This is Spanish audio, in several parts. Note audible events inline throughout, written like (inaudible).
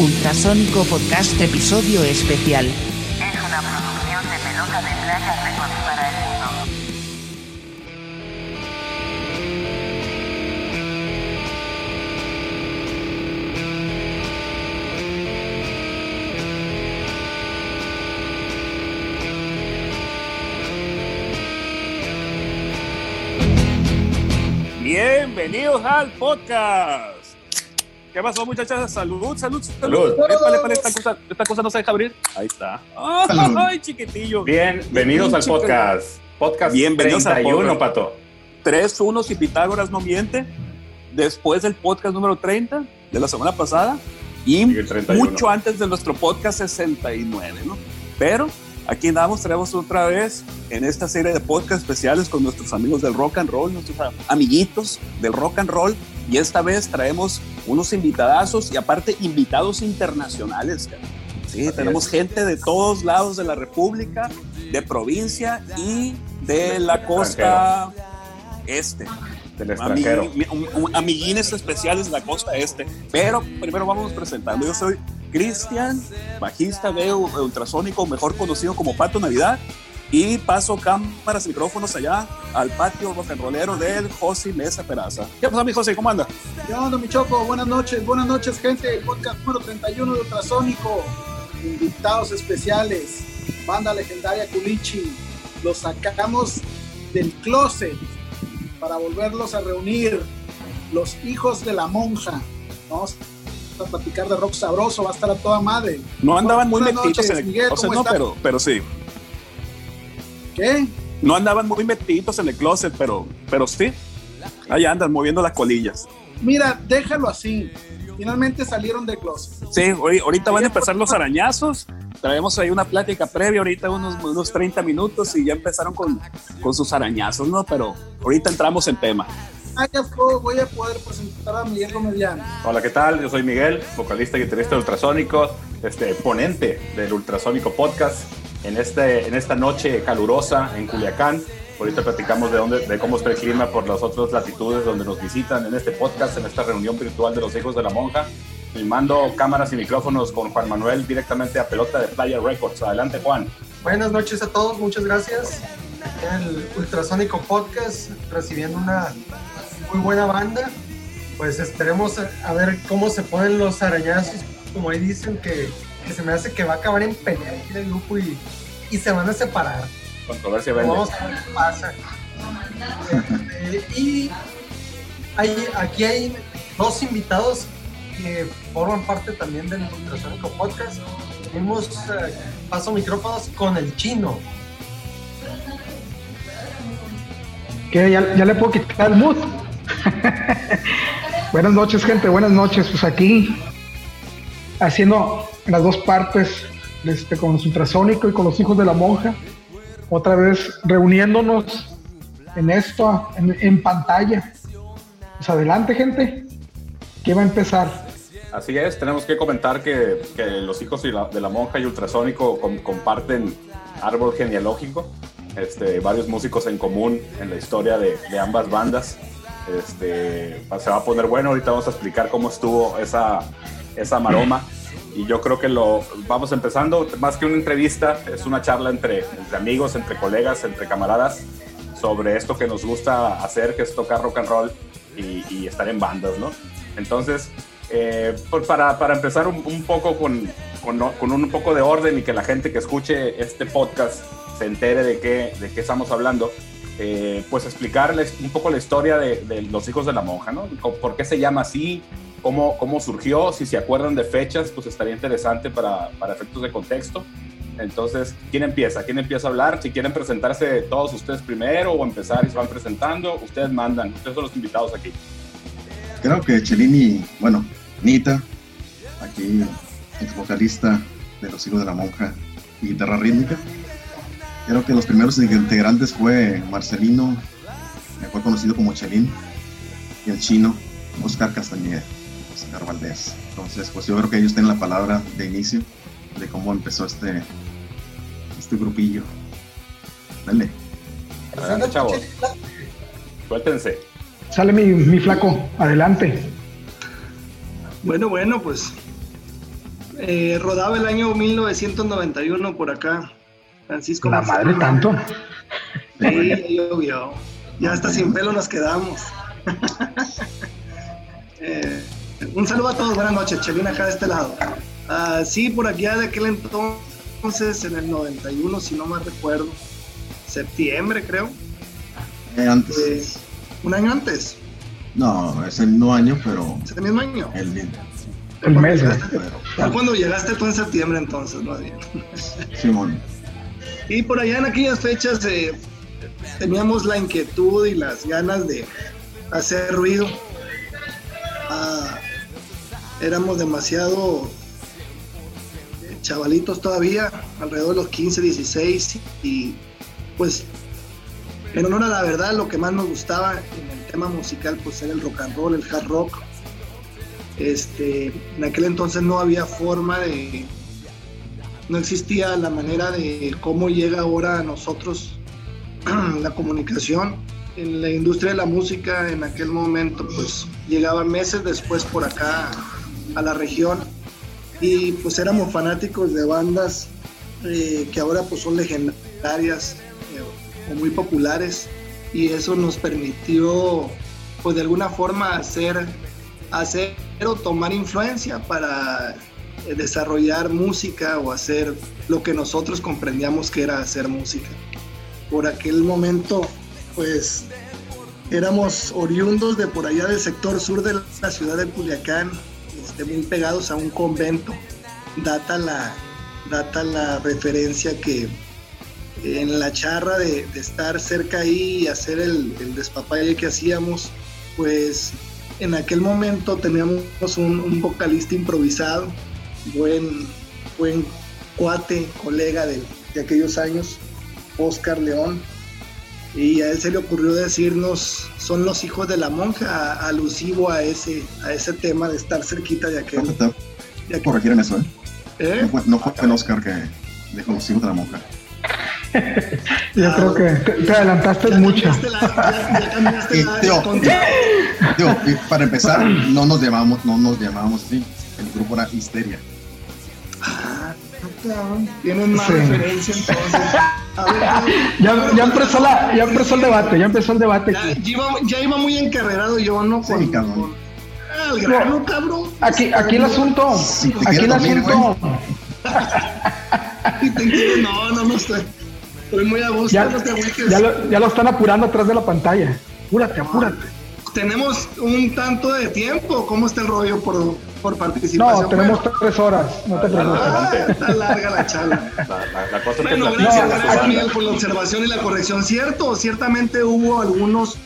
Ultrasónico Podcast Episodio Especial. Es una producción de pelota de playa Records para el mundo. Bienvenidos al podcast. ¿Qué pasó, muchachas? Salud, salud, salud. Salud. Épale, épale, esta, cosa, esta cosa no se deja abrir. Ahí está. Salud. Ay, chiquitillo. Bienvenidos al podcast. Podcast Bienvenidos al 31, podcast. Pato. Tres unos y Pitágoras no miente. Después del podcast número 30 de la semana pasada. Y Y el 31. mucho antes de nuestro podcast 69, ¿no? Pero aquí andamos, traemos otra vez en esta serie de podcast especiales con nuestros amigos del rock and roll, nuestros amiguitos del rock and roll. Y esta vez traemos unos invitadazos y aparte invitados internacionales. cara. Sí, Así tenemos es. gente de todos lados de la República, de provincia y de la costa este. Del extranjero. Amiguines especiales de la costa este. Pero primero vamos presentando. Yo soy Cristian, bajista de Ultrasónico, mejor conocido como Pato Navidad. Y paso cámaras, micrófonos allá al patio rollero del José Mesa Peraza. ¿Qué pasa, mi José? ¿Cómo anda? ¿Qué onda, mi Choco? Buenas noches, buenas noches, gente. Podcast número 31 de Ultrasónico. Invitados especiales. Banda legendaria Culichi. Los sacamos del closet para volverlos a reunir. Los hijos de la monja. Vamos a platicar de rock sabroso. Va a estar a toda madre. No andaban muy metidos en el Miguel, closet, ¿cómo no, pero, pero sí. ¿Qué? No andaban muy metidos en el closet, pero, pero sí. Ahí andan moviendo las colillas. Mira, déjalo así. Finalmente salieron del closet. Sí, ahori- ahorita van a empezar los arañazos. Traemos ahí una plática previa, ahorita unos, unos 30 minutos y ya empezaron con, con sus arañazos, ¿no? Pero ahorita entramos en tema. Ah, voy a poder presentar a Miguel Comediano. Hola, ¿qué tal? Yo soy Miguel, vocalista y guitarrista de Ultrasónico, este, ponente del Ultrasónico Podcast. En, este, en esta noche calurosa en Culiacán, ahorita platicamos de, dónde, de cómo está el clima por las otras latitudes donde nos visitan en este podcast, en esta reunión virtual de los hijos de la monja. Filmando cámaras y micrófonos con Juan Manuel directamente a Pelota de Playa Records. Adelante, Juan. Buenas noches a todos, muchas gracias. El Ultrasónico Podcast, recibiendo una muy buena banda. Pues esperemos a ver cómo se ponen los arañazos. Como ahí dicen, que, que se me hace que va a acabar en pelea aquí el grupo y, y se van a separar. Controversia vende. Vamos a ver qué pasa. Este, y hay, aquí hay dos invitados que forman parte también del Ultrasónico Podcast. Tenemos eh, paso micrófonos con el chino. ¿Qué? ¿Ya, ya le puedo quitar el mood? (laughs) buenas noches, gente, buenas noches. Pues aquí, haciendo las dos partes, este, con los ultrasónico y con los hijos de la monja. Otra vez reuniéndonos en esto, en, pantalla. Pues adelante, gente. ¿Qué va a empezar? Así es, tenemos que comentar que, los hijos de la monja y ultrasónico com- comparten árbol genealógico, este, varios músicos en común en la historia de, de ambas bandas. Este, se va a poner bueno, ahorita vamos a explicar cómo estuvo esa, esa maroma. Y yo creo que lo vamos empezando, más que una entrevista, es una charla entre, amigos, entre colegas, entre camaradas, sobre esto que nos gusta hacer, que es tocar rock and roll y, estar en bandas, ¿no? Entonces, eh, pues para, para empezar un, poco con, con, un poco de orden y que la gente que escuche este podcast se entere de qué, de qué estamos hablando, eh, pues explicarles un poco la historia de, de los hijos de la monja, ¿no? ¿Por qué se llama así? ¿Cómo, cómo surgió? Si se acuerdan de fechas, pues estaría interesante para, para efectos de contexto. Entonces, ¿quién empieza? ¿Quién empieza a hablar? Si quieren presentarse todos ustedes primero o empezar y se van presentando, ustedes mandan. Ustedes son los invitados aquí. Creo que Chelini, bueno, Nita, aquí ex vocalista de Los Hijos de la Monja y guitarra rítmica. Creo que los primeros integrantes fue Marcelino, mejor conocido como Chelín, y el chino, Oscar Castañeda, Oscar Valdés. Entonces, pues yo creo que ellos tienen la palabra de inicio de cómo empezó este, este grupillo. Dale. Adelante, chavos. Suéltense. Sale mi, mi flaco, adelante. Bueno, bueno, pues Eh, rodaba el año 1991 por acá. Francisco La Marcelo. madre tanto. Sí, llovió. Ya hasta sin pelo nos quedamos. (laughs) Eh, un saludo a todos, buenas noches, Chelina acá de este lado. Ah, sí, por aquí de aquel entonces, en el 91, si no me recuerdo, septiembre creo, Eh, antes. eh, un año antes, No, es el no año, pero ese mismo año. el bien. El mes, güey. Pero, Fue cuando llegaste tú en septiembre entonces, más bien. Simón. Y por allá en aquellas fechas eh, teníamos la inquietud y las ganas de hacer ruido. Ah, éramos demasiado eh, chavalitos todavía, alrededor de los 15, 16, y pues en honor a la verdad lo que más nos gustaba en el tema musical pues era el rock and roll, el hard rock. Este, en aquel entonces no había forma de, no existía la manera de cómo llega ahora a nosotros (clears throat) la comunicación. En la industria de la música en aquel momento pues llegaba meses después por acá a la región. Y pues éramos fanáticos de bandas eh, que ahora pues son legendarias eh, o muy populares. Y eso nos permitió pues de alguna forma hacer, hacer o tomar influencia para eh, desarrollar música o hacer lo que nosotros comprendíamos que era hacer música. Por aquel momento, pues éramos oriundos de por allá del sector sur de la ciudad de Culiacán, este, muy pegados a un convento. Data la, data la referencia que en la charra de, estar cerca ahí y hacer el, el despapalle que hacíamos, pues en aquel momento teníamos un, un vocalista improvisado, buen, buen cuate, colega de, de aquellos años, Oscar León, y a él se le ocurrió decirnos, son los hijos de la monja, a- alusivo a ese, a ese tema de estar cerquita de aquel. De aquel- corregir en eso, ¿eh? ¿Eh? No fue, no fue el Oscar que dijo los hijos de la monja. Yo creo que te, te adelantaste Ya mucho. cambiaste la- ya- ya cambiaste Y, la- tío, el concepto. Digo, y para empezar, no nos llamábamos, no nos llamábamos así. El grupo era Histeria. Ah, Tienen más Sí. referencia entonces. A ver, (laughs) Ya, ya empezó la, ya empezó el debate, ya empezó el debate. Ya, ya iba, ya iba muy encarrerado yo, ¿no? Sí, Con, cabrón. con- Ah, al grano, cabrón. Aquí, aquí el asunto, aquí el dormir, asunto, no, no, no estoy. Estoy muy a gusto, ya, no te lo, ya lo están apurando atrás de la pantalla. Apúrate, apúrate. Tenemos un tanto de tiempo. ¿Cómo está el rollo por, por participación? No, tenemos Bueno, tres horas, no te preocupes. ah, está larga la charla. La, la- la cosa Bueno, gracias, tu gracias. Miguel por la observación y la corrección. Cierto, ciertamente hubo algunos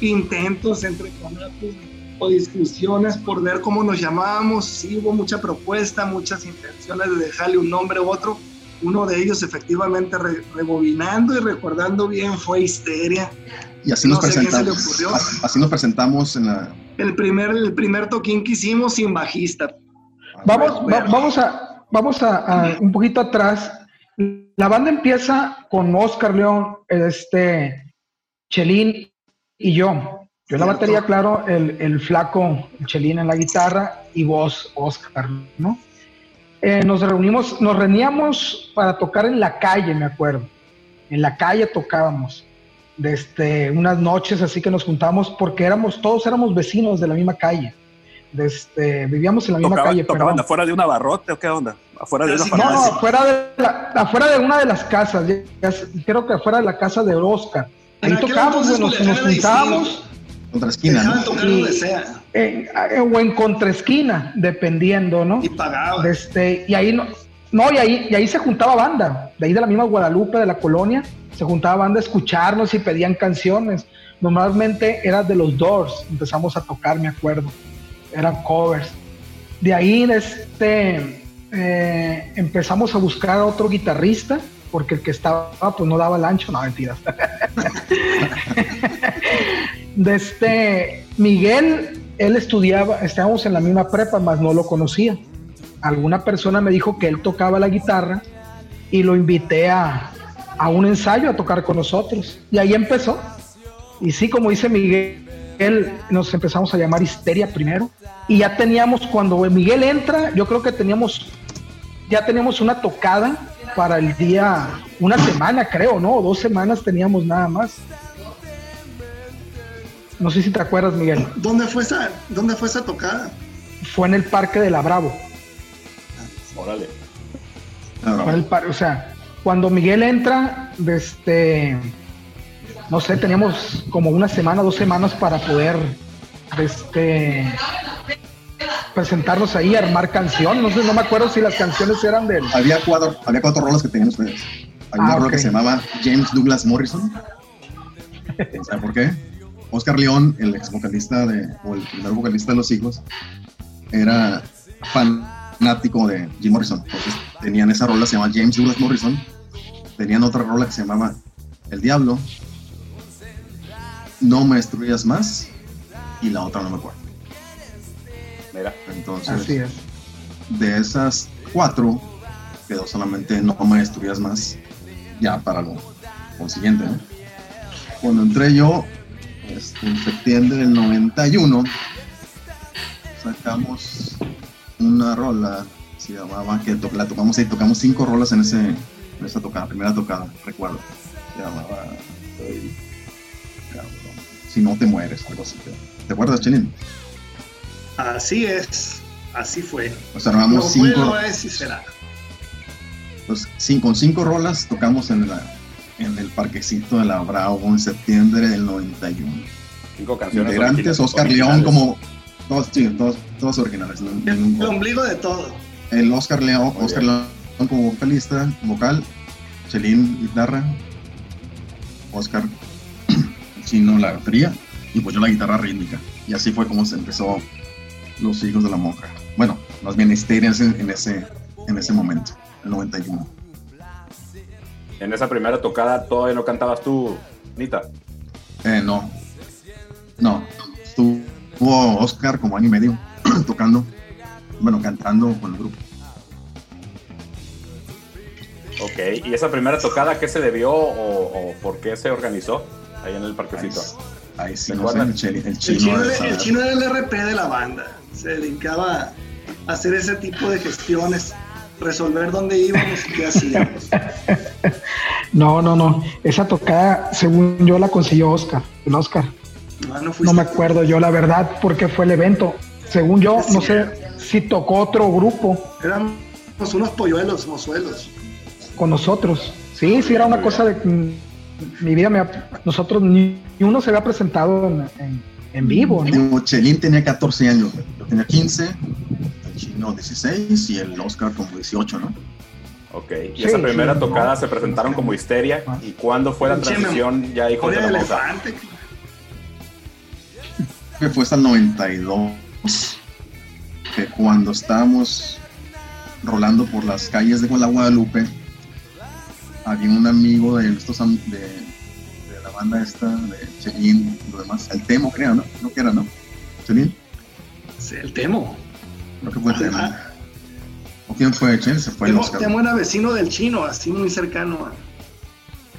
intentos entre conatos o discusiones por ver cómo nos llamábamos. Sí, hubo mucha propuesta, muchas intenciones de dejarle un nombre u otro. Uno de ellos, efectivamente, re- rebobinando y recordando bien, fue Histeria. Y así nos No presentamos. Así, nos presentamos en la. El primer, el primer toquín que hicimos sin bajista. Vamos, va- vamos a, vamos a, a un poquito atrás. La banda empieza con Oscar León, este, Chelín y yo. Yo en la batería, claro, el, el flaco el Chelín en la guitarra y vos, Oscar, ¿no? Eh, nos reunimos, nos reuníamos para tocar en la calle, me acuerdo. En la calle tocábamos. Desde unas noches así que nos juntábamos porque éramos, todos éramos vecinos de la misma calle. Desde, vivíamos en la misma calle. tocaban afuera de un abarrote o qué onda? Afuera de una Sí, No, farmacia. afuera de, la, afuera de una de las casas, ya- creo que afuera de la casa de Oscar. Ahí En tocábamos, entonces nos, nos juntábamos Contra esquina, ¿no? tocar donde sea. eh, o en contraesquina, dependiendo, ¿no? Y pagaban. De este, y ahí no, no y, ahí, y ahí se juntaba banda, de ahí de la misma Guadalupe, de la colonia, se juntaba banda a escucharnos y pedían canciones. Normalmente era de los Doors, empezamos a tocar, me acuerdo, eran covers. De ahí este, eh, empezamos a buscar a otro guitarrista, porque el que estaba pues no daba el ancho, no mentiras. (laughs) de este Miguel, él estudiaba, estábamos en la misma prepa, mas no lo conocía. Alguna persona me dijo que él tocaba la guitarra y lo invité a, a un ensayo a tocar con nosotros. Y ahí empezó. Y sí, como dice Miguel, Miguel nos empezamos a llamar Histeria primero. Y ya teníamos, cuando Miguel entra, yo creo que teníamos, ya teníamos una tocada para el día, una semana creo, ¿no? Dos semanas teníamos nada más. No sé si te acuerdas, Miguel. ¿Dónde fue esa, dónde fue esa tocada? Fue en el Parque de la Bravo. Órale. O sea, cuando Miguel entra, este, no sé, teníamos como una semana, dos semanas para poder, este, presentarnos ahí, armar canción. No sé, no me acuerdo si las canciones eran del. Había cuatro, había cuatro rolas que tenían ustedes. Hay una Ah, rola ok. que se llamaba James Douglas Morrison. ¿Sabe por qué? Oscar León, el ex vocalista de, o el primer vocalista de Los Hijos, era fanático de Jim Morrison. Entonces tenían esa rola, se llama James Douglas Morrison. Tenían otra rola que se llamaba El Diablo. No me destruyas más. Y la otra no me acuerdo. Mira. Entonces, Así es. de esas cuatro, quedó solamente No me destruyas más, ya para lo consiguiente, ¿no? Cuando entré yo, este, en septiembre del 91, sacamos una rola, se llamaba, que to- la tocamos ahí, tocamos cinco rolas en, ese, en esa tocada, primera tocada, recuerdo. Se llamaba cabrón, Si no te mueres, algo así. ¿Te acuerdas, Chelín? Así es, así fue. O sea, grabamos No fue, cinco, no es y será. pues, cin- con cinco rolas tocamos en, la, en el parquecito de la Bravo en septiembre del 91. Cinco canciones. Integrantes, Oscar. León como todos, sí, todos, todos originales. no- El, ombligo de todo. El Oscar León, Muy Oscar bien. León como vocalista, vocal, Chelín guitarra, Oscar (clears throat) chino la batería y pues yo la guitarra rítmica. Y así fue como se empezó Los Hijos de la Monja. Bueno, más bien ese, en ese, en ese momento, el 91. En esa primera tocada todavía no cantabas tú, Nita. Eh, no. No. Estuvo Oscar como año y medio tocando, bueno, cantando con el grupo. Ok. ¿Y esa primera tocada a qué se debió o, o por qué se organizó ahí en el parquecito? Ahí sí, el, cheli- el El chino. el chino era el RP de la banda. Se dedicaba a hacer ese tipo de gestiones, resolver dónde íbamos y qué hacíamos. (laughs) No, no, no. Esa tocada, según yo, la consiguió Oscar. El Oscar. No, no, No me acuerdo yo la verdad porque fue el evento. Según yo, no sé si tocó otro grupo Éramos unos polluelos, mozuelos. con nosotros. Sí, sí, era una cosa de mi vida. Me, ha- nosotros ni, ni uno se había presentado en, en- en vivo, ¿no? Chelín tenía 14 años, yo tenía 15, el chino 16 y el Oscar como 18, ¿no? Ok. Y Sí, esa primera sí. tocada se presentaron como Histeria. ¿Y cuándo fue la transición ya hijos de la. Que fue hasta el 92, que cuando estábamos rolando por las calles de la Guadalupe, había un amigo de estos de, de la banda esta, de Chelín, lo demás, el Temo creo, ¿no? No que era, ¿no? Chelín, Sí, el Temo. creo que fue el Temo. ¿O quién fue? Chen? Se fue el Temo, Oscar. Temo era vecino del chino, así muy cercano. a-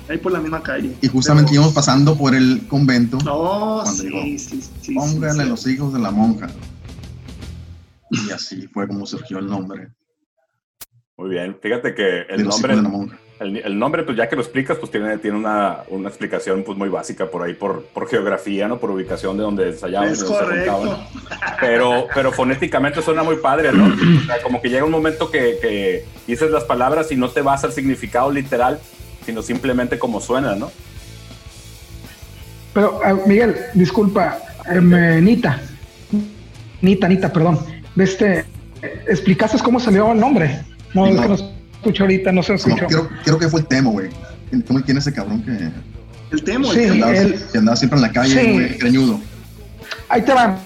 Ahí por la misma calle. Y justamente Pero- íbamos pasando por el convento. No, sí, sí, sí, sí, Pónganle sí. los hijos de la monja. Y así fue como surgió el nombre. Muy bien. Fíjate que el nombre, el, el nombre, pues ya que lo explicas, pues tiene, tiene una, una explicación pues muy básica por ahí, por, por geografía, ¿no? Por ubicación de donde ensayaban, Es de donde se correcto. juntaban. Pero, pero fonéticamente suena muy padre, ¿no? O sea, como que llega un momento que, que dices las palabras y no te vas al significado literal, sino simplemente como suena, ¿no? Pero, ah, Miguel, disculpa, eh, Nita. Nita, Nita, perdón. De este, ¿explicaste cómo salió el nombre? No, Sí, es no. que no escucho ahorita, no se No, escuchó. creo, creo que fue el Temo, güey. ¿Cómo tiene ese cabrón que, El Temo, Sí, el que andaba, él- que andaba siempre en la calle, Sí. güey, greñudo? Ahí te van.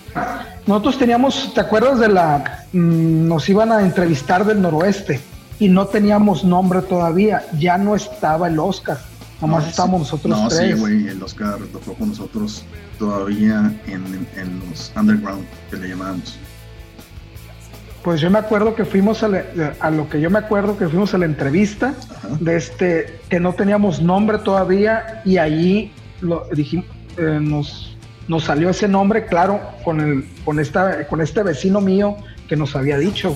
Nosotros teníamos, ¿te acuerdas de la... mm, nos iban a entrevistar del noroeste y no teníamos nombre todavía. Ya no estaba el Oscar. Nomás No, estábamos sí. nosotros No, tres. sí, güey, el Oscar tocó con nosotros todavía en, en los underground, que le llamábamos. Pues yo me acuerdo que fuimos a, la- a lo que yo me acuerdo que fuimos a la entrevista Ajá. de este que no teníamos nombre todavía y ahí lo dijimos, eh, nos nos salió ese nombre, claro, con, el, con, esta, con este vecino mío que nos había dicho.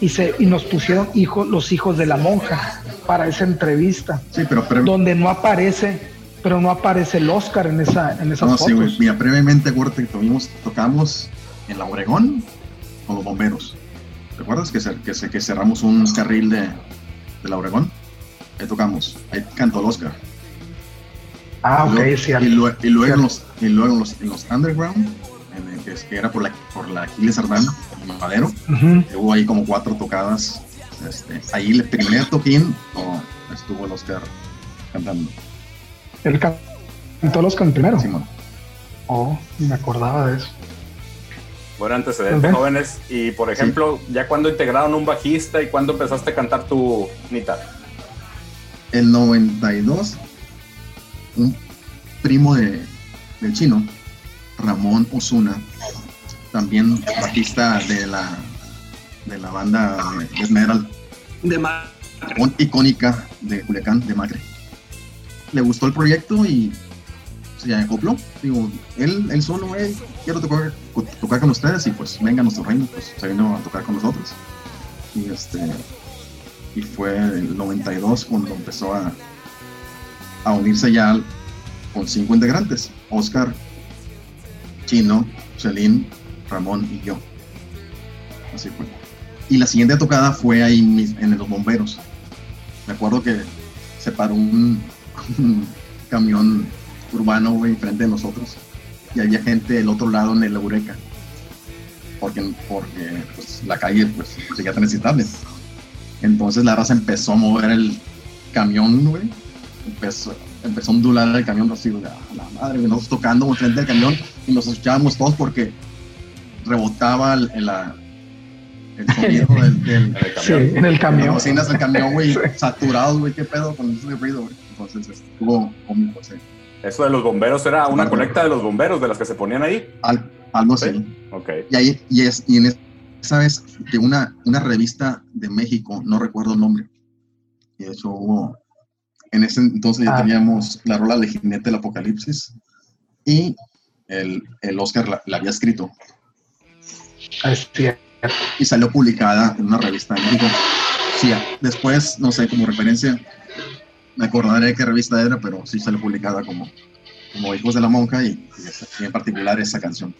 Y, se, y nos pusieron hijos, los hijos de la monja para esa entrevista. Sí, pero, donde no aparece, pero no aparece el Oscar en esa, en esas no, sí, fotos. Mira, previamente, acuérdate que tuvimos, tocamos en la Obregón con los bomberos. ¿Recuerdas que, que, que cerramos un carril de, de la Obregón? Ahí tocamos, ahí cantó el Oscar. ah, Y ok, cierto. Y, luego- y luego, en los, y luego en los, en los underground, en el que, era por la, por la Aquiles Ardán, en Madero, que hubo ahí como cuatro tocadas. Este, ahí el primer toquín no, estuvo el Oscar cantando. Él can- cantó los can primero. Simón. Oh, me acordaba de eso. Buen antecedente, jóvenes. Y por ejemplo, ya cuando integraron un bajista y cuando empezaste a cantar tu Nita. El 92, un primo de, del chino, Ramón Osuna, también bajista de la, de la banda de Esmeralda, De ma- un- icónica de Culiacán, de Macre. Le gustó el proyecto y se acopló. Digo, él, él solo, "Hey, quiero tocar, tocar con ustedes y pues venga nuestro reino, pues se vino a tocar con nosotros. Y este y fue el 92 cuando empezó a, a unirse ya con cinco integrantes, Oscar, Chino, Celine, Ramón y yo. Así fue. Y la siguiente tocada fue ahí en los bomberos. Me acuerdo que se paró un (laughs) camión urbano, güey, frente de nosotros. Y había gente del otro lado en el Eureka. Porque, porque pues, la calle pues, seguía transitable. Entonces la raza empezó a mover el camión, güey. Empezó, empezó a ondular el camión así, güey, a la madre, güey. Nosotros tocando frente del camión y nos escuchábamos todos porque rebotaba el, el, sonido del, del, (laughs) En el Sí, camión. en el las camión. bocinas del camión, güey, (laughs) saturados, güey, qué pedo con ese ruido, güey. Entonces estuvo cómico, sí. Eso de los bomberos era una Claro. colecta de los bomberos de las que se ponían ahí. Al- algo así. Ok. Y ahí, y, es, y en esa vez que una, una revista de México, no recuerdo el nombre, y de hecho hubo, en ese entonces ya Ah. teníamos la rola de Jinete del Apocalipsis y el, el Oscar la, la había escrito Ah, Es y salió publicada en una revista de México. Sí, después, no sé, como referencia, me acordaré qué revista era, pero sí salió publicada como, como Hijos de la Monja y, y en particular esa canción.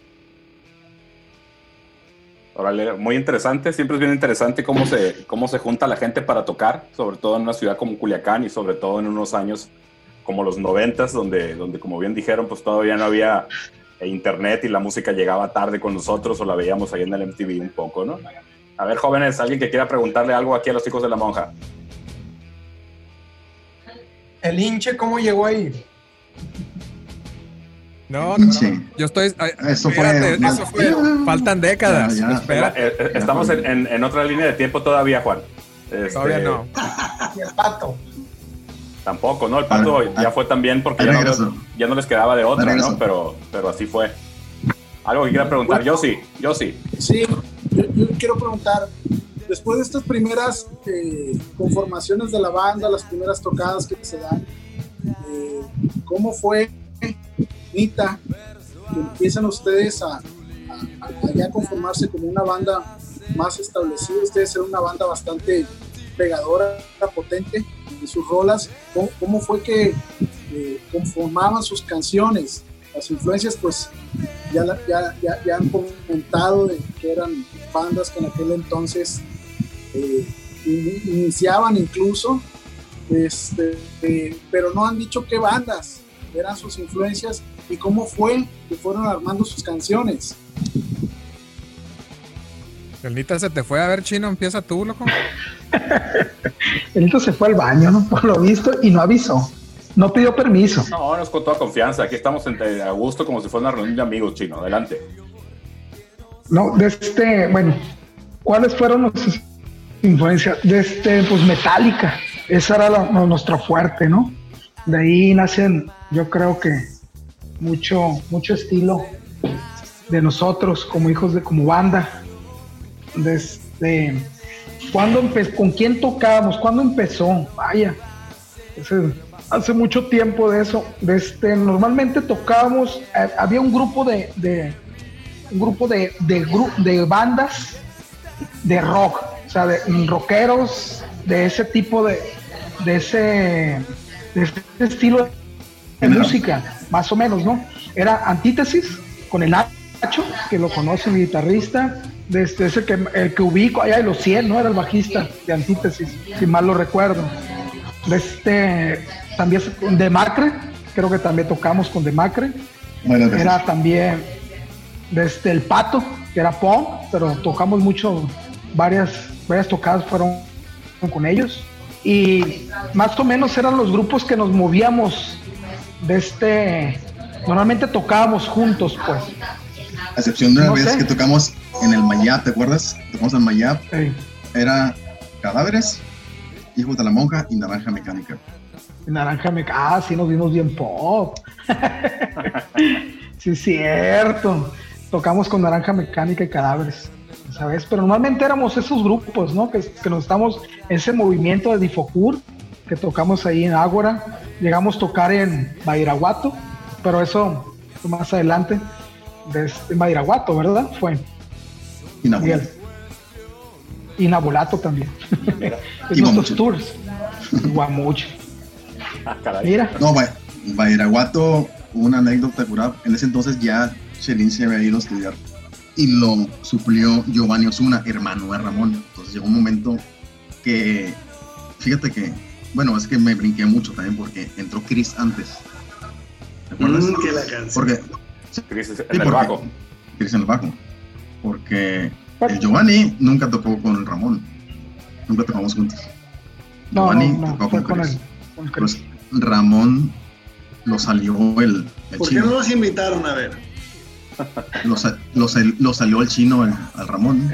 Órale, muy interesante. Siempre es bien interesante cómo se, cómo se junta la gente para tocar, sobre todo en una ciudad como Culiacán y sobre todo en unos años como los noventas, donde, donde como bien dijeron, pues todavía no había eh, internet y la música llegaba tarde con nosotros o la veíamos ahí en el MTV un poco, ¿no? A ver, jóvenes, alguien que quiera preguntarle algo aquí a los hijos de la monja. El hinche, ¿cómo llegó ahí? No, no. Yo estoy. Eso fue- espérate, eso fue. Faltan décadas. Ya, ya. Espera, Eh, eh, estamos en, en- en otra línea de tiempo todavía, Juan. Este, todavía no. Y el pato. Tampoco, ¿no? El pato Ah, ya fue también porque ya no, regreso. ya no les quedaba de otra, ¿no? Pero, pero así fue. Algo que quiera preguntar, yo sí, yo sí. Sí, yo, yo quiero preguntar, después de estas primeras eh, conformaciones de la banda, las primeras tocadas que se dan, eh, ¿cómo fue, Nita, que empiezan ustedes a, ya conformarse como una banda más establecida? Ustedes eran una banda bastante pegadora, potente en sus rolas. ¿Cómo, fue que eh, conformaban sus canciones? Las influencias, pues, ya, ya, ya, ya han comentado que eran bandas que en aquel entonces eh, in- iniciaban incluso, este, eh, pero no han dicho qué bandas eran sus influencias y cómo fue que fueron armando sus canciones. El Nita se te fue a ver chino, empieza tú, loco. (laughs) Elito se fue al baño, ¿no? Por lo visto, y no avisó. No pidió permiso. No, no es con toda confianza. Aquí estamos entre a gusto como si fuera una reunión de amigos, chino. Adelante. No, de este, bueno, ¿cuáles fueron nuestras influencias? De este, pues Metallica. Esa era la- nuestro fuerte, ¿no? De ahí nacen, yo creo que mucho, mucho estilo de nosotros como hijos de, como banda. Desde, ¿cuándo empe- ¿Con quién tocábamos? ¿Cuándo empezó? Vaya, hace mucho tiempo de eso. De este, normalmente tocábamos, eh, había un grupo de, de- un grupo de, de, gru- de bandas de rock, sea, de rockeros de ese tipo de, de ese, de ese estilo de música, más o menos, ¿no? Era Antítesis con el Nacho, que lo conoce mi guitarrista, desde ese que, el que ubico allá de los 100, ¿no? Era el bajista de Antítesis, si mal lo recuerdo. Este, también De Macre, creo que también tocamos con De Macre. Era también desde el Pato, que era punk, pero tocamos mucho, varias, varias tocadas fueron con ellos. Y más o menos eran los grupos que nos movíamos de este. Normalmente tocábamos juntos, pues. A excepción de una No vez sé. que tocamos en el Mayap, ¿te acuerdas? Tocamos en Mayap, Ey, era Cadáveres, Hijos de la Monja y Naranja Mecánica. naranja me. Ah, sí, nos vimos bien pop. (laughs) sí, cierto. Tocamos con Naranja Mecánica y Cadáveres, ¿sabes? Pero normalmente éramos esos grupos, ¿no? Que, que nos estamos, ese movimiento de Difocur, que tocamos ahí en Ágora. Llegamos a tocar en Badiraguato, pero eso fue más adelante. De este, en Badiraguato, ¿verdad? Fue. Y Nahuel. Miguel. Y Nabolato también. (laughs) Y nuestros tours. Y Guamuchi. Ah. Mira. No, Ba- Badiraguato, una anécdota curada. En ese entonces ya Chelín se había ido a estudiar y lo suplió Giovanni Osuna, hermano de Ramón. Entonces llegó un momento que, fíjate que, bueno, es que me brinqué mucho también porque entró Chris antes. ¿Te acuerdas? Mm, que la canción. Porque Chris en Sí, el porque- bajo. Chris en el bajo. Porque el Giovanni nunca tocó con el Ramón. Nunca tocamos juntos. No, Giovanni no, no, tocó fue con con Chris. él. con Chris. Ramón lo salió el, el ¿Por qué no los invitaron a ver? Lo, sa- lo sal- lo salió el chino al, al Ramón.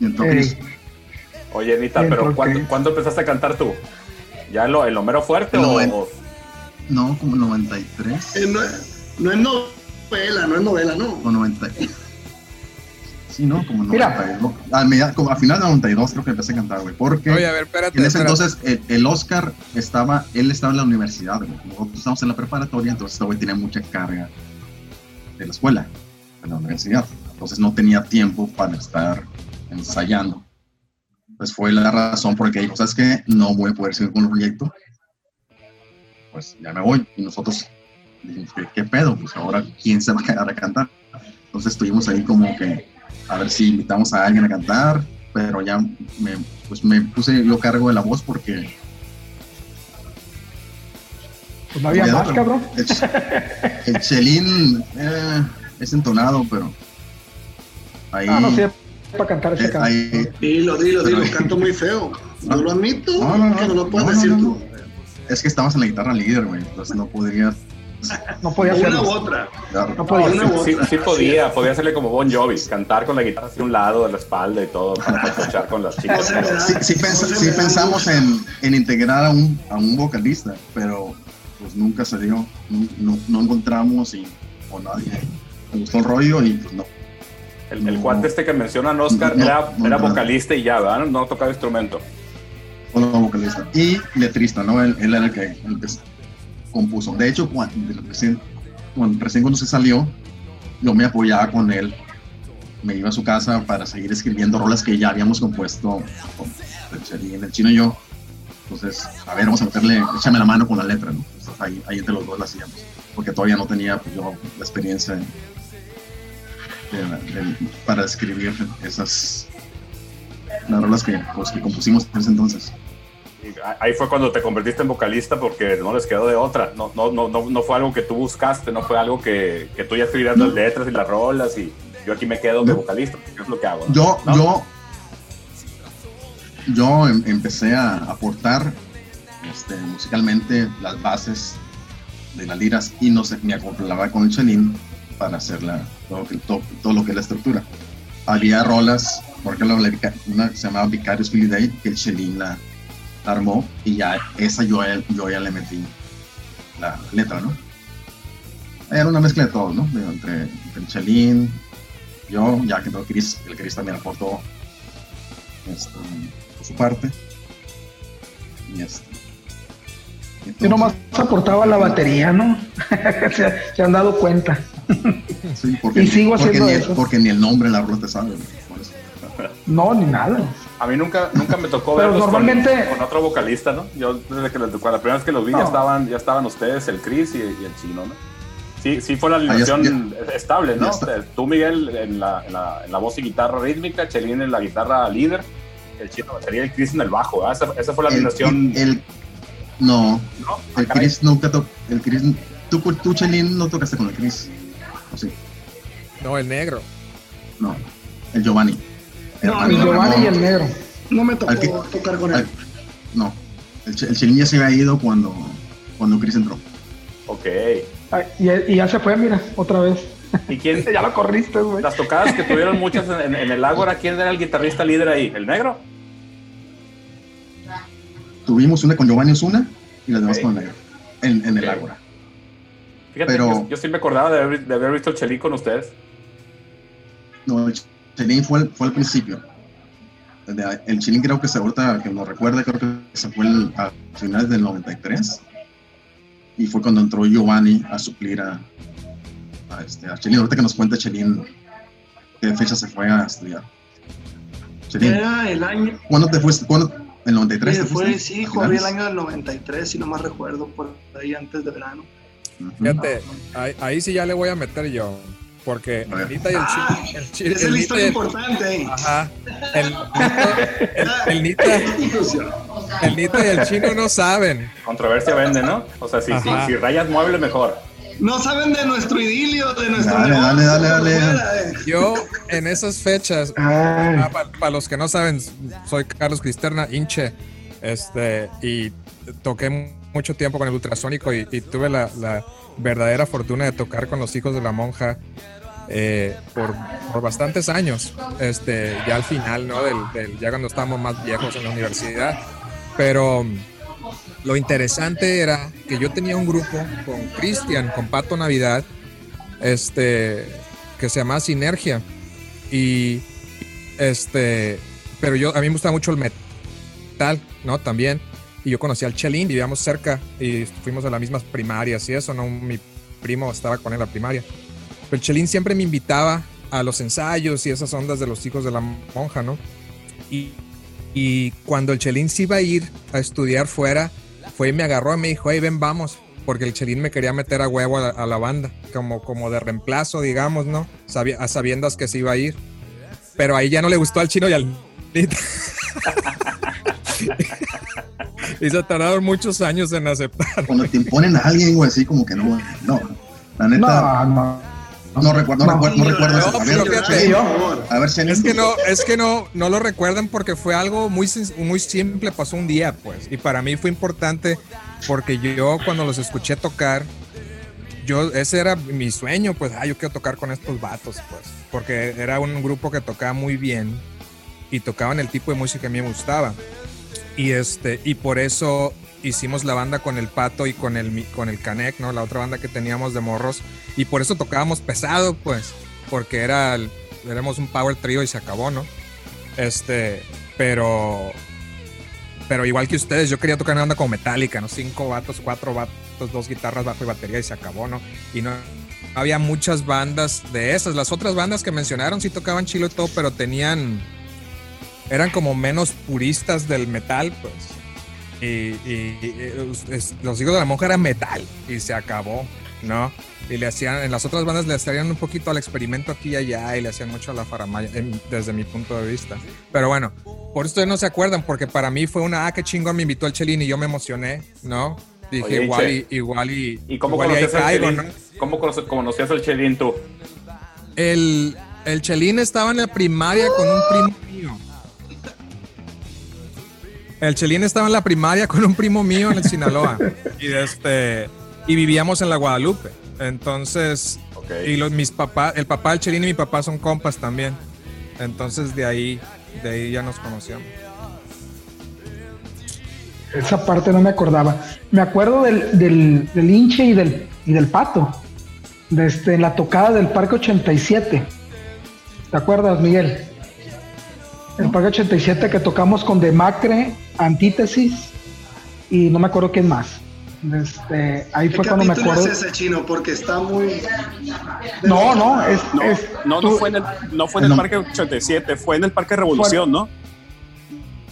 Y entonces, Ey. Oye, Anita, Bien, pero ¿por ¿cuándo, cuándo empezaste a cantar tú? ¿Ya en lo, en lo mero fuerte o, no, como 93 Eh, no, no es novela, no es novela, no. o 90. Sí, no, como Mira. 92. A, media- como a final de 92 creo que empecé a cantar, güey. Porque Oye, a ver, espérate. en ese espérate. entonces el, el Oscar estaba, él estaba en la universidad, güey. Nosotros estábamos en la preparatoria, entonces este güey tenía mucha carga de la escuela, de la universidad. Entonces no tenía tiempo para estar ensayando. Pues fue la razón por la que dijo, ¿sabes qué? No voy a poder seguir con el proyecto. Pues ya me voy. Y nosotros dijimos, ¿qué, qué pedo? Pues ahora, ¿quién se va a quedar a cantar? Entonces estuvimos ahí como que a ver si invitamos a alguien a cantar, pero ya me, pues me puse yo cargo de la voz porque Pues no había Ya, más, pero- cabrón. el, (laughs) el chelín eh, es entonado, pero ahí, Ah, no sé, para cantar esa eh, canción. ahí- Dilo, dilo, dilo, Pero- canto muy feo. Yo lo admito, No, no, no, que no lo puedes no, no, decir no, tú. es que estabas en la guitarra líder, güey, entonces no podría No podía Una u otra. dar- No podía Una u sí, otra. sí podía, podía hacerle como Bon Jovi, cantar con la guitarra hacia un lado de la espalda y todo, para escuchar con las chicas. (laughs) Sí, sí, pens- sí pensamos en, en integrar a un, a un vocalista, pero pues nunca se dio, no, no, no encontramos y o nadie le gustó el rollo y pues no. El, el cuate este que mencionan, Oscar, No, era, no, era no. vocalista y ya, ¿verdad? No tocaba instrumento. Solo vocalista. Y letrista, ¿no? Él, él era el que, el que compuso. De hecho, cuando recién, cuando, recién cuando se salió, yo me apoyaba con él. Me iba a su casa para seguir escribiendo rolas que ya habíamos compuesto con el Chelín, el chino y yo. Entonces, a ver, vamos a meterle, échame la mano con la letra, ¿no? Entonces, ahí, ahí entre los dos la hacíamos. Porque todavía no tenía pues, yo la experiencia para escribir esas las rolas que, pues, que compusimos en ese entonces. Y Ahí fue cuando te convertiste en vocalista porque no les quedó de otra. No, no, no, no, no fue algo que tú buscaste, no fue algo que, que tú ya escribías las letras y las rolas y yo aquí me quedo de No. vocalista, porque es lo que hago. ¿no? Yo, ¿No? yo, yo em- empecé a aportar este, musicalmente las bases de las liras y no sé, me acoplaba con el chelín para hacer la, todo, todo, todo lo que es la estructura. Había rolas, por ejemplo, la vica- una se llamaba Vicarious Philly Day, que el chelín la armó y ya esa yo, yo ya le metí la letra, ¿no? Era una mezcla de todo, ¿no? Entre, entre el chelín, yo, ya que no, Chris, el Chris también aportó este, por su parte. Y este, Yo nomás aportaba la batería, ¿no? (laughs) se, se han dado cuenta. Sí, porque, Y sigo porque haciendo ni, eso. porque ni el nombre de la rola te sabe. güey, por eso. No, ni nada. A mí nunca, nunca me tocó (laughs) Pero verlos con- normalmente- con, otro vocalista, ¿no? Yo desde que les tocó, la primera vez que los vi ya estaban, ya estaban ustedes, el Chris y, y el Chino, ¿no? Sí, sí fue la Ah, alineación estable, ¿no? sea, Tú, Miguel, en la, en, la, en la voz y guitarra rítmica, Chelín en la guitarra líder, el Chino batería y el Chris en el bajo. Esa, esa fue la alineación, el- el- no, ¿no? el Ah, caray. Chris nunca tocó. El Chris, tú, tú, Chelín, no tocaste con el Chris. ¿O sí? No, el negro. No, el Giovanni. No, El Giovanni y el negro. No me tocó Al que- tocar con él. al- no, el, el Chelín ya se había ido cuando, cuando Chris entró. Ok. Ay, y, y ya se fue, mira, otra vez. ¿Y quién? (laughs) Ya lo corriste, güey. Las tocadas que tuvieron muchas en, en- en el Ágora, ¿quién era el guitarrista líder ahí? ¿El negro? Tuvimos una con Giovanni Osuna y las demás con el negro. En, en el Ok. Ágora. Fíjate, Pero- yo, yo sí me acordaba de haber, de haber visto el Chelín con ustedes. No, el Chelín fue, al- fue al principio. El, Chelín creo que se ahorita, que nos recuerda, creo que se fue el- a finales del 93. Y fue cuando entró Giovanni a suplir a, a, este, a Chelín. Ahorita que nos cuenta Chelín qué fecha se fue a estudiar. Chelín, Era el año, ¿cuándo te fuiste? ¿Cuándo? ¿El 93? eh, te fue, fuiste? sí, ¿A corrí el año del 93, si no más recuerdo, por ahí antes de verano. Fíjate, ahí, ahí sí ya le voy a meter yo. Porque y el Ah, Chino. El, chi- Esa es el la Nita y historia el- importante. Ajá. El Nita, el, el Nita, el Nita y el Chino no saben. Controversia vende, ¿no? O sea, si, si, si rayas mueble, mejor. No saben de nuestro idilio, de nuestro Dale, negocio, dale, dale. Yo en esas fechas, (laughs) Ay, para los que no saben, soy Carlos Cristerna, hinche, este, y toqué mucho tiempo con el ultrasónico y, y tuve la, la verdadera fortuna de tocar con los hijos de la monja eh, por, por bastantes años, este, ya al final, ¿no? Del, del- ya cuando estábamos más viejos en la universidad. Pero lo interesante era que yo tenía un grupo con Cristian, con Pato Navidad, este, que se llamaba Sinergia. Y este, pero yo, a mí me gusta mucho el metal, ¿no? También. Y yo conocí al Chelín, vivíamos cerca y fuimos a las mismas primarias y eso, ¿no? Mi primo estaba con él en la primaria. Pero el Chelín siempre me invitaba a los ensayos y esas ondas de los hijos de la monja, ¿no? Y, y cuando el Chelín se iba a ir a estudiar fuera, fue y me agarró y me dijo, hey, ven, vamos. Porque el Chelín me quería meter a huevo a la, a la banda, como, como de reemplazo, digamos, ¿no? Sabi- a sabiendas que se iba a ir. Pero ahí ya no le gustó al chino y al (laughs) y se tardaron muchos años en aceptar. Cuando te imponen a alguien, güey, así como que no, güey, no. La neta, no, no. No, recuerdo, no, No. recuerdo, no recuerdo. No, pero fíjate, a ver. Es que no, es que no, no lo recuerdan porque fue algo muy, muy simple, pasó un día, pues. Y para mí fue importante porque yo cuando los escuché tocar, yo, ese era mi sueño, pues, ah, yo quiero tocar con estos vatos, pues. Porque era un grupo que tocaba muy bien y tocaban el tipo de música que a mí me gustaba. Y este, y por eso hicimos la banda con el Pato y con el, con el Canek, ¿no? La otra banda que teníamos de morros. Y por eso tocábamos pesado, pues. Porque era éramos un power trio y se acabó, ¿no? Este, pero pero igual que ustedes, yo quería tocar una banda como Metallica, ¿no? Cinco vatos, cuatro vatos, dos guitarras, bajo y batería y se acabó, ¿no? Y no había muchas bandas de esas. Las otras bandas que mencionaron sí tocaban chilo y todo, pero tenían eran como menos puristas del metal, pues. Y, y- y, es- los hijos de la monja eran metal y se acabó, ¿no? Y le hacían, en las otras bandas le hacían un poquito al experimento aquí y allá y le hacían mucho a la faramaya, desde mi punto de vista. Pero bueno, por eso no se acuerdan, porque para mí fue una, ah, qué chingón, me invitó el Chelín y yo me emocioné, ¿no? Dije, Oye, igual, Che. y, igual y, ¿Y cómo conocías al Chelín? ¿no? ¿Cómo conocías al Chelín tú? El, el Chelín estaba en la primaria con un primo mío. El Chelín estaba en la primaria con un primo mío en el Sinaloa. (laughs) y este y vivíamos en la Guadalupe. Entonces, y los, mis papás, el papá del Chelín y mi papá son compas también. Entonces de ahí, de ahí ya nos conocíamos. Esa parte no me acordaba. Me acuerdo del, del, del hinche y del, y del pato. Desde la tocada del Parque 87. ¿Te acuerdas, Miguel? El Parque 87 que tocamos con Demacre, Antítesis y no me acuerdo quién más. Este, ahí ¿Qué fue cuando me acuerdo. es ese chino? Porque está muy. No, no, es, No, es- no, no tú- fue en el, no fue en el No. Parque 87, fue en el Parque Revolución, ¿no?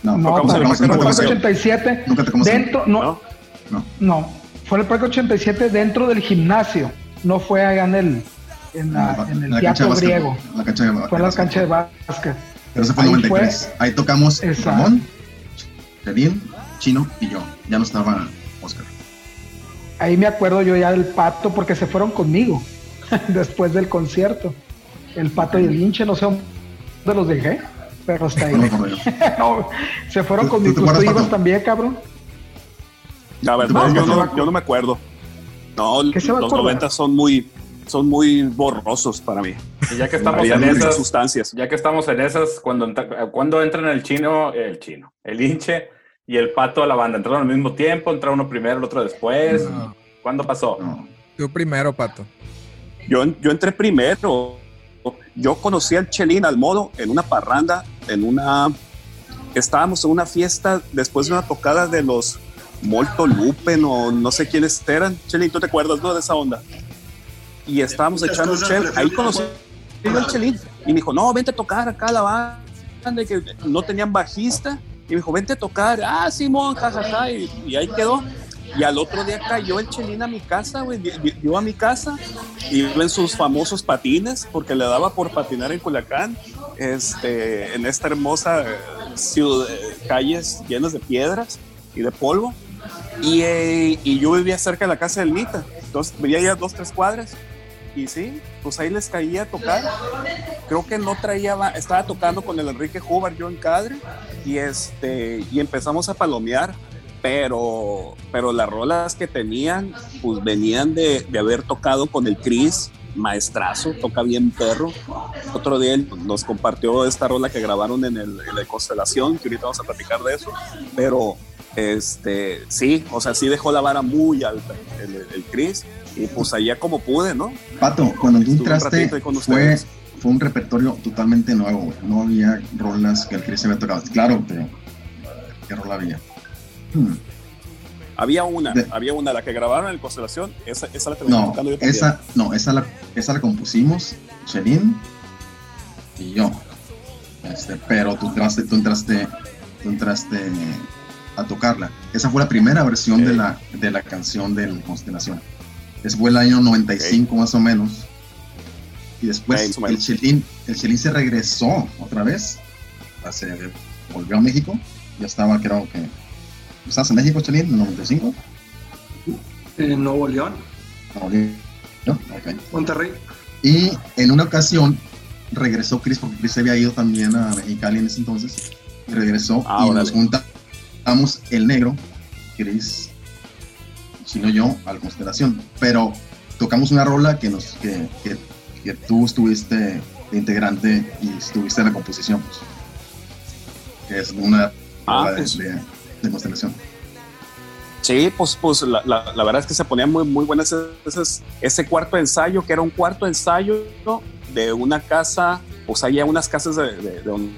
No, No, tocamos en el fue Parque en el Parque Revolución. 87. Nunca tocamos en- Dentro, no, ¿No? No. no, fue en el Parque 87 dentro del gimnasio. No fue allá en el, en, la- en el la cancha teatro de básquet, griego. La cancha de Fue en la cancha de básquet. Pero ese fue el Ahí 93. Ahí tocamos Exacto. Ramón, Kevin, Chino y yo. Ya no estaba Oscar. Ahí me acuerdo yo ya del pato porque se fueron conmigo (laughs) después del concierto. El pato y el hinche, no sé dónde los dejé, pero hasta ahí. (laughs) No se fueron ¿Tú- conmigo. tú ¿Tú ibas también, cabrón? La verdad, yo no, yo no me acuerdo. No, ¿Qué se los acordar? 90 son muy, son muy borrosos para mí. Y ya que estamos en esas, sustancias. ya que estamos en esas, cuando, entra- cuando entran el chino, el chino, el hinche y el pato a la banda, ¿entraron al mismo tiempo? ¿Entra uno primero, el otro después? No, ¿Cuándo pasó? No. tú primero, Pato. Yo, yo entré primero. Yo conocí al Chelín al modo en una parranda, en una. Estábamos en una fiesta después de una tocada de los Molto Lupen o no sé quiénes eran. Chelín, ¿tú te acuerdas no, de esa onda? Y estábamos echando cosas, chel. Ahí no conocí al Chelín y me dijo, no, vente a tocar acá a la banda, que no tenían bajista. Y me dijo, vente a tocar. Ah, Simón, jajaja. Y, y ahí quedó. Y al otro día cayó el Chelín a mi casa, güey. Vio a mi casa y en sus famosos patines, porque le daba por patinar en Culiacán, este, en esta hermosa eh, ciudad, eh, calles llenas de piedras y de polvo. Y, eh, y yo vivía cerca de la casa del Nita, entonces vivía ya dos, tres cuadras. Y sí, pues ahí les caía a tocar. Creo que no traía, ba- estaba tocando con el Enrique Hubar, yo en Cadre, y, este, y empezamos a palomear pero, pero las rolas que tenían, pues venían de, de haber tocado con el Chris, maestrazo, toca bien perro. Otro día él nos compartió esta rola que grabaron en el, en la Constelación, que ahorita vamos a platicar de eso, pero este, sí, o sea, sí dejó la vara muy alta el, el Chris, y pues allá como pude, ¿no? Pato, cuando tú entraste, fue, fue un repertorio totalmente nuevo. No había rolas que el Chris había tocado. Claro, pero ¿qué rola había? Hmm. Había una, De- había una, la que grabaron en el Constelación, esa, esa la terminé No, tocando yo también. esa, no, esa la, esa la compusimos, Shelin y yo. Este, pero tú entraste, tú entraste, tú entraste a tocarla. Esa fue la primera versión de, la, de la canción del Constelación. Ese fue el año 95 más o menos. Y después el. Chelín, el Chelín se regresó otra vez. Se volvió a México. Ya estaba, creo que. ¿Estás en México, Chelín, en el 95? En Nuevo León, ¿no? Ok. Monterrey. Y en una ocasión regresó Chris, porque Chris se había ido también a Mexicali en ese entonces. Y regresó Ah, y órale. nos el negro, Chris, sino yo, a la constelación. Pero tocamos una rola que, nos, que, que, que tú estuviste de integrante y estuviste en la composición, pues. Que es una Ah, rola pues. de- de constelación. Sí, pues, pues la, la- la verdad es que se ponía muy, muy buena ese, ese- cuarto ensayo, que era un cuarto ensayo de una casa, pues había unas casas de, de- de donde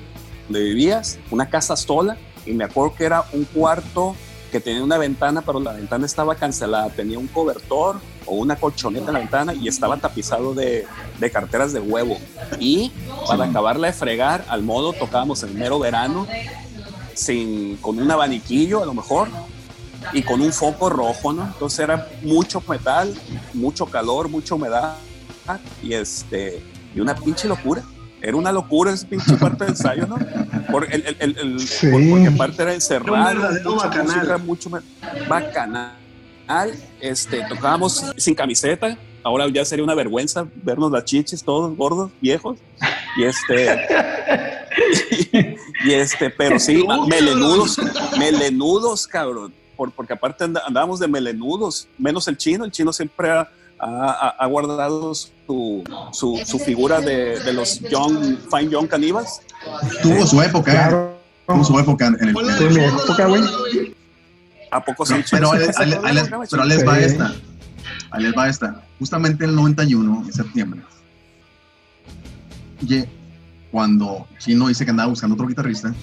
vivías, una casa sola, y me acuerdo que era un cuarto que tenía una ventana, pero la ventana estaba cancelada, tenía un cobertor o una colchoneta en la ventana y estaba tapizado de, de carteras de huevo. Y para acabarla de fregar, al modo tocábamos en mero verano, sin, con un abaniquillo a lo mejor, y con un foco rojo, ¿no? Entonces era mucho metal, mucho calor, mucha humedad y este y una pinche locura. Era una locura ese pinche parte del ensayo, ¿no? Por el, el- el- el- Sí. por- porque aparte era encerrado, Era mucha bacanal. música, mucho me- bacanal. Este, tocábamos sin camiseta. Ahora ya sería una vergüenza vernos las chichis todos gordos, viejos. Y este (laughs) y este, pero sí, melenudos, melenudos, cabrón. Por, porque aparte andábamos de melenudos, menos el chino. El chino siempre ha, ha- guardado su, su, su figura de, de los young, fine young caníbals. Tuvo su época, ¿eh? Claro. tuvo su época en el. Fue mi época, güey. ¿A poco sí? Pero, les- pero les va esta. Ahí les va esta. Justamente en el 91, en septiembre, cuando Chino dice que andaba buscando otro guitarrista,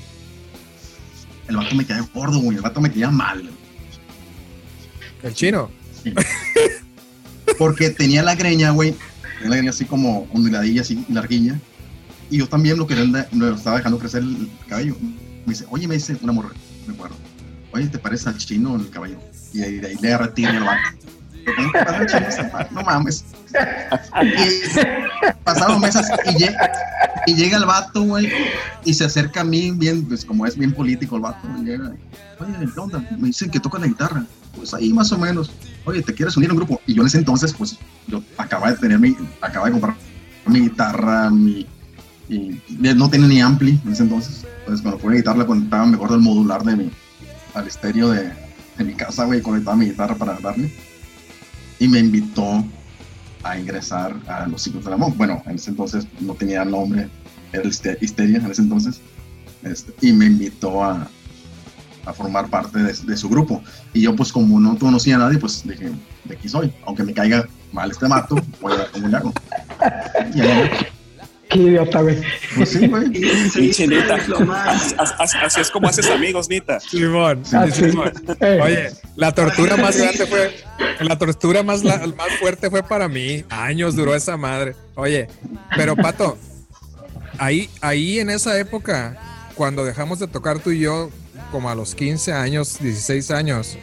el vato me caía gordo, güey. El vato me caía mal. El chino. Sí. Porque tenía la greña, güey. Tenía la greña así como onduladilla, así larguilla. Y yo también lo quería, lo estaba dejando crecer el cabello. Me dice, oye, me dice una morra, me acuerdo. Oye, ¿te parece al chino el cabello? Y ahí, de ahí le agarré tiro al vato. Yo, ¿cómo te parece al chino, Zampa? No mames. Y pasaron meses y llega, y llega el vato, güey, y se acerca a mí, bien, pues como es bien político el vato, y oye, ¿qué onda? Me dicen que toca la guitarra. Pues ahí más o menos. Oye, ¿te quieres unir a un grupo? Y yo en ese entonces, pues, yo acababa de tener mi, acababa de comprar mi guitarra, mi, no tenía ni ampli en ese entonces. Entonces, cuando ponía guitarra, le conectaba, me acuerdo el modular de mi, al estéreo de, de mi casa, güey, conectaba mi guitarra para darle. Y me invitó a ingresar a los ciclos de la monja. Bueno, en ese entonces no tenía nombre, era Histe- Histeria en ese entonces. Este, y me invitó a, a formar parte de, de su grupo. Y yo, pues, como no conocía a nadie, pues dije, de aquí soy. Aunque me caiga mal este mato, voy a ver cómo le hago. Y ahí, Qué idiota, güey. pues sí, güey. Lo más. Así, así- es como haces amigos, Nita. Simón. Sí, sí. Simón. Eh, Oye, la tortura más grande fue, la tortura más, la- más fuerte fue para mí. Años duró esa madre. Oye, pero Pato, ahí, ahí en esa época, cuando dejamos de tocar tú y yo, como a los 15 años, 16 años,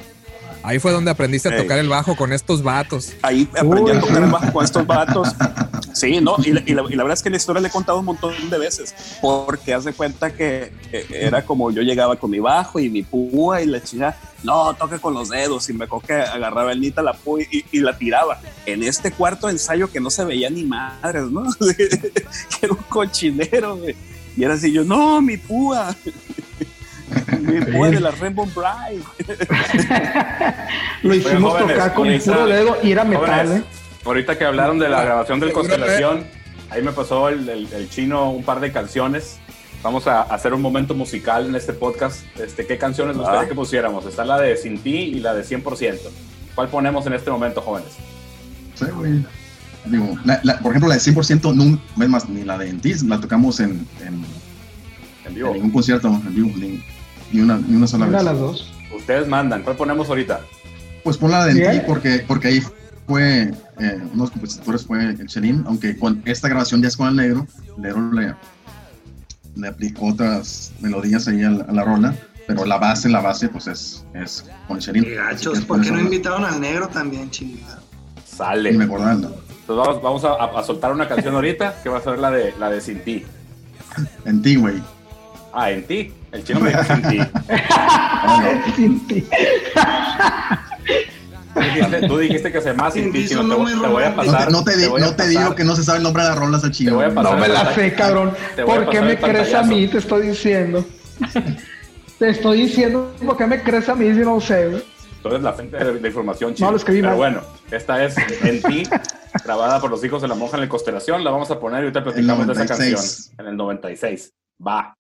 ahí fue donde aprendiste a tocar el bajo con estos vatos. Ahí aprendí Uy, a tocar sí. bajo con estos vatos. (laughs) Sí, no, y la, y la- y la verdad es que la historia le he contado un montón de veces, porque haz de cuenta que eh, era como yo llegaba con mi bajo y mi púa y la chica, no, toca con los dedos, y me acuerdo que agarraba el nita la púa y, y la tiraba. En este cuarto ensayo que no se veía ni madres, ¿no? (laughs) que era un cochinero, güey. Y era así, yo, no, mi púa. Mi púa de la Rainbow Bright. Lo hicimos jóvenes, tocar con ahorita- puro dedo y era metal, Jóvenes, ¿eh? Ahorita que hablaron de la grabación del Constelación, ahí me pasó el, el- el chino un par de canciones. Vamos a hacer un momento musical en este podcast. Este, ¿Qué canciones gustaría Ah. que pusiéramos? Está la de Sin Ti y la de 100%. ¿Cuál ponemos en este momento, jóvenes? Sí, güey. Digo, la- la- por ejemplo, la de 100% no, es más, ni la de Entis la tocamos en, en, En en vivo. ningún concierto, en vivo, ni, ni una, ni una sola Una de vez. las dos. Ustedes mandan. ¿Cuál ponemos ahorita? Pues pon la de Bien. Entis porque, porque ahí fue, eh, uno de los compositores fue el Chelín, aunque con esta grabación ya es con el negro, el negro le, le aplicó otras melodías ahí a la, a la rola, pero la base, la base, pues es, es con el Chelín. Gachos, ¿por qué no invitaron al negro también, chingada? Sale. Ni me acordaba. ¿no? Entonces vamos, vamos a, a- a soltar una canción ahorita que va a ser la de, la de Sin Ti. En ti, güey. Ah, en ti. El chino me dijo Sin Ti. Sin ti. Tú dijiste, tú dijiste que se más Sin Ti, chino. Te, voy- muy te voy a. No pasar. te, no te, di- no digo que no se sabe el nombre de las rolas al chino. Te voy a güey. pasar No me la sé, cabrón. ¿Por qué me crees a mí? Te estoy diciendo. Te estoy diciendo por qué me crees a mí si no sé, güey. Tú eres la fuente de, de información chino. lo escribí Pero mal. bueno, esta es En ti, grabada por los hijos de la monja en la constelación. La vamos a poner y ahorita platicamos de esa 96. canción. En el 96. Va.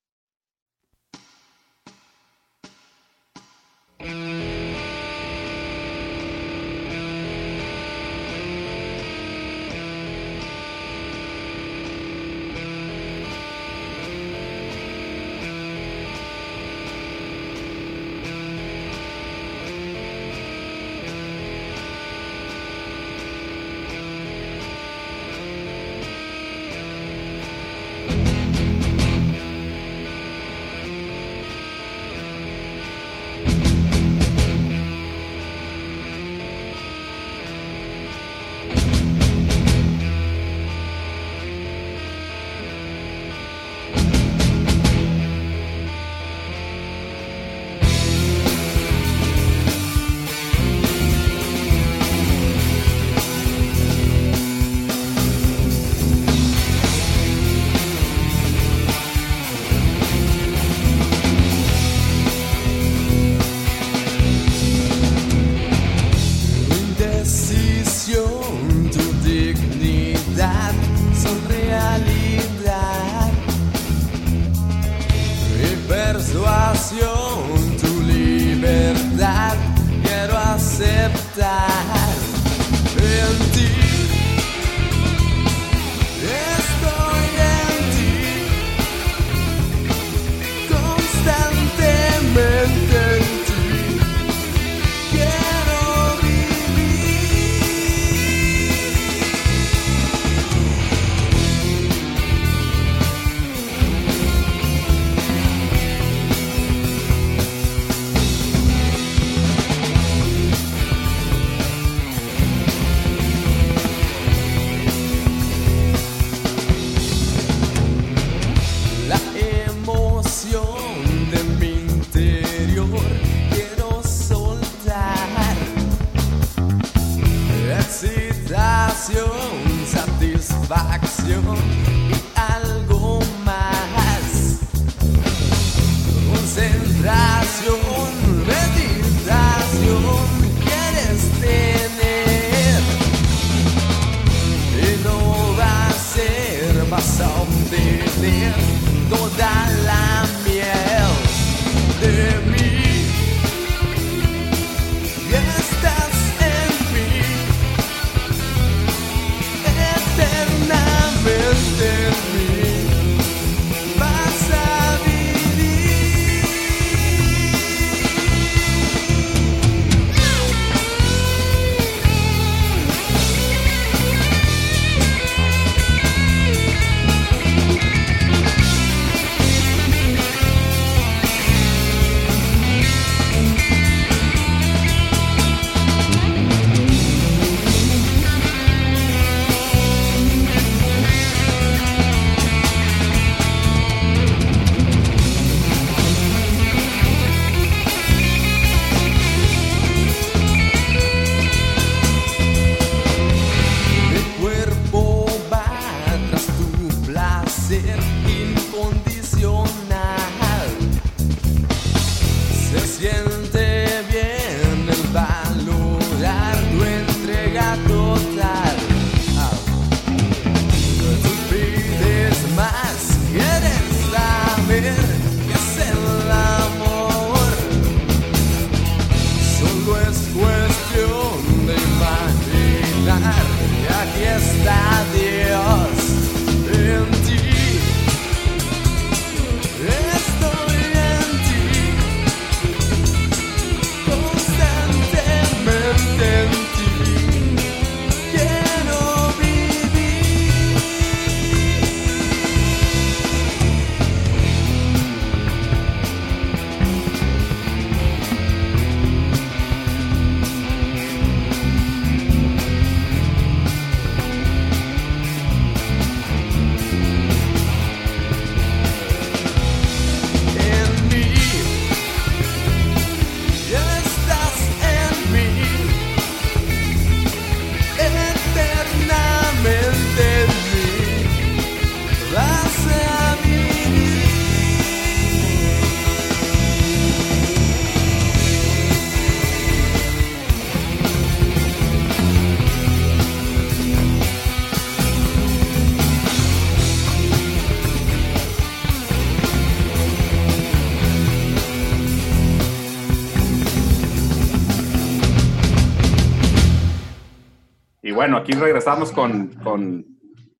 Aquí regresamos con, con,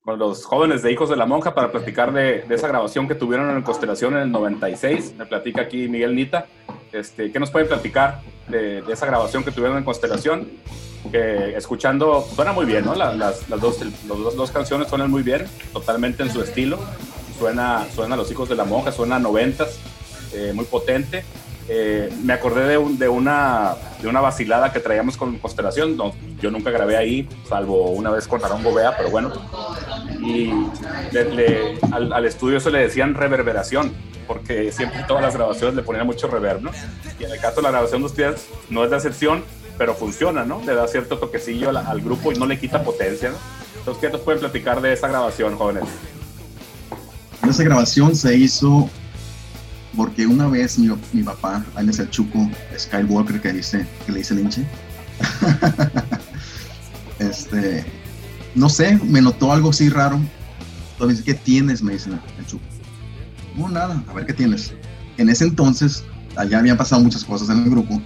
con los jóvenes de Hijos de la Monja para platicar de, de esa grabación que tuvieron en Constelación en el 96. Me platica aquí Miguel Nita. Este, ¿Qué nos pueden platicar de, de esa grabación que tuvieron en Constelación? Que escuchando, suena muy bien, ¿no? La- Las, las dos, los dos, dos canciones suenan muy bien, totalmente en su estilo. Suena, suena a Los Hijos de la Monja, suena a noventas, eh, muy potente. Eh, me acordé de, un- de, una, de una vacilada que traíamos con Constelación. No, yo nunca grabé ahí, salvo una vez con Aarón Gobea, pero bueno. Y le- le- al, al estudio eso le decían reverberación, porque siempre todas las grabaciones le ponían mucho reverb, ¿no? Y en el caso de la grabación de ustedes no es la excepción, pero funciona, ¿no? Le da cierto toquecillo al, al grupo y no le quita potencia, ¿no? Entonces, ¿qué nos pueden platicar de esa grabación, jóvenes? Esa grabación se hizo porque una vez mi, mi papá, alias el Chuco Skywalker, que, dice, que le dice Linche, (laughs) este, no sé, me notó algo así raro. Entonces, ¿qué tienes? Me dice el Chuco. No, nada, a ver qué tienes. En ese entonces, allá habían pasado muchas cosas en el grupo.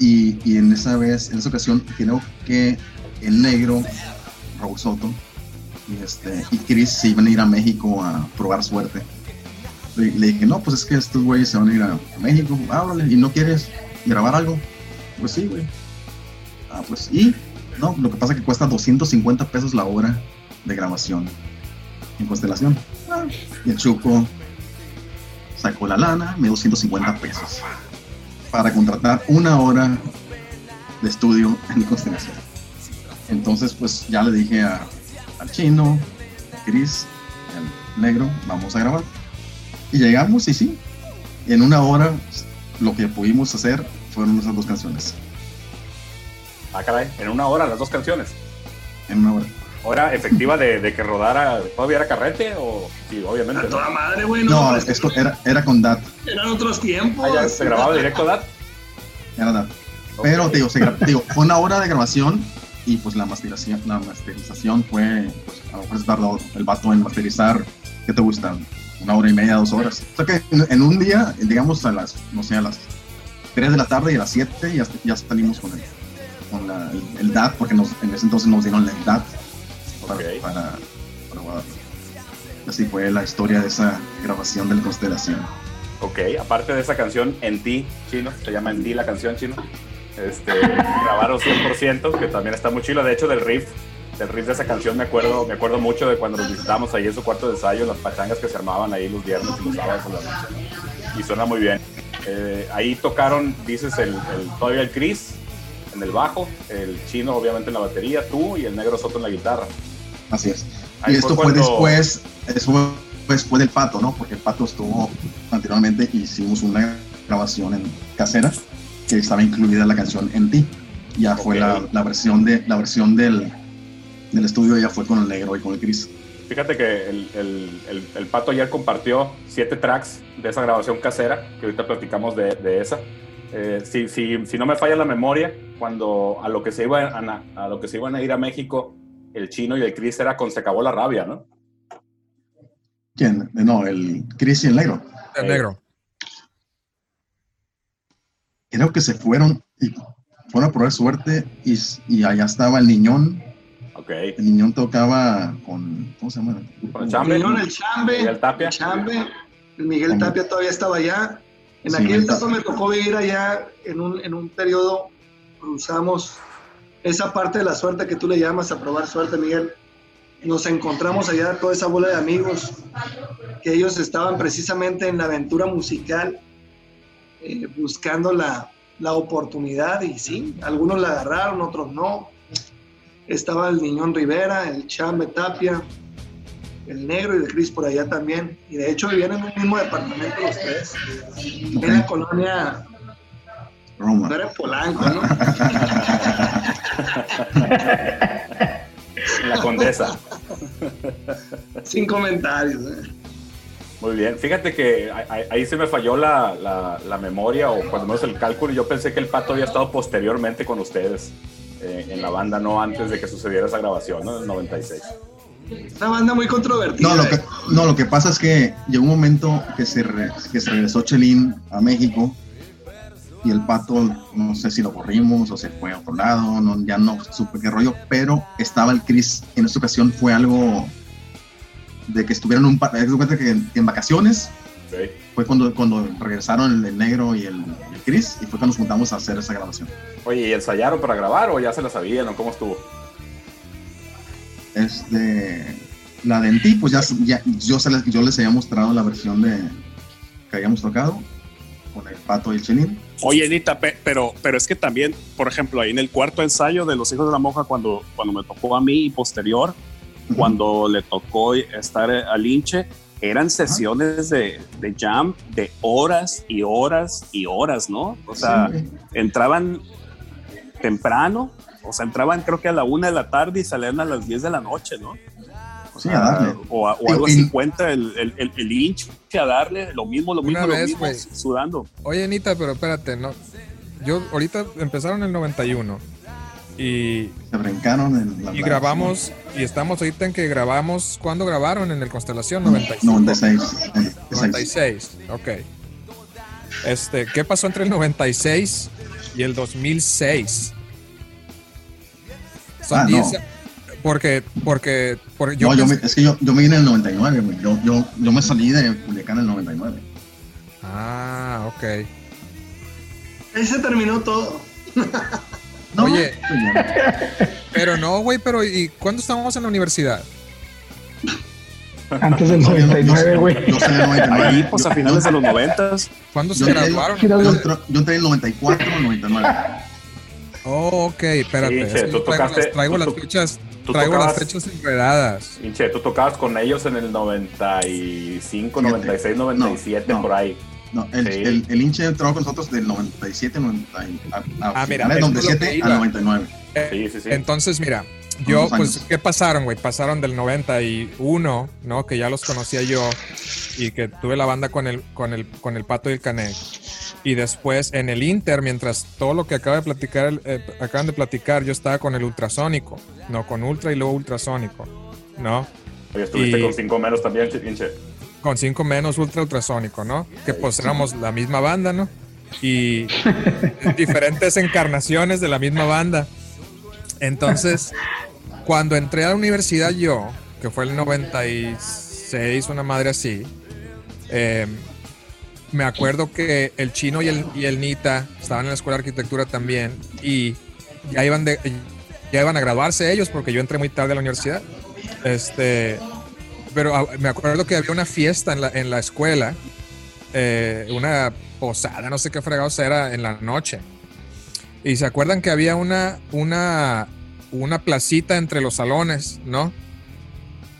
Y, y en esa vez, en esa ocasión, creo que el negro, Raúl Soto, y, este, y Chris se iban a ir a México a probar suerte. Le, dije, no, pues es que estos güeyes se van a ir a, México, háblale, ¿y no quieres grabar algo? Pues sí, güey. Ah, pues, y, no, lo que pasa es que cuesta 250 pesos la hora de grabación en Constelación. Y el Chuco sacó la lana, me dio 250 pesos para contratar una hora de estudio en Constelación. Entonces, pues ya le dije a, al chino, Chris, al negro, vamos a grabar. Y llegamos y sí, en una hora lo que pudimos hacer fueron esas dos canciones. Ah, caray, en una hora las dos canciones. En una hora. ¿Hora efectiva de, de que rodara, todavía era carrete o sí, obviamente? A toda madre, güey. No, No, esto era, era con DAT, eran otros tiempos. Ah, ya se grababa directo, ¿DAT? era DAT. Pero te digo, se digo, fue una hora de grabación y pues la masterización, la masterización fue, pues a lo mejor es tardó el vato en masterizar, ¿qué te gusta? Una hora y media, dos horas. O sea que en, en un día, digamos a las, no sé, a las 3 de la tarde y a las 7 ya, ya salimos con el, con la- el, el DAT, porque nos, en ese entonces nos dieron el DAT para, Ok. para, para Guadalupe. Así fue la historia de esa grabación de la constelación. Ok, aparte de esa canción, En ti, chino, se llama En ti la canción chino. Este, (laughs) grabaron 100%, que también está muy chido. De hecho, del riff, del riff de esa canción me acuerdo, me acuerdo mucho de cuando nos visitamos ahí en su cuarto de ensayo, las pachangas que se armaban ahí los viernes y los sábados por la noche. ¿no? Y suena muy bien. Eh, ahí tocaron, dices, el, el, todavía el Chris en el bajo, el chino obviamente en la batería, tú y el negro Soto en la guitarra. Así es. Ahí y esto fue cuando- después, eso fue después del pato, ¿no? Porque el pato estuvo anteriormente, hicimos una grabación en casera que estaba incluida la canción En ti. Ya fue Ok. la, la versión de la versión del, del estudio ya fue con el negro y con el gris. Fíjate que el, el- el- el Pato ayer compartió siete tracks de esa grabación casera, que ahorita platicamos de, de esa. Eh, si, si- si no me falla la memoria, cuando a lo, que se iban a, a lo que se iban a ir a México, el chino y el Chris era con Se acabó la rabia, ¿no? ¿Quién? No, el Chris y el negro. El negro. Creo que se fueron y fueron a probar suerte y, y allá estaba el niñón. Ok. El niñón tocaba con, ¿cómo se llama? Con el. León, el Chambe, Miguel Tapia. el Chambe, el Miguel Tapia todavía estaba allá. En Sí, aquel Miguel etapa Tapia. me tocó vivir allá en un, en un periodo, cruzamos esa parte de la suerte que tú le llamas a probar suerte, Miguel. Nos encontramos allá toda esa bola de amigos, que ellos estaban precisamente en la aventura musical, eh, buscando la, la oportunidad y sí, algunos la agarraron, otros no. Estaba el Niñón Rivera, el Chambe Tapia, el negro y el Cris por allá también. Y de hecho vivían en un mismo departamento los tres. En la colonia, Roma. no era en Polanco, ¿no? (laughs) La condesa. Sin comentarios. ¿eh? Muy bien. Fíjate que ahí- se me falló la, la- la memoria o cuando menos el cálculo. Yo pensé que el Pato había estado posteriormente con ustedes eh, en la banda, no antes de que sucediera esa grabación, ¿no? En el 96. Una banda muy controvertida. No, lo que, no, lo que pasa es que llegó un momento que se, re- que se regresó Chelín a México y el pato, no sé si lo corrimos o se fue a otro lado, no, ya no supe qué rollo, pero estaba el Chris. En esta ocasión fue algo de que estuvieron un par, que en, en vacaciones Ok. Fue cuando, cuando regresaron el, el negro y el, el Chris y fue cuando nos juntamos a hacer esa grabación. Oye, ¿y ensayaron para grabar o ya se la sabían o cómo estuvo? Este, la de en ti, pues ya, ya- yo, se les, yo les había mostrado la versión de que habíamos tocado con el pato y el chelín. Oye, Anita, pe- pero, pero es que también, por ejemplo, ahí en el cuarto ensayo de Los Hijos de la Monja, cuando, cuando me tocó a mí y posterior, cuando le tocó estar al hinche, eran sesiones de, de jam de horas y horas y horas, ¿no? O sea, Sí, entraban temprano, o sea, entraban creo que a la una de la tarde y salían a las 10 de la noche, ¿no? O, Sí, sea, a darle. o, a- o algo así cuenta el, el, el, el hinche a darle lo mismo, lo Una mismo, lo vez, mismo, sudando. Oye, Anita, pero espérate, no. Yo ahorita empezaron en el 91 y, se brincaron en la y grabamos y estamos ahorita en que grabamos. ¿Cuándo grabaron? En el Constelación 95. 96. 96. 96, ok. Este, ¿qué pasó entre el 96 y el 2006? Son Ah, no. 10 porque, porque, porque yo, no, yo me- es que yo, yo me vine en el 99, güey. Yo, yo, yo me salí de Culiacán en el 99. Ah, ok. Ahí se terminó todo. (laughs) No, Oye. Pero no, güey, pero ¿y cuándo estábamos en la universidad? Antes del No, yo no- 99, yo- güey. Yo en el 99. Ahí, pues Yo- a finales yo- de los noventas. ¿Cuándo yo se graduaron? Yo, entré- yo entré en el 94 o el 99. Oh, ok, espérate. Sí, che, tú yo traigo tocaste- las, traigo tú las fechas, tú traigo las tocabas- fechas enredadas. Pinche, tú tocabas con ellos en el 95, Fíjate. 96, 97, No, no. por ahí. No, el, Sí. el, el hinche entró con nosotros del 97 90, y- a, a Ah, mira, finales esto del es lo que 97 iba. al 99. Sí, sí, sí. Entonces, mira, yo, pues, años. ¿qué pasaron, güey? Pasaron del 91, ¿no? Que ya los conocía yo y que tuve la banda con el, con el, con el Pato y el Canek. Y después, en el Inter, mientras todo lo que acaba de platicar, eh, acaban de platicar, yo estaba con el ultrasónico, ¿no? Con ultra y luego ultrasónico, ¿no? Oye, estuviste y- con cinco menos también, che- pinche. Con cinco menos ultra ultrasónico, ¿no? Que pues éramos la misma banda, ¿no? Y (laughs) diferentes encarnaciones de la misma banda. Entonces, cuando entré a la universidad yo, que fue el 96, una madre así, eh, me acuerdo que el chino y el, y el Nita estaban en la escuela de arquitectura también y ya iban, de, ya iban a graduarse ellos porque yo entré muy tarde a la universidad. Este, pero ah, me acuerdo que había una fiesta en la, en la escuela, eh, una posada, no sé qué fregados era en la noche. Y se acuerdan que había una, una, una placita entre los salones, ¿no?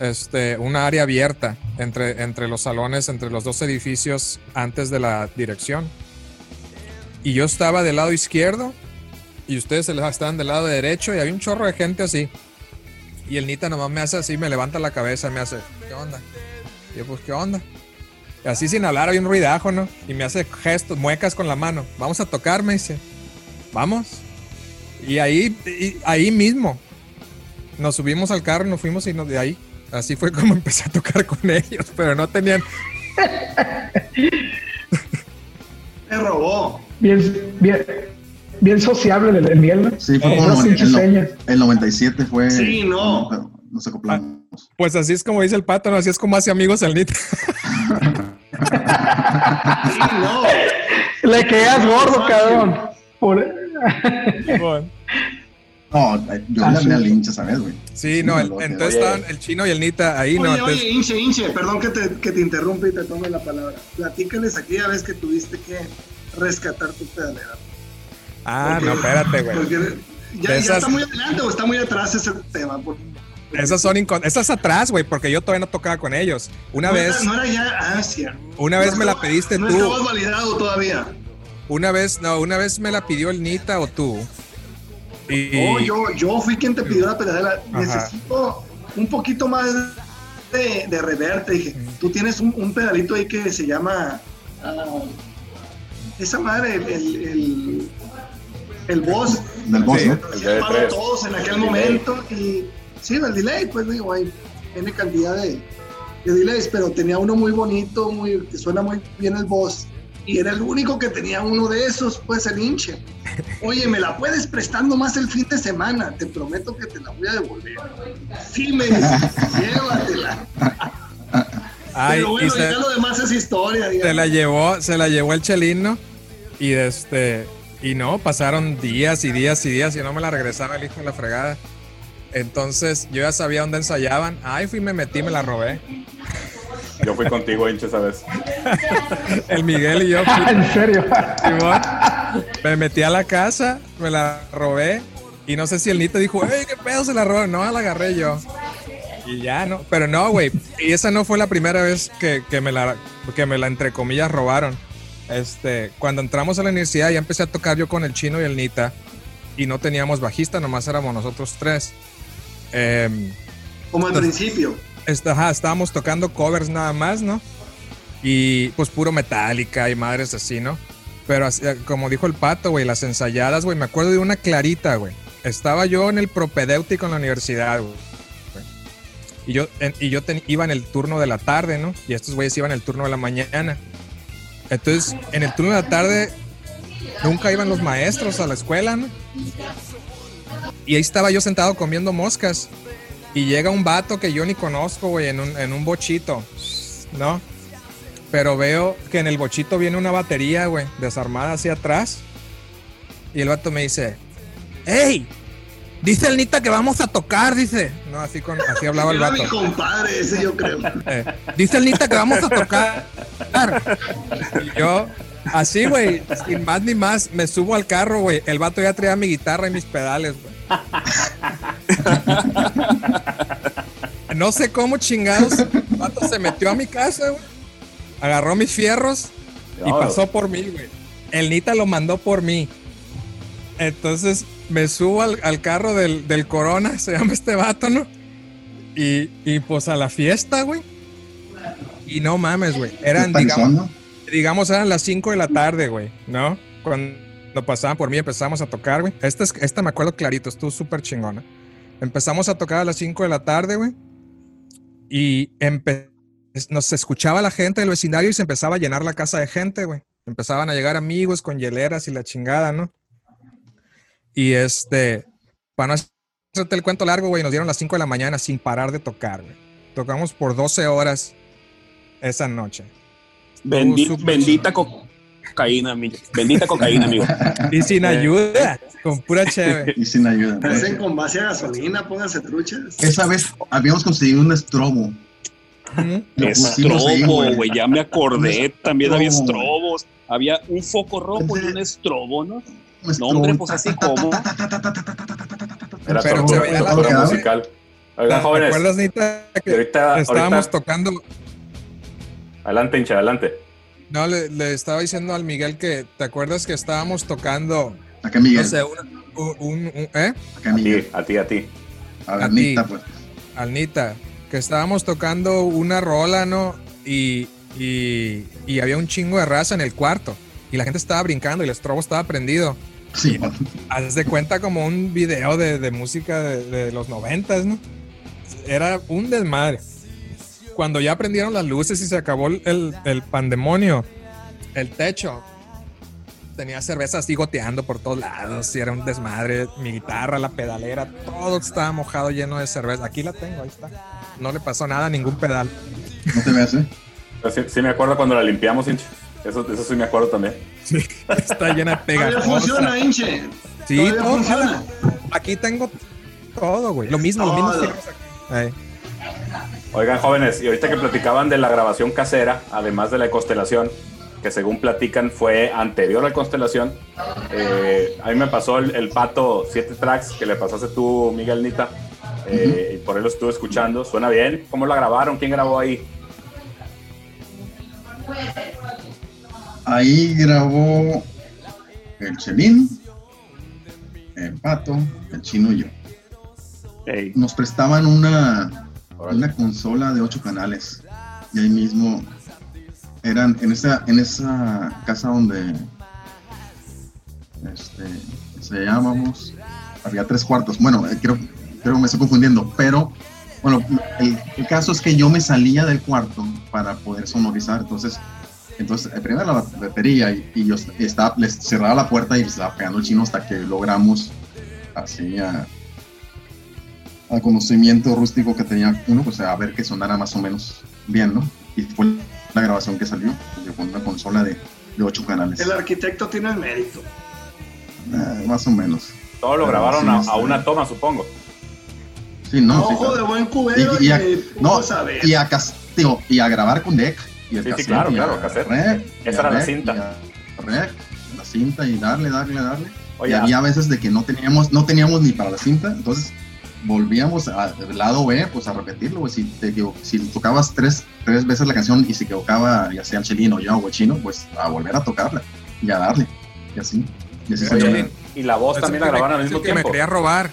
Este, una área abierta entre, entre los salones, entre los dos edificios antes de la dirección. Y yo estaba del lado izquierdo y ustedes estaban del lado derecho y había un chorro de gente así. Y el Nita nomás me hace así, me levanta la cabeza, me hace, ¿qué onda? Y yo, pues, ¿qué onda? Y así sin hablar, había un ruidajo, ¿no? Y me hace gestos, muecas con la mano. Vamos a tocar, me dice. Vamos. Y ahí, y ahí mismo. Nos subimos al carro, nos fuimos y nos de ahí. Así fue como (laughs) empecé a tocar con ellos, pero no tenían. (laughs) Me robó. Bien, bien, bien sociable el, el Miguel, ¿no? Sí, fue Eh, como el, el- el 97 fue. Sí, no. pero Nos acoplamos. Pues así es como dice el pato, ¿no? Así es como hace amigos el Nita. (laughs) Sí, no. Le quedas gordo, cabrón. Por... No, yo Ah, le hablé sí. al hincha, ¿sabes, güey? Sí, no, el- entonces Oye. estaban el chino y el Nita ahí, ¿no? Oye, Entonces- oye, Inche, Inche, perdón que te, que te interrumpa y te tome la palabra. Platícales aquella vez que tuviste que rescatar tu pedalera. Ah, Porque- no, espérate, güey. Ya, está muy adelante o está muy atrás ese tema. Esas son incon- esas atrás, güey, porque yo todavía no tocaba con ellos. Una no vez, Era, no era ya Asia. una vez me la pediste no tú. estabas validado todavía. Una vez, no, una vez me la pidió el Nita o tú. Y No, yo, yo fui quien te pidió la pedalera. Ajá. Necesito un poquito más de, de rever. Te dije, tú tienes un, un pedalito ahí que se llama. ah, esa madre, el, el, el, el boss. Del boss, Sí. ¿no? El hacía paro a DD3. todos en aquel El delay. momento. Y sí, el delay, pues digo, hay tiene cantidad de, de delays, pero tenía uno muy bonito, muy, que suena muy bien el boss. Y era el único que tenía uno de esos, pues el hinche. Oye, me la puedes prestando más el fin de semana. Te prometo que te la voy a devolver. Sí, me dice, (laughs) llévatela. Ay, Pero bueno, y se, ya lo demás es historia. se digamos. la llevó, se la llevó el chelino y este y no, pasaron días y días y días y no me la regresaba el hijo de la fregada. Entonces yo ya sabía dónde ensayaban. Ay, fui, me metí, me la robé. Yo fui contigo, hinche, esa vez. (laughs) El Miguel y yo (laughs) en serio. Simón, me metí a la casa, me la robé y no sé si el Nito dijo, ¡Ey, qué pedo se la robó! No, la agarré yo. Y ya, ¿no? Pero no, güey. Y esa no fue la primera vez que, que me la, que me la, entre comillas, robaron. Este, cuando entramos a la universidad ya empecé a tocar yo con el chino y el Nita y no teníamos bajista, nomás éramos nosotros tres. Em, Como al principio. Está- ajá, estábamos tocando covers nada más, ¿no? Y pues puro Metallica y madres así, ¿no? Pero así, eh, como dijo el pato, güey, las ensayadas, güey, me acuerdo de una clarita, güey. Estaba yo en el propedéutico en la universidad, güey. Y yo, en- y yo ten- iba en el turno de la tarde, ¿no? Y estos güeyes iban en el turno de la mañana. Entonces, en el turno de la tarde, nunca iban los maestros a la escuela, ¿no? Y ahí estaba yo sentado comiendo moscas. Y llega un vato que yo ni conozco, güey, en un, en un bochito, ¿no? Pero veo que en el bochito viene una batería, güey, desarmada hacia atrás. Y el vato me dice, ¡Ey! Dice el Nita que vamos a tocar, dice. No, así, con, así hablaba el Era mi vato. compadre ese, yo creo. Eh, dice el Nita que vamos a tocar. Y yo, así, güey, sin más ni más, me subo al carro, güey. El vato ya traía mi guitarra y mis pedales, güey. No sé cómo chingados, el vato se metió a mi casa, güey. Agarró mis fierros y pasó por mí, güey. El Nita lo mandó por mí. Entonces me subo al, al carro del, del Corona, se llama este vato, ¿no? Y, y pues a la fiesta, güey. Y no mames, güey. Eran, digamos, digamos, eran las 5 de la tarde, güey, ¿no? Cuando pasaban por mí empezamos a tocar, güey. Esta, es- esta me acuerdo clarito, estuvo súper chingona. Empezamos a tocar a las 5 de la tarde, güey. Y nos escuchaba la gente del vecindario y se empezaba a llenar la casa de gente, güey. Empezaban a llegar amigos con hieleras y la chingada, ¿no? Y este, para no hacerte el cuento largo, güey, nos dieron las 5 de la mañana sin parar de tocar, güey. Tocamos por 12 horas esa noche. Bendi- bendita co- cocaína, amigo. Bendita cocaína, amigo. (laughs) Y sin ayuda, con pura cheve. (laughs) Y sin ayuda. Hacen con base a gasolina, pónganse truchas. Esa vez habíamos conseguido un estrobo. Estrobo, güey, ya me acordé. También había Estrobo. estrobos. Había un foco rojo y un estrobo, ¿no? No, hombre, pues así como. Era Pero se veía la tortura música. musical. ¿Te Oigan, jóvenes, acuerdas, Nita, que ahorita, estábamos ahorita, tocando? adelante, hincha, adelante. No, le, le estaba diciendo al Miguel que, ¿te acuerdas que estábamos tocando, Acá Miguel. no sé, una- un, un- un- ¿eh? A Miguel. ti, a ti, a ti. A ver, a ti. Nita, pues. Alnita, que estábamos tocando una rola, ¿no? Y, y, y había un chingo de raza en el cuarto. Y la gente estaba brincando y el estrobo estaba prendido. Sí, Haz de cuenta como un video de, de música de, de los noventas, ¿no? Era un desmadre. Cuando ya prendieron las luces y se acabó el, el- pandemonio, el techo tenía cerveza así goteando por todos lados y era un desmadre. Mi guitarra, la pedalera, todo estaba mojado lleno de cerveza. Aquí la tengo, ahí está. No le pasó nada a ningún pedal. no te veas, ¿eh? Pero sí, sí me acuerdo cuando la limpiamos. Eso, eso sí me acuerdo también. Sí, (laughs) está llena de pegajosa. funciona, hinche. Sí, todo. funciona. Aquí tengo todo, güey. Lo mismo, lo mismo. Todo. aquí. Ahí. Oigan, jóvenes, y ahorita que platicaban de la grabación casera, además de la constelación, que según platican fue anterior a la constelación, eh, a mí me pasó el, el pato 7 tracks que le pasaste tú, Miguel Nita, eh, y por ahí lo estuve escuchando. ¿Suena bien? ¿Cómo la grabaron? ¿Quién grabó ahí? Ahí grabó el Chelín, el Pato, el Chino y yo. Nos prestaban una, una consola de ocho canales. Y ahí mismo eran en esa, en esa casa donde este, se llamamos, había tres cuartos. Bueno, eh, creo, creo que me estoy confundiendo, pero bueno, el, el caso es que yo me salía del cuarto para poder sonorizar. Entonces, entonces eh, primero la batería y, y yo estaba, les cerraba la puerta y les estaba pegando el chino hasta que logramos así a, conocimiento rústico que tenía uno, pues a ver que sonara más o menos bien, ¿no? Y fue la grabación que salió, con una consola de, de ocho canales. El arquitecto tiene el mérito. Eh, más o menos. Todo lo Pero grabaron sí, a, está a una toma, supongo. Sí, no, sí, Ojo claro. de buen cubero Y- y, y a- no, y a, digo, y a grabar con deck. Y el Sí, sí, claro, claro, cassette. rec, Esa era la rec, cinta. y a rec, la cinta y darle, darle, darle. Oye, y había veces de que no teníamos, no teníamos ni para la cinta, entonces volvíamos al lado B, pues a repetirlo, güey. Si, te si tocabas tres, tres veces la canción y se equivocaba, ya sea el chelino, yo o el chino, pues a volver a tocarla y a darle. Y así. Y así Oye, y la voz también la grabaron al mismo que me tiempo. quería robar.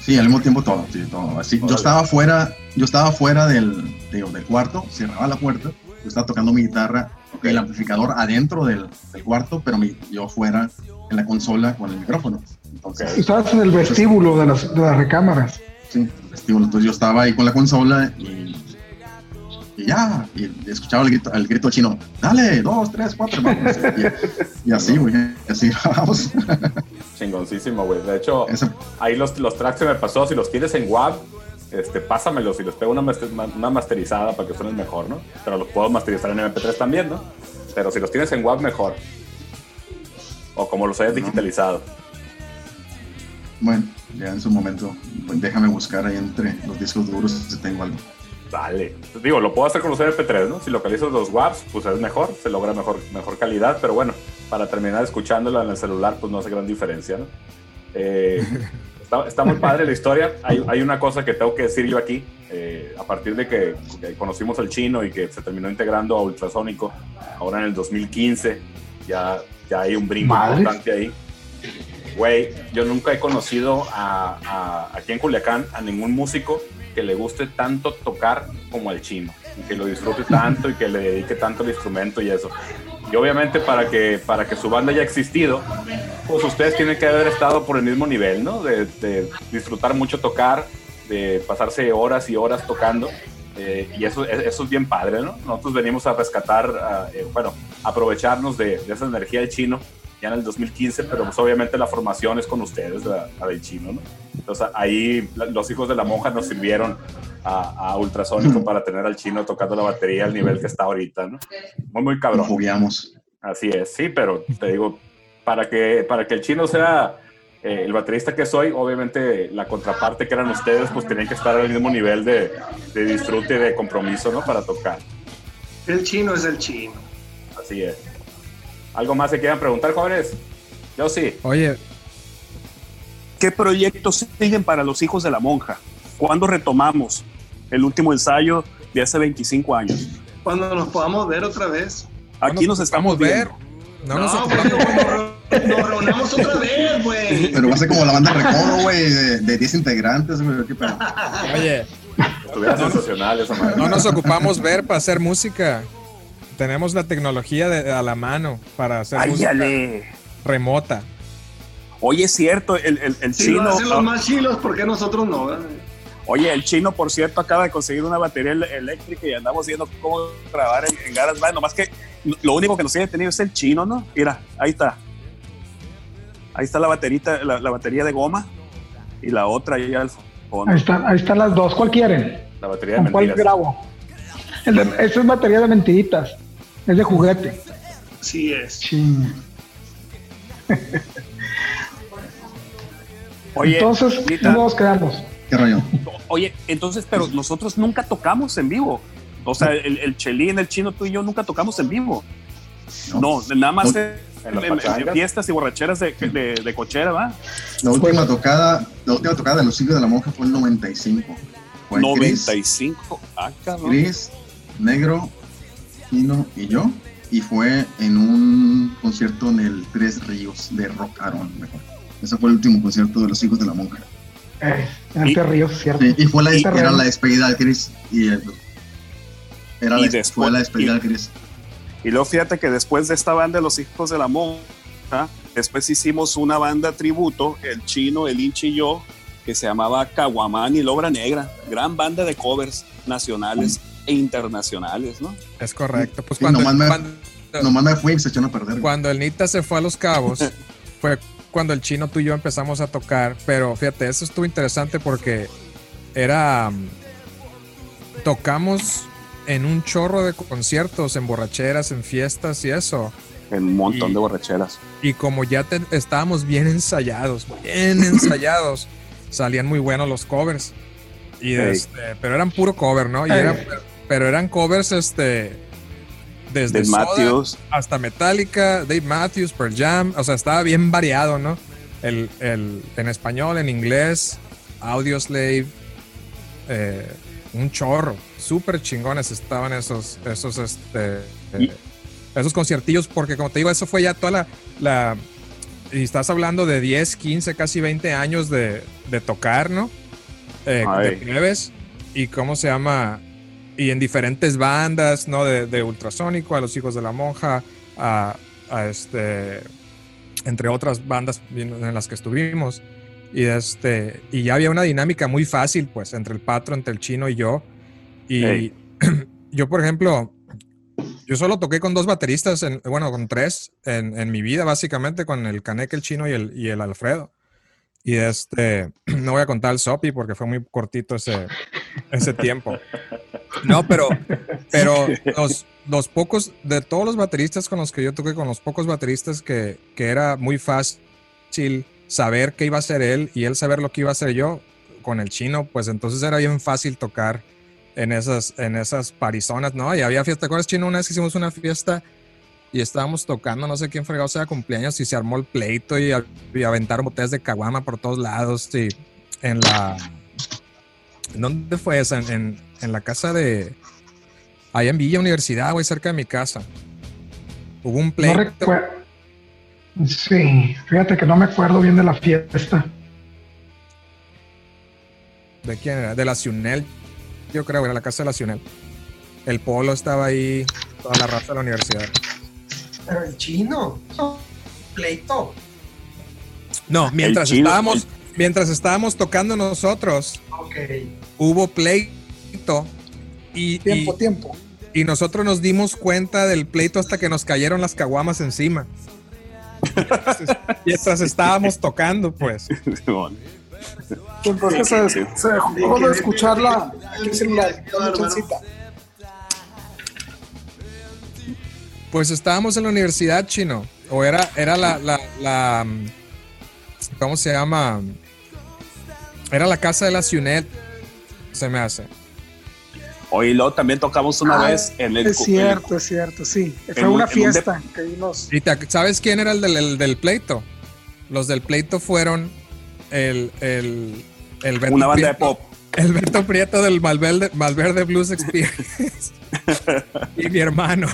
Sí, al mismo tiempo todo, sí, todo. Así, Órale. yo estaba fuera, yo estaba fuera del, digo, del cuarto, cerraba la puerta, yo estaba tocando mi guitarra, el amplificador adentro del, del cuarto, pero mi- yo fuera en la consola con el micrófono. Entonces. Estabas en el vestíbulo de las, de las recámaras. sí, el vestíbulo. entonces yo estaba ahí con la consola y, y ya, y escuchaba el grito, el grito chino, dale, dos, tres, cuatro, vamos. Y, y así, güey, y así (laughs) grabamos. Chingoncísimo, güey. De hecho, Ese- ahí los, los tracks se me pasó. Si los tienes en WAV, este, pásamelos y les pego una, master- una masterizada para que suenen mejor, ¿no? Pero los puedo masterizar en MP3 también, ¿no? Pero si los tienes en WAV, mejor. O como los hayas digitalizado. bueno, ya en su momento, pues déjame buscar ahí entre los discos duros si tengo algo. Vale. Digo, lo puedo hacer con los MP3, ¿no? Si localizas los WAVs, pues es mejor, se logra mejor, mejor calidad, pero bueno, para terminar escuchándola en el celular, pues no hace gran diferencia, ¿no? Eh, (laughs) está, está muy padre la historia. Hay, hay una cosa que tengo que decir yo aquí. eh, a partir de que, que conocimos al chino y que se terminó integrando a Ultrasónico, ahora en el 2015, ya, ya hay un brinco Madres. importante ahí. Güey, yo nunca he conocido a, a- aquí en Culiacán a ningún músico que le guste tanto tocar como al chino y que lo disfrute tanto y que le dedique tanto al instrumento y eso. Y obviamente para que, para que su banda haya existido, pues ustedes tienen que haber estado por el mismo nivel, ¿no? De, disfrutar mucho tocar, de pasarse horas y horas tocando. eh, y eso, eso es bien padre, ¿no? Nosotros venimos a rescatar, a, eh, bueno, aprovecharnos de, esa energía del chino ya en el 2015, pero pues obviamente la formación es con ustedes, la del chino, ¿no? Entonces ahí los hijos de la monja nos sirvieron a, a Ultrasónico para tener al chino tocando la batería al nivel que está ahorita, ¿no? Muy, muy cabrón. jugueamos. Así es, sí, pero te digo, para que, para que el chino sea eh, el baterista que soy, obviamente la contraparte que eran ustedes, pues tenían que estar al mismo nivel de, de disfrute y de compromiso, ¿no? Para tocar. El chino es el chino. Así es. ¿Algo más se quieran preguntar, jóvenes? Yo sí. Oye, ¿Qué proyectos siguen para los hijos de la monja? ¿Cuándo retomamos el último ensayo de hace 25 años? Cuando nos podamos ver otra vez. Aquí nos estamos ver. viendo. No, nos nos, nos reunamos otra vez, güey. (laughs) Pero va a ser como la banda Recodo, güey, de de 10 integrantes, güey. ¿qué pedo? Oye, Estuviera sensacional esa madre. No nos ocupamos ver para hacer música. Tenemos la tecnología de- a la mano para hacer música Áyale. remota. Oye, es cierto, el, el, el lo chino. hacen los más chilos, ¿por qué nosotros no? verdad? Oye, el chino, por cierto, acaba de conseguir una batería el- eléctrica y andamos viendo cómo grabar en, en GarageBand. Nomás que lo único que nos tiene detenido es el chino, ¿no? Mira, ahí está. Ahí está la baterita, la, la batería de goma y la otra ahí al fondo. Ahí están, ahí están las dos. ¿Cuál quieren? La batería de ¿Con cuál mentiras. grabo? El esa es batería de mentiritas. Es de juguete. Sí es. Ching. (laughs) Oye, Entonces, ¿cómo nos quedamos? ¿Qué rollo? oye, entonces, pero nosotros nunca tocamos en vivo. O sea, el, el Chelín, el chino, tú y yo nunca tocamos en vivo. No, nada más No. en, En las en- en pachangas. fiestas y borracheras de, de, de cochera, ¿va? La última tocada, la última tocada de los siglos de la monja fue el 95. Fue Chris, 95. Ah, cabrón. Chris, Negro, Kino y yo. Y fue en un concierto en el Tres Ríos de Rock Aron, mejor. Ese fue el último concierto de los hijos de la monja. Eh, en Y- este río, ¿cierto? Sí, y fue la, Y- era la despedida de Chris. Y, eh, era Y la, después- fue la despedida y- de Chris. Y luego fíjate que después de esta banda de los hijos de la monja, después hicimos una banda tributo, el chino, el hinchi y yo, que se llamaba Caguamán y la Obra Negra. Gran banda de covers nacionales e internacionales, ¿no? Es correcto. Pues Sí, cuando, nomás me- cuando, Nomás me fui y se echaron a perder. cuando el Nita se fue a Los Cabos, (laughs) fue cuando el chino tú y yo empezamos a tocar. Pero fíjate, eso estuvo interesante porque era. mm, Tocamos en un chorro de conciertos, en borracheras, en fiestas y eso. En un montón Y- de borracheras. Y como ya te- estábamos bien ensayados, bien ensayados, salían muy buenos los covers. Y este, pero eran puro cover, ¿no? Y era- pero eran covers este desde De Soda Matthews. hasta Metallica, Dave Matthews, Pearl Jam, o sea, estaba bien variado, ¿no? El, el- en español, en inglés, Audioslave, eh, un chorro, súper chingones estaban esos, esos, este, eh, esos conciertillos, porque como te digo, eso fue ya toda la, la- y estás hablando de 10, 15, casi 20 años de, de tocar, ¿no? Eh, de Ay. plebes, y cómo se llama, y en diferentes bandas, ¿no? De, de Ultrasónico, a los hijos de la monja, a, a este, entre otras bandas en las que estuvimos. Y este, y ya había una dinámica muy fácil, pues, entre el patro, entre el chino y yo. Y Ey. (clears throat) yo, por ejemplo, yo solo toqué con dos bateristas, en- bueno, con tres en, en mi vida, básicamente, con el Caneque, el chino y el, y el Alfredo. Y este, (clears throat) no voy a contar el Sopi porque fue muy cortito ese, ese tiempo. No, pero, pero los, los pocos, de todos los bateristas con los que yo toqué, con los pocos bateristas que, que era muy fácil saber qué iba a hacer él y él saber lo que iba a hacer yo con el chino, pues entonces era bien fácil tocar en esas, en esas parizonas, ¿no? Y había fiesta, ¿te acuerdas, chino? Una vez que hicimos una fiesta y estábamos tocando, no sé quién fregado sea cumpleaños y se armó el pleito y, y aventaron botellas de caguama por todos lados y en la... ¿en ¿Dónde fue esa? En, en- en la casa de... Allá en Villa Universidad, güey, cerca de mi casa. Hubo un No pleito. recuerdo. Sí, fíjate que no me acuerdo bien de la fiesta. ¿De quién era? De la Ciunel. Yo creo, era la casa de la Ciunel. El polo estaba ahí, toda la raza de la universidad. Pero el chino, pleito. No, mientras chino, estábamos, mientras estábamos tocando nosotros, hubo pleito y, Tiempo, y- tiempo. y nosotros nos dimos cuenta del pleito hasta que nos cayeron las caguamas encima. Entonces, (laughs) mientras estábamos tocando, pues. Entonces se, se dejó de escuchar la, el celular. Pues estábamos en la universidad, chino. O era, era la, la, la, mm, ¿cómo se llama? Era la casa de la Ciunet, se me hace. Luego también tocamos una Ah, vez en el. Es cierto, es cierto, sí. Fue en una un de- fiesta que vimos. ¿Y te sabes quién era el del, el del pleito? Los del pleito fueron el, el, el Beto Una banda de Prieto- pop. El Beto Prieto del Malverde, Malverde Blues Experience. (laughs) y mi hermano,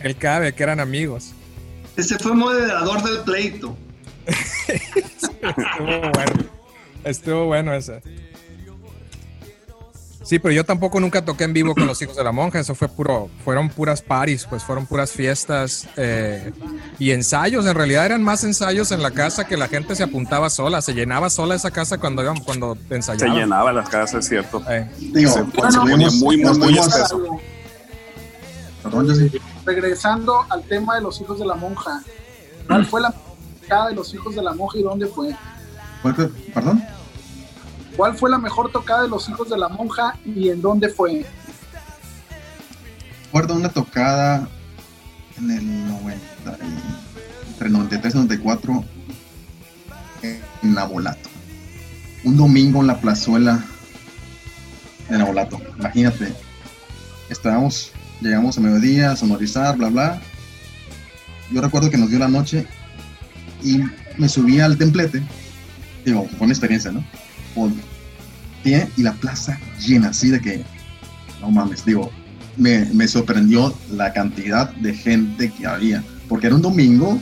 el Cabe, que eran amigos. Ese fue moderador del pleito. (laughs) Estuvo bueno. Estuvo bueno ese. Sí, pero yo tampoco nunca toqué en vivo con los hijos de la monja. Eso fue puro, fueron puras paris, pues fueron puras fiestas eh, y ensayos. En realidad eran más ensayos en la casa que la gente se apuntaba sola. Se llenaba sola esa casa cuando cuando Se ensayaban. llenaba las casas, es cierto. Eh, Digo, Se, se ponía muy, muy, muy espeso. Perdón. Regresando al tema de los hijos de la monja, ¿cuál fue la de los hijos de la monja y dónde fue? ¿Cuál. ¿Cuál fue la mejor tocada de los hijos de la monja y en dónde fue? Recuerdo una tocada en el 90, y- entre 93 y 94 en Nabolato. Un domingo en la plazuela de Nabolato. Imagínate, estábamos, llegamos a mediodía a sonorizar, bla, bla. Yo recuerdo que nos dio la noche y me subí al templete. Digo, fue una experiencia, ¿no? Volteé y la plaza llena, así de que, no mames, digo, me, me sorprendió la cantidad de gente que había, porque era un domingo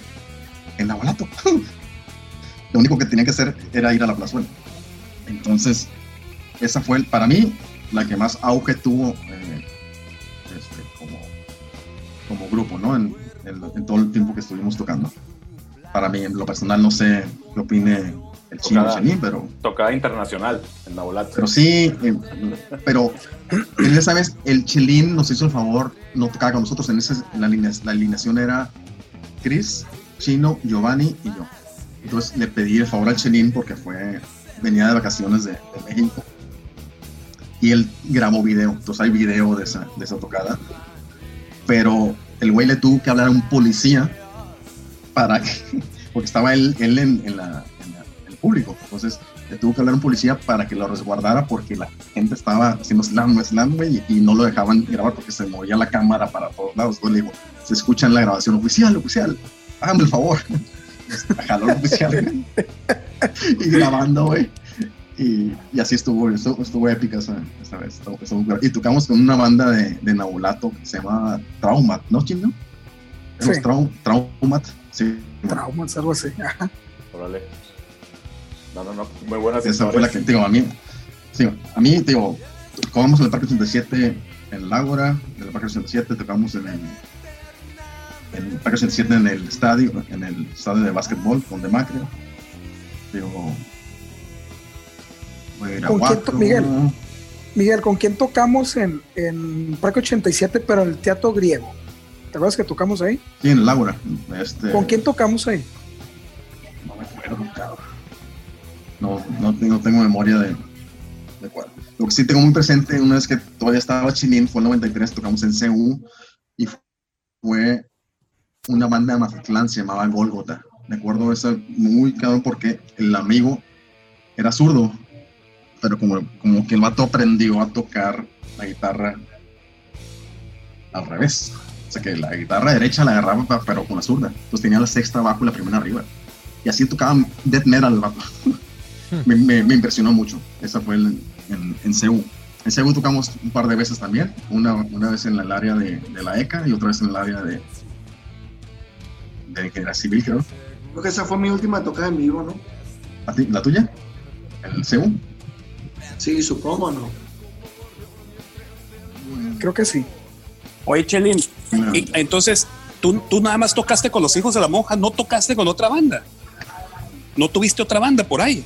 en Navolato. (laughs) Lo único que tenía que hacer era ir a la plazuela. Entonces, esa fue, para mí, la que más auge tuvo eh, este, como, grupo, ¿no? En todo el tiempo que estuvimos tocando. Para mí, en lo personal, no sé qué opine el chino Tocada. Chenín, pero Tocada internacional en Nabolato. pero sí, eh, pero (clears throat) ya sabes, el Chelín nos hizo el favor, no tocaba con nosotros. En esa, la, alinea- la alineación era Chris, Chino, Giovanni y yo. Entonces le pedí el favor al Chelín porque fue, venía de vacaciones de, de México. Y él grabó video, entonces hay video de esa, de esa tocada. Pero el güey le tuvo que hablar a un policía para que, (laughs) porque estaba él, él en, en la, en en público. Entonces le tuvo que hablar a un policía para que lo resguardara porque la gente estaba haciendo slam, slam, güey, y, y no lo dejaban grabar porque se movía la cámara para todos lados. Entonces le digo, se escucha en la grabación, oficial, oficial, hágame el favor. Jaló el oficial güey. y grabando, güey. Y, y así estuvo, estuvo, estuvo épica esa, esa vez. estuvo- estuvo- y tocamos con una banda de, de Nabulato que se llama Traumat, ¿no, chino? Sí. Trau- Traumat, sí. Traumas, algo así. Ajá. Órale. No, no, no. Muy buenas Esa fue la que, digo, a mí, sí, a mí, digo, tocamos en el Parque 87 en el Ágora, en el Parque 87 tocamos en el, en el Parque 87 en el estadio, en el estadio de básquetbol con Demacre. Digo, ¿Con quién Miguel? Miguel, ¿con quién tocamos en, en Parque 87, pero en el Teatro Griego? ¿Te acuerdas que tocamos ahí? Sí, en el Ágora. Este, ¿Con quién tocamos ahí? No me acuerdo, cabrón. No, no, no tengo memoria de, de cuál. Lo que sí tengo muy presente, una vez que todavía estaba Chilín, fue el 93, tocamos en CU y fue una banda de Mazatlán, se llamaba Golgota. Me acuerdo eso muy cabrón porque el amigo era zurdo, pero como, como que el vato aprendió a tocar la guitarra al revés. O sea que la guitarra derecha la agarraba, pero con la zurda. Entonces tenía la sexta abajo y la primera arriba. Y así tocaban death metal el vato. Me, me- me impresionó mucho. Esa fue el- en, en CU. En CU tocamos un par de veces también. Una, una vez en el área de, de la ECA y otra vez en el área de, de era civil, creo. Creo que esa fue mi última tocada en vivo, ¿no? ¿A ti- ¿La tuya? ¿En el CU? Sí, supongo, ¿no? Creo que sí. Oye, Chelín, No. entonces tú, tú nada más tocaste con los hijos de la monja, no tocaste con otra banda. No tuviste otra banda por ahí.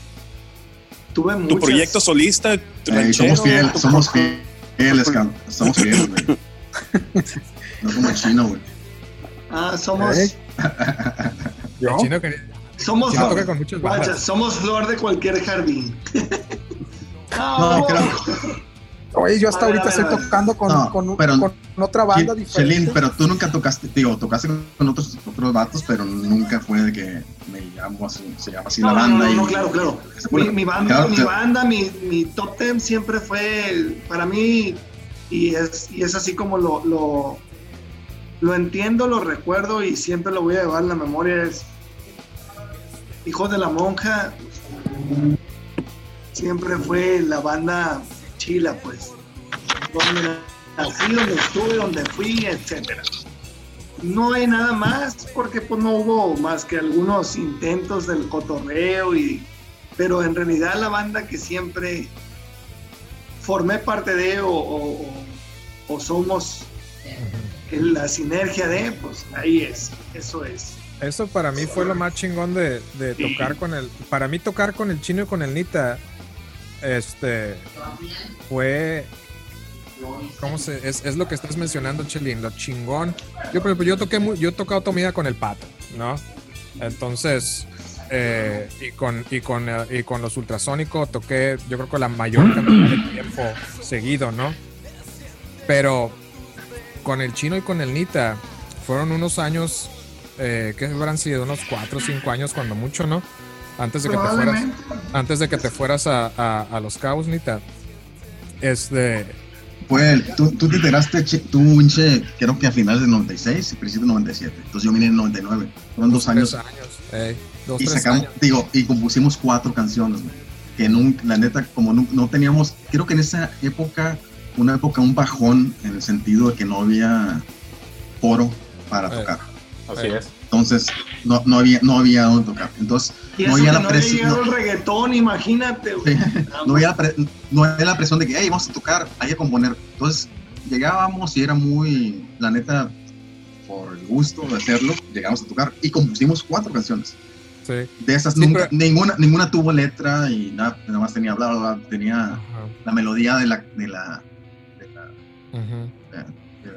Tuve Tu proyecto solista, Eh, ranchero, somos fieles, somos fieles, cabrón. Somos fieles, güey. (laughs) No como el chino, güey. Ah, somos, ¿Eh? (laughs) ¿Yo? el chino quería- somos, chino toca con muchas guacha, bandas. somos flor de cualquier jardín. No, (laughs) no, creo- Oye, yo hasta ver, ahorita estoy tocando con, No, con, pero- con otra banda diferente. Chelín, pero tú nunca tocaste, digo, tocaste con otros, otros vatos, pero nunca fue de que me llamo así, se llama así No, la banda. no, y, no, claro, claro. Mi, mi banda, Claro, mi, claro. banda mi, mi top ten siempre fue para mí y es, y es así como lo, lo, lo entiendo, lo recuerdo y siempre lo voy a llevar en la memoria es Hijos de la Monja siempre fue la banda chila pues donde nací, donde estuve, donde fui, etcétera. No hay nada más porque pues no hubo más que algunos intentos del cotorreo y pero en realidad la banda que siempre formé parte de o, o- o somos en la sinergia de, pues ahí es, eso es. Eso para mí fue lo más chingón de, de Sí. tocar con el. Para mí, tocar con el chino y con el Nita. Este. Fue. ¿Cómo? Es, es lo que estás mencionando, Chelín, lo chingón. Yo, por ejemplo, yo toqué. mu- Yo he con el pato, ¿no? Entonces. eh, y con y con y con los ultrasónicos toqué yo creo que la mayor cantidad de tiempo seguido no pero con el chino y con el Nita fueron unos años eh, que habrán sido unos 4 o 5 años cuando mucho, ¿no? Antes de que te fueras, antes de que te fueras a, a- a los cabos, Nita. Este, el- tú, tú te enteraste, che- tú, Winche, creo que a finales del 96 y principios del 97. Entonces yo vine en el 99. Fueron dos años. tres años, ey, dos, y sacamos, años. digo, y compusimos cuatro canciones, güey, que nunca, la neta, como no, no teníamos, creo que en esa época, una época, un bajón en el sentido de que no había foro para tocar. Así es. Entonces, no, no había, no había dónde tocar. Entonces, no había la presión. No, el reggaetón, imagínate, güey. no había la pre- no había la presión de que, hey, vamos a tocar, hay que componer. Entonces, llegábamos y era muy, la neta, por el gusto de hacerlo, llegamos a tocar y compusimos cuatro canciones. Sí. De esas Sí, nunca, pero- ninguna, ninguna tuvo letra y nada, nada más tenía bla, bla, bla, tenía Ajá, la melodía de la, de la, de la- ujú. de la- de la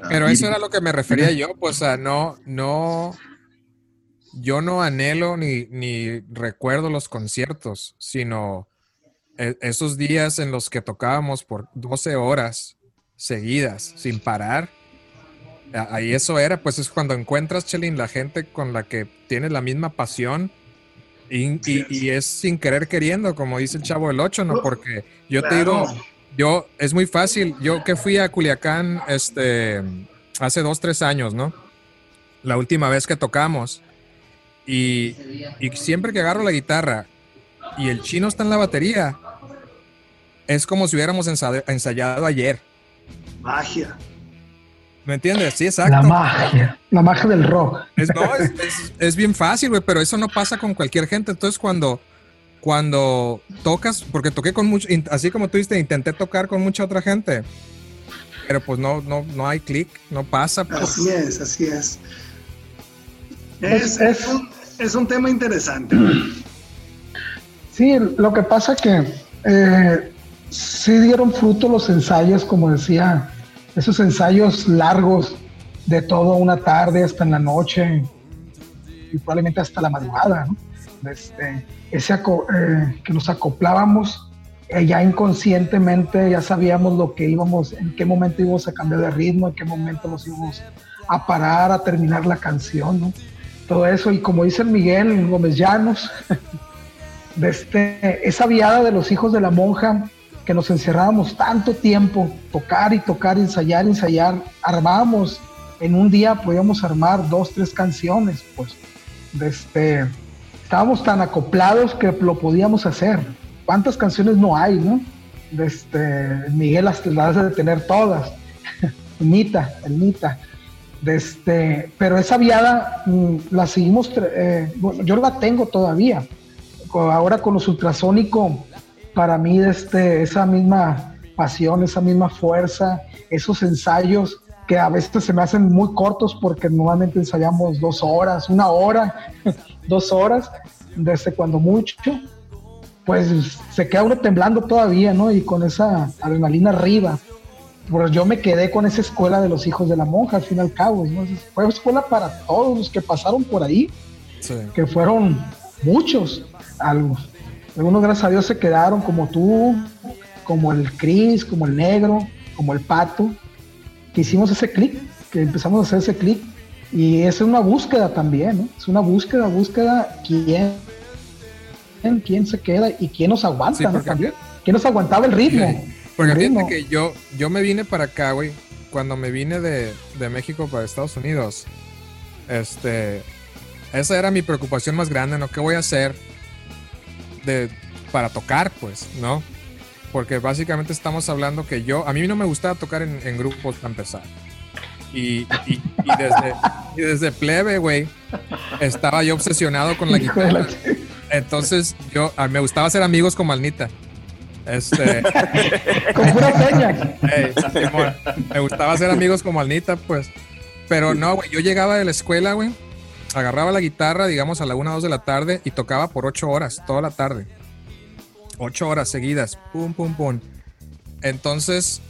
Pero eso era lo que me refería yo, pues, sea, no, no, yo no anhelo ni, ni recuerdo los conciertos, sino e- esos días en los que tocábamos por 12 horas seguidas, sin parar. a- Ahí eso era, pues es cuando encuentras, Chelín, la gente con la que tienes la misma pasión y, y- y es sin querer queriendo, como dice el chavo del 8, ¿no? Porque yo te digo. Yo, es muy fácil. Yo que fui a Culiacán este, hace dos, tres años, ¿no? La última vez que tocamos. Y, y siempre que agarro la guitarra y el chino está en la batería, es como si hubiéramos ensa- ensayado ayer. Magia. ¿Me entiendes? Sí, La exacto. magia, la magia del rock. Es, no, es, es- es bien fácil, güey, pero eso no pasa con cualquier gente. Entonces, cuando, cuando tocas, porque toqué con mucho, así como tú dijiste, intenté tocar con mucha otra gente, pero pues no, no, no hay clic, no pasa. pues. Así es, así es. Es, Es- es es- un, es un tema interesante. (clears throat) Sí, lo que pasa que eh, sí dieron fruto los ensayos, como decía, esos ensayos largos de toda una tarde hasta en la noche y probablemente hasta la madrugada, ¿no? Este, ese eh, que nos acoplábamos eh, ya inconscientemente, ya sabíamos lo que íbamos, en qué momento íbamos a cambiar de ritmo, en qué momento nos íbamos a parar, a terminar la canción, ¿no? Todo eso, y como dice el Miguel Gómez Llanos, (laughs) de este, esa viada de los hijos de la monja, que nos encerrábamos tanto tiempo, tocar y tocar, ensayar, ensayar, armábamos, en un día podíamos armar dos, tres canciones, pues, de este, estábamos tan acoplados que lo podíamos hacer. ¿Cuántas canciones no hay, no? Este, Miguel las de tener todas. (laughs) Nita, el Nita. Este, pero esa viada mm, la seguimos, eh, yo la tengo todavía. Ahora con los ultrasónicos, para mí este, esa misma pasión, esa misma fuerza, esos ensayos que a veces se me hacen muy cortos porque normalmente ensayamos dos horas, una hora, (laughs) dos horas, desde cuando mucho, pues se queda uno temblando todavía, ¿no? Y con esa adrenalina arriba. Pues yo me quedé con esa escuela de los hijos de la monja, al fin y al cabo, ¿no? Fue escuela para todos los que pasaron por ahí, Sí. que fueron muchos, algo. Algunos, gracias a Dios, se quedaron como tú, como el Cris, como el Negro, como el Pato, que hicimos ese clic, que empezamos a hacer ese clic. Y es una búsqueda también, ¿no? Es una búsqueda, búsqueda quién, quién se queda y quién nos aguanta, Sí, ¿no? También. ¿Quién nos aguantaba el ritmo? Porque El ritmo. que yo, yo me vine para acá, güey. Cuando me vine de, de México para Estados Unidos, este, esa era mi preocupación más grande, ¿no? ¿Qué voy a hacer de, para tocar, pues, ¿no? Porque básicamente estamos hablando que yo, a mí no me gustaba tocar en, en grupos para empezar. Y, y- y desde, y desde plebe, güey, estaba yo obsesionado con la guitarra. Entonces, yo, a mí me gustaba hacer amigos como Alnita. Este, (laughs) Con pura seña. Ey, Simón, me gustaba hacer amigos como Alnita, pues. Pero no, güey, yo llegaba de la escuela, güey, agarraba la guitarra, digamos, a la 1 o 2 de la tarde y tocaba por 8 horas, toda la tarde. 8 horas seguidas, pum, pum, pum. Entonces,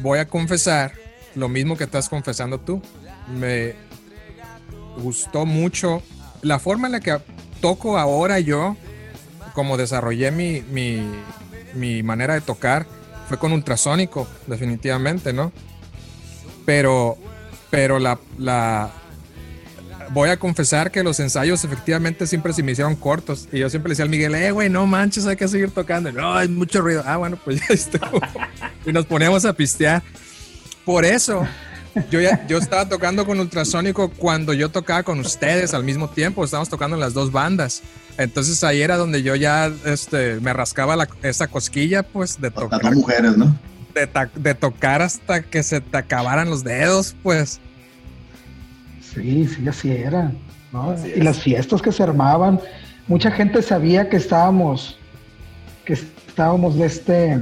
voy a confesar lo mismo que estás confesando tú. Me gustó mucho la forma en la que toco ahora yo, como desarrollé mi, mi, manera de tocar, fue con ultrasónico, definitivamente, ¿no? Pero, pero la, la, voy a confesar que los ensayos efectivamente siempre se me hicieron cortos. Y yo siempre le decía al Miguel, eh, güey, no manches, hay que seguir tocando. No, hay mucho ruido. Ah, bueno, pues ya (laughs) estuvo. y nos poníamos a pistear. Por eso, yo, ya, yo estaba tocando con Ultrasónico cuando yo tocaba con ustedes al mismo tiempo. Estábamos tocando en las dos bandas. Entonces ahí era donde yo ya este, me rascaba la- esa cosquilla, pues, de tocar, mujeres, ¿no? de, ta- de tocar hasta que se te acabaran los dedos, pues. Sí, sí, así era. ¿no? Así y es. las fiestas que se armaban, mucha gente sabía que estábamos, que estábamos de este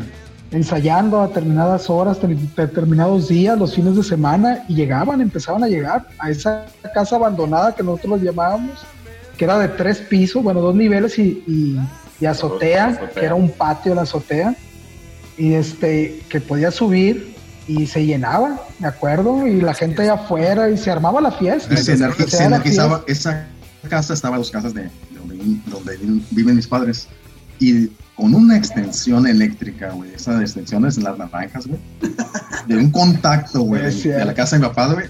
ensayando a determinadas horas, ter- determinados días, los fines de semana, y llegaban, empezaban a llegar a esa casa abandonada que nosotros los llamábamos, que era de tres pisos, bueno, dos niveles y, y- y azotea, Azotea. que era un patio la azotea, y este, que podía subir y se llenaba, me acuerdo, y la gente allá afuera, y se armaba la fiesta. Y se, Se se la energizaba. Esa casa estaba en las casas de, de donde, donde vi- viven mis padres. Y con una extensión eléctrica, güey. Esas extensiones en las naranjas, güey. De un contacto, güey. De, la casa de mi papá, güey.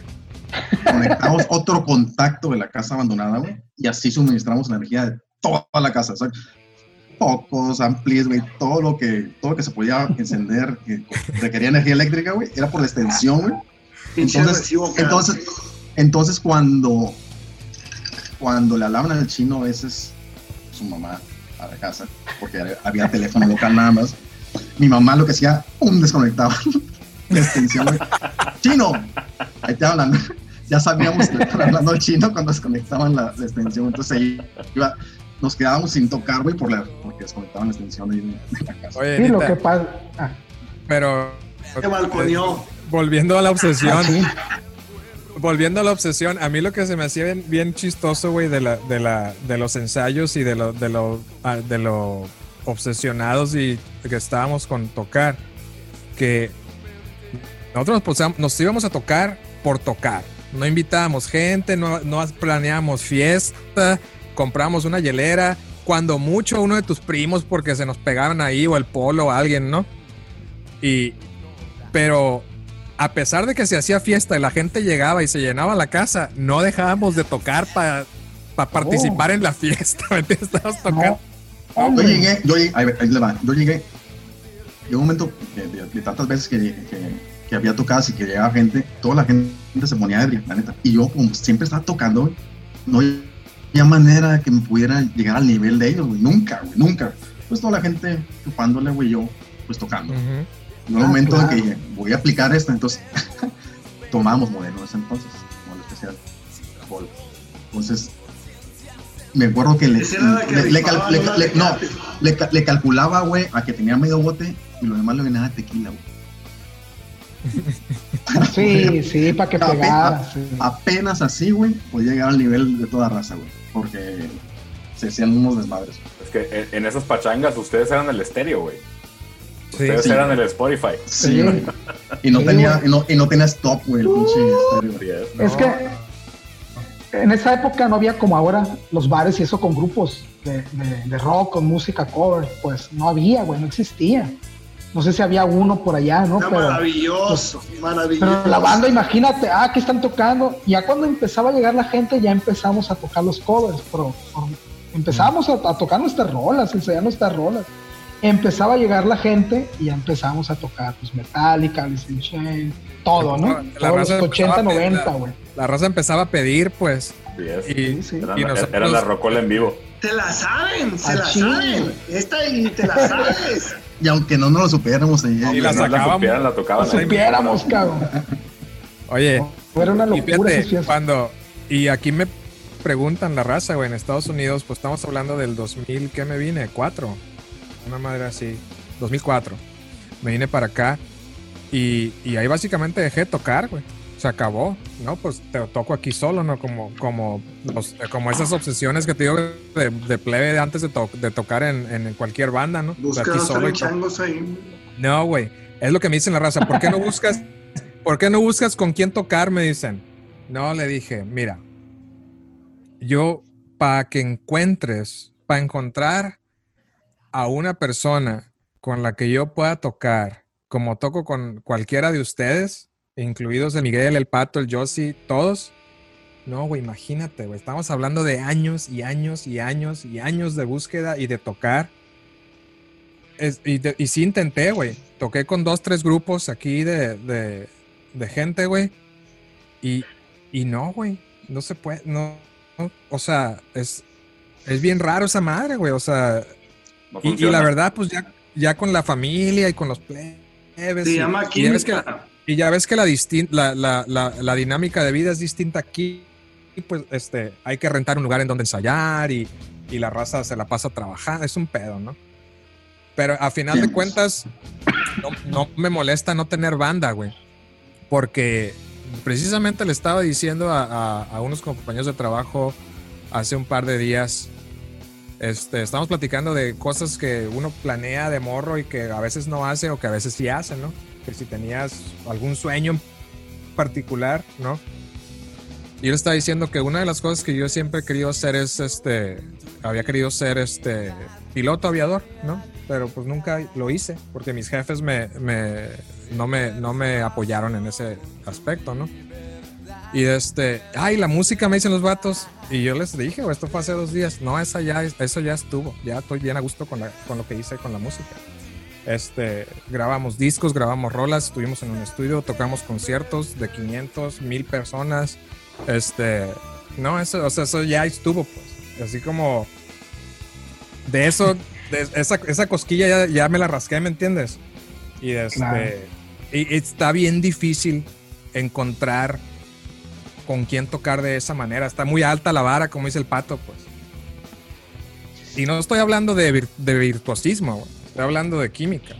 Conectamos otro contacto de la casa abandonada, güey. Y así suministramos energía de toda la casa. O sea, focos, amplis, güey. Todo lo que, todo lo que se podía encender, que requería energía eléctrica, güey. Era por la extensión, güey. Entonces, entonces, entonces cuando, cuando le hablaban al chino a veces, su mamá a la casa, porque había teléfono local nada más, mi mamá lo que hacía, un desconectaba (laughs) la extensión. Chino, ahí te hablan. (laughs) Ya sabíamos que estaban hablando chino cuando desconectaban la, la extensión. Entonces ahí iba, nos quedábamos sin tocar, güey, por la, porque desconectaban la extensión ahí de, de la casa. Oye, Sí, lo que pasa. ah, pero balconeó. volviendo a la obsesión, ah, sí. Volviendo a la obsesión, a mí lo que se me hacía bien, chistoso, güey, de, la, de, la, de los ensayos y de lo, de, lo, ah, de lo obsesionados y que estábamos con tocar, que nosotros pues, nos íbamos a tocar por tocar. No invitábamos gente, no, no planeábamos fiesta, compramos una hielera, cuando mucho uno de tus primos porque se nos pegaron ahí o el polo o alguien, ¿no? Y, pero a pesar de que se hacía fiesta y la gente llegaba y se llegaba la casa, no dejábamos de tocar para participar en la fiesta. Estábamos tocando. Yo Hombre, llegué, yo llegué, ahí, ahí le va, yo llegué, llegó un momento que, de, de tantas veces que, que, que había tocadas y que llegaba gente, toda la gente se ponía ebria, la neta. Y yo, como siempre estaba tocando, no había manera de que me pudiera llegar al nivel de ellos, güey, nunca, güey, nunca. Pues toda la gente chupándole, güey, yo, pues tocando. Ujú. Llegó un Ah, momento en claro. que dije, voy a aplicar esto, entonces (laughs) tomamos modelo en ese entonces, modelo especial. Entonces, me acuerdo que le, que cal- no, calculaba, güey, a que tenía medio bote y lo demás le venía de tequila, güey. (laughs) Sí, sí, para que pegara. a- sí. Apenas así, güey, podía llegar al nivel de toda raza, güey, porque se hacían unos desmadres. Es que en, en esas pachangas ustedes eran el estéreo, güey. Ustedes sí. eran el Spotify. Sí. Y no Sí, tenía, y no, y no tenía stop, güey, es. Que en esa época no había como ahora los bares y eso con grupos de, de- de rock, con música cover, pues no había, güey, no existía. No sé si había uno por allá, ¿no? Era Pero, maravilloso, maravilloso. pero la banda, imagínate, ah, que están tocando. Ya cuando empezaba a llegar la gente, ya empezamos a tocar los covers, pero, pero empezamos a, a tocar nuestras rolas, ensayar nuestras rolas. Empezaba a llegar la gente y ya empezamos a tocar pues Metallica, Alice in Chains, todo, ¿no? La Todos los raza 80, empezaba a 90, pedir, güey. La raza empezaba a pedir, pues. Y, Sí, sí. Eran, y la- nosotros- eran la rocola en vivo. Te la saben, se Ah, la saben. Esta y te la (laughs) sabes. Y aunque no nos lo supiéramos, ahí, Y la no la sacábamos. supieran, la tocaban. Supiéramos, cabrón. Oye, Era una y locura fíjate, fiestas. cuando. Y aquí me preguntan la raza, güey, en Estados Unidos, pues estamos hablando del 2000, ¿qué me vine? ¿Cuatro? Una madre así. 2004. Me vine para acá y, y ahí básicamente dejé de tocar, güey. Se acabó, ¿no? Pues te toco aquí solo, ¿no? Como, como, los- como esas obsesiones que te digo de, de plebe de antes de, to- de tocar en, en cualquier banda, ¿no? Aquí solo changos ahí. no, güey. Es lo que me dicen la raza. ¿Por qué no buscas? ¿Por qué no buscas con quién tocar? Me dicen. No, le dije, mira, yo para que encuentres, para encontrar a una persona con la que yo pueda tocar, como toco con cualquiera de ustedes, incluidos el Miguel, el Pato, el Josie, todos. No, güey, imagínate, güey. Estamos hablando de años y años y años y años de búsqueda y de tocar. Es- y, de- sí intenté, güey. Toqué con dos, tres grupos aquí de, de, de gente, güey. Y, y no, güey. No se puede, no. no, o sea, es, es bien raro esa madre, güey. O sea, No y, y la verdad, pues ya, ya con la familia y con los plebes. Se y- llama y ya ves que, y ya ves que la, distin- la, la, la, la dinámica de vida es distinta aquí. Y pues este, hay que rentar un lugar en donde ensayar y, y la raza se la pasa trabajando. Es un pedo, ¿no? Pero a final de cuentas, no, no me molesta no tener banda, güey. Porque precisamente le estaba diciendo a, a- a unos compañeros de trabajo hace un par de días. Este, estamos platicando de cosas que uno planea de morro y que a veces no hace o que a veces sí hace, ¿no? Que si tenías algún sueño particular, ¿no? Y yo le estaba diciendo que una de las cosas que yo siempre he querido hacer es este, había querido ser este piloto aviador, ¿no? Pero pues nunca lo hice porque mis jefes me, me, no, me, no me apoyaron en ese aspecto, ¿no? Y este, ay, la música me dicen los vatos. Y yo les dije, "Güey, esto fue hace dos días. No, esa ya, eso ya estuvo. Ya estoy bien a gusto con, la- con lo que hice con la música. Este, grabamos discos, grabamos rolas, estuvimos en un estudio, tocamos conciertos de 500, 1000 personas. Este, no, eso, o sea, eso ya estuvo, pues. Así como de eso, de esa, esa cosquilla ya, ya me la rasqué, ¿me entiendes? Y este, Claro. y, y está bien difícil encontrar con quién tocar de esa manera. Está muy alta la vara, como dice el pato, pues. Y no estoy hablando de, vir- de virtuosismo, güey. estoy hablando de química.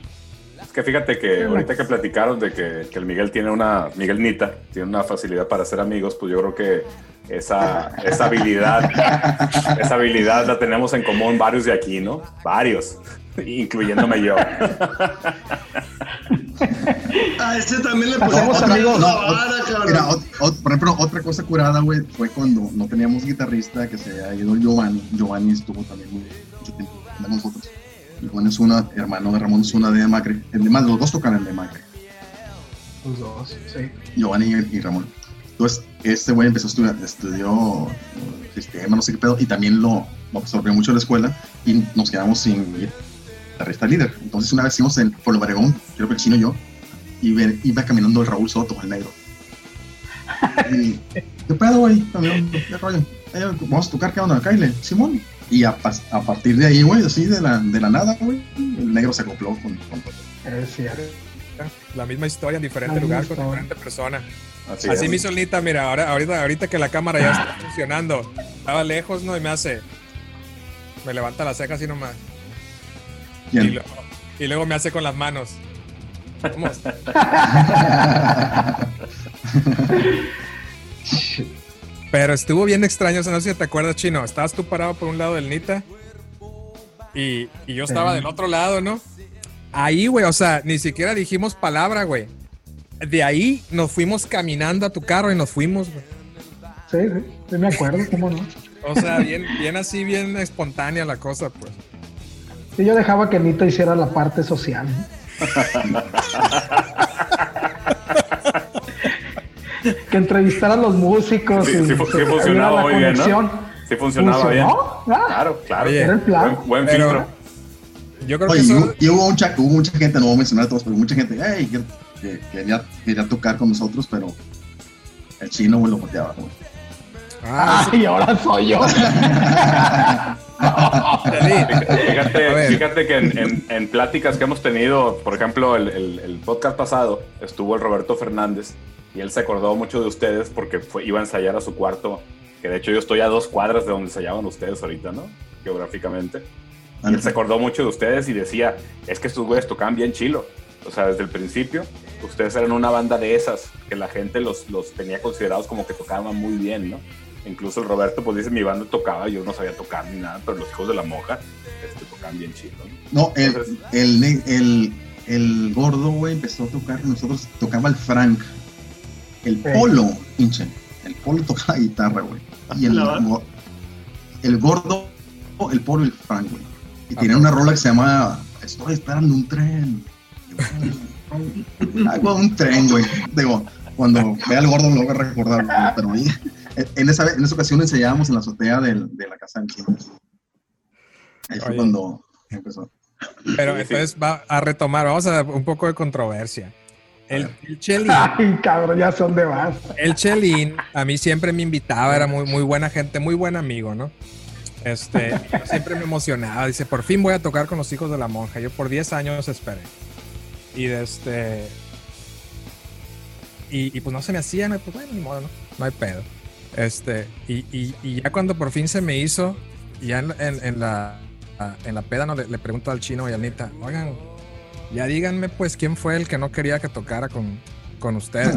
Es que fíjate que ahorita que platicaron de que, que el Miguel tiene una, Miguel Nita, tiene una facilidad para hacer amigos, pues yo creo que esa, esa habilidad, (laughs) esa habilidad la tenemos en común varios de aquí, ¿no? Varios, incluyéndome yo. A (laughs) ese también le pusieron amigos. la No, vara, Mira, ot- ot- por ejemplo, otra cosa curada, güey, fue cuando no teníamos guitarrista, que se ha ido Giovanni. Giovanni estuvo también muy- mucho tiempo con nosotros. Giovanni es una, hermano de Ramón Zuna de Macre. Además, los dos tocan el de Macre, Los dos, sí. Giovanni y, y Ramón. Entonces, este güey empezó a estudiar, estudió eh, sistema, no sé qué pedo, y también lo, lo absorbió mucho la escuela, y nos quedamos sin guitarrista líder. Entonces, una vez íbamos en Pueblo Obregón, creo que el chino y yo, y ve- iba caminando el Raúl Soto, el negro. Y, ¿Qué pedo, güey? También, ¿Qué rollo? Vamos a tocar, ¿qué onda? Kyle, Simón. Y a, partir de ahí, güey, así de la, de la nada, güey, el negro se acopló con, con todo. Es cierto. La misma historia en diferente La lugar con diferente persona. Así, Así hizo Nita, mira, ahora, ahorita, ahorita que la cámara ya está funcionando, estaba lejos, ¿no? Y me hace. Me levanta las cejas así nomás. Y, y luego me hace con las manos. ¿Cómo? (laughs) (laughs) Pero estuvo bien extraño, o sea, no sé si te acuerdas, Chino. Estabas tú parado por un lado del Nita y, y yo estaba Sí. del otro lado, ¿no? Ahí, güey, o sea, ni siquiera dijimos palabra, güey. De ahí nos fuimos caminando a tu carro y nos fuimos, güey. Sí, sí, sí me acuerdo, cómo no. O sea, bien, bien así, bien espontánea la cosa, pues. Sí, yo dejaba que Nita hiciera la parte social. ¿no? (laughs) que entrevistara a los músicos. Sí, y sí funcionaba muy bien, ¿no? Sí funcionaba ¿Funcionó? bien. Ah, Claro, claro. Oye, Era el plan. Buen, buen filtro. Yo creo Oye, que y eso. hubo, y hubo mucha, hubo mucha gente, no voy a mencionar a todos, pero mucha gente hey, que, que quería, quería tocar con nosotros, pero el chino, lo pateaba. Ah, Ay, ahora soy yo. Fíjate, fíjate que en, en- en pláticas que hemos tenido, por ejemplo, el, el- el podcast pasado estuvo el Roberto Fernández y él se acordó mucho de ustedes porque fue, iba a ensayar a su cuarto, que de hecho yo estoy a dos cuadras de donde ensayaban ustedes ahorita, ¿no? Geográficamente. Y él se acordó mucho de ustedes y decía, es que estos güeyes tocaban bien chilo. O sea, desde el principio, ustedes eran una banda de esas, que la gente los, los tenía considerados como que tocaban muy bien, ¿no? Incluso el Roberto pues dice, mi banda tocaba, yo no sabía tocar ni nada, pero los hijos de la monja este, tocaban bien chido. ¿no? El, el, el, el gordo, güey, empezó a tocar nosotros, tocaba el Frank. El polo, hinche. El polo tocaba guitarra, güey. Y el, La- el gordo, el polo y el Frank, güey. Y tenía una rola que se llama Estoy esperando un tren. Algo de un tren, güey. Digo, cuando vea al gordo lo voy a recordar, güey, pero ahí, en esa, en esa ocasión ensayábamos en la azotea del- de la casa del chino. Ahí fue Oye. cuando empezó. Pero entonces va a retomar, vamos a un poco de controversia. El, el Chelín, (laughs) Ay, cabrón, ya sé dónde vas. el Chelín a mí siempre me invitaba, era muy, muy buena gente, muy buen amigo, ¿no? Este, (laughs) siempre me emocionaba, dice, por fin voy a tocar con los hijos de la monja. Yo por 10 años esperé. Y de este. Y, y pues no se me hacía, no, pues bueno, ni modo, ¿no? No hay pedo. Este, y, y- y ya cuando por fin se me hizo, ya en, en- en la, en la peda no, le, le pregunto al chino y al Nita, oigan, ya díganme pues quién fue el que no quería que tocara con, con ustedes.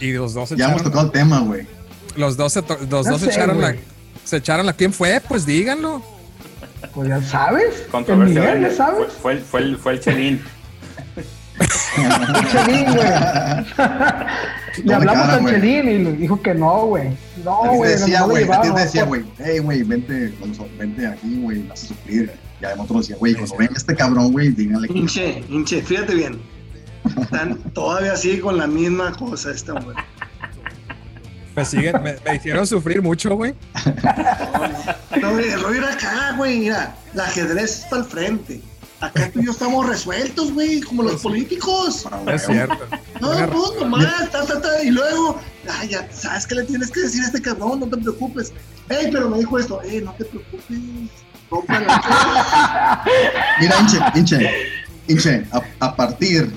Y los dos Ya hemos tocado el tema, güey. los dos, se, to- los No dos sé, echaron la, güey. se echaron la. ¿Quién fue? Pues díganlo. Pues ya sabes. Controversia. Miguel, ya Fue, sabes. fue el, fue, el, fue el Chelín. El Chelín, güey. Le hablamos cara, al güey. Chelín y le dijo que no, güey. No, A güey. decía, no lo güey, a te decía, güey, hey, güey, vente, vente aquí, güey, vas a sufrir. Y además otro decía, güey, cuando venga este cabrón, güey, díganle que... Hinche, hinche, fíjate bien. Están todavía sigue con la misma cosa esta hombre. Me siguen, me, me hicieron sufrir mucho, güey. No, güey, el rollo era acá, güey. Mira, el ajedrez está al frente. Acá tú y yo estamos resueltos, güey, como los políticos. Es cierto. No, no, nomás, ta, ta, ta, y luego, ay, ya sabes que le tienes que decir a este cabrón, no te preocupes. Ey, pero me dijo esto, ey, no te preocupes. (laughs) Mira, hinche, hinche, hinche, a, a partir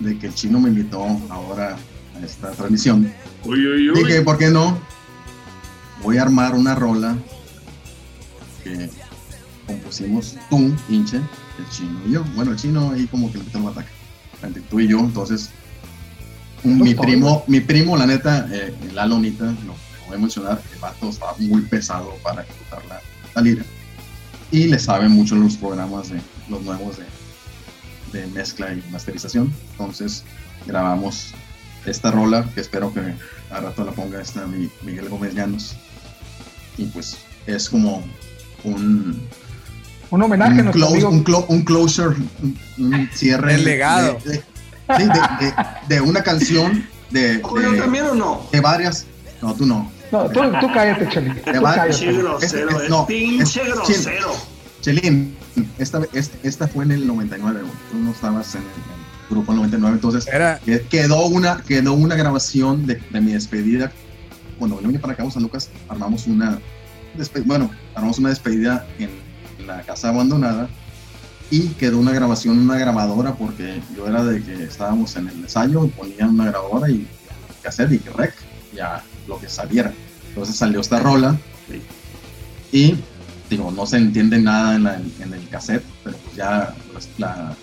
de que el chino me invitó ahora a esta transmisión, Uy, uy, uy. dije, ¿por qué no? Voy a armar una rola que compusimos tú, hinche, el chino y yo. Bueno, el chino ahí como que le el ataque. Entre tú y yo, entonces, un- mi primo, mi primo, la neta, eh, la lonita, lo, lo voy a mencionar, el vato estaba muy pesado para ejecutar la, la lira. Y le saben mucho los programas de los nuevos de, de mezcla y masterización. Entonces, grabamos esta rola, que espero que a rato la ponga esta Mi- Miguel Gómez Llanos. Y pues es como un, Un homenaje a un, nuestro close- amigo. un, clo- un closure, un, un cierre. El legado. De, de- sí, de- de- de una canción de, ¿Ojo, yo de- también o no? de varias. No, tú no. No, tú, tú cállate, Chelín. De Tú varias- Pinche cállate. grosero, Es- es- eh, no, pinche es- grosero. Chelín, esta, esta, esta fue en el 99, güey. Tú no estabas en el, en grupo 99, entonces Era, que- quedó una, quedó una grabación de, de mi despedida. Cuando vine para acá a San Lucas, armamos una, bueno, armamos una despedida en, en la casa abandonada y quedó una grabación, una grabadora, porque yo era de que estábamos en el ensayo, ponían una grabadora y cassette y rec, ya lo que saliera. Entonces salió esta rola y digo, no se entiende nada en, la- en el cassette, pero pues ya pues, la,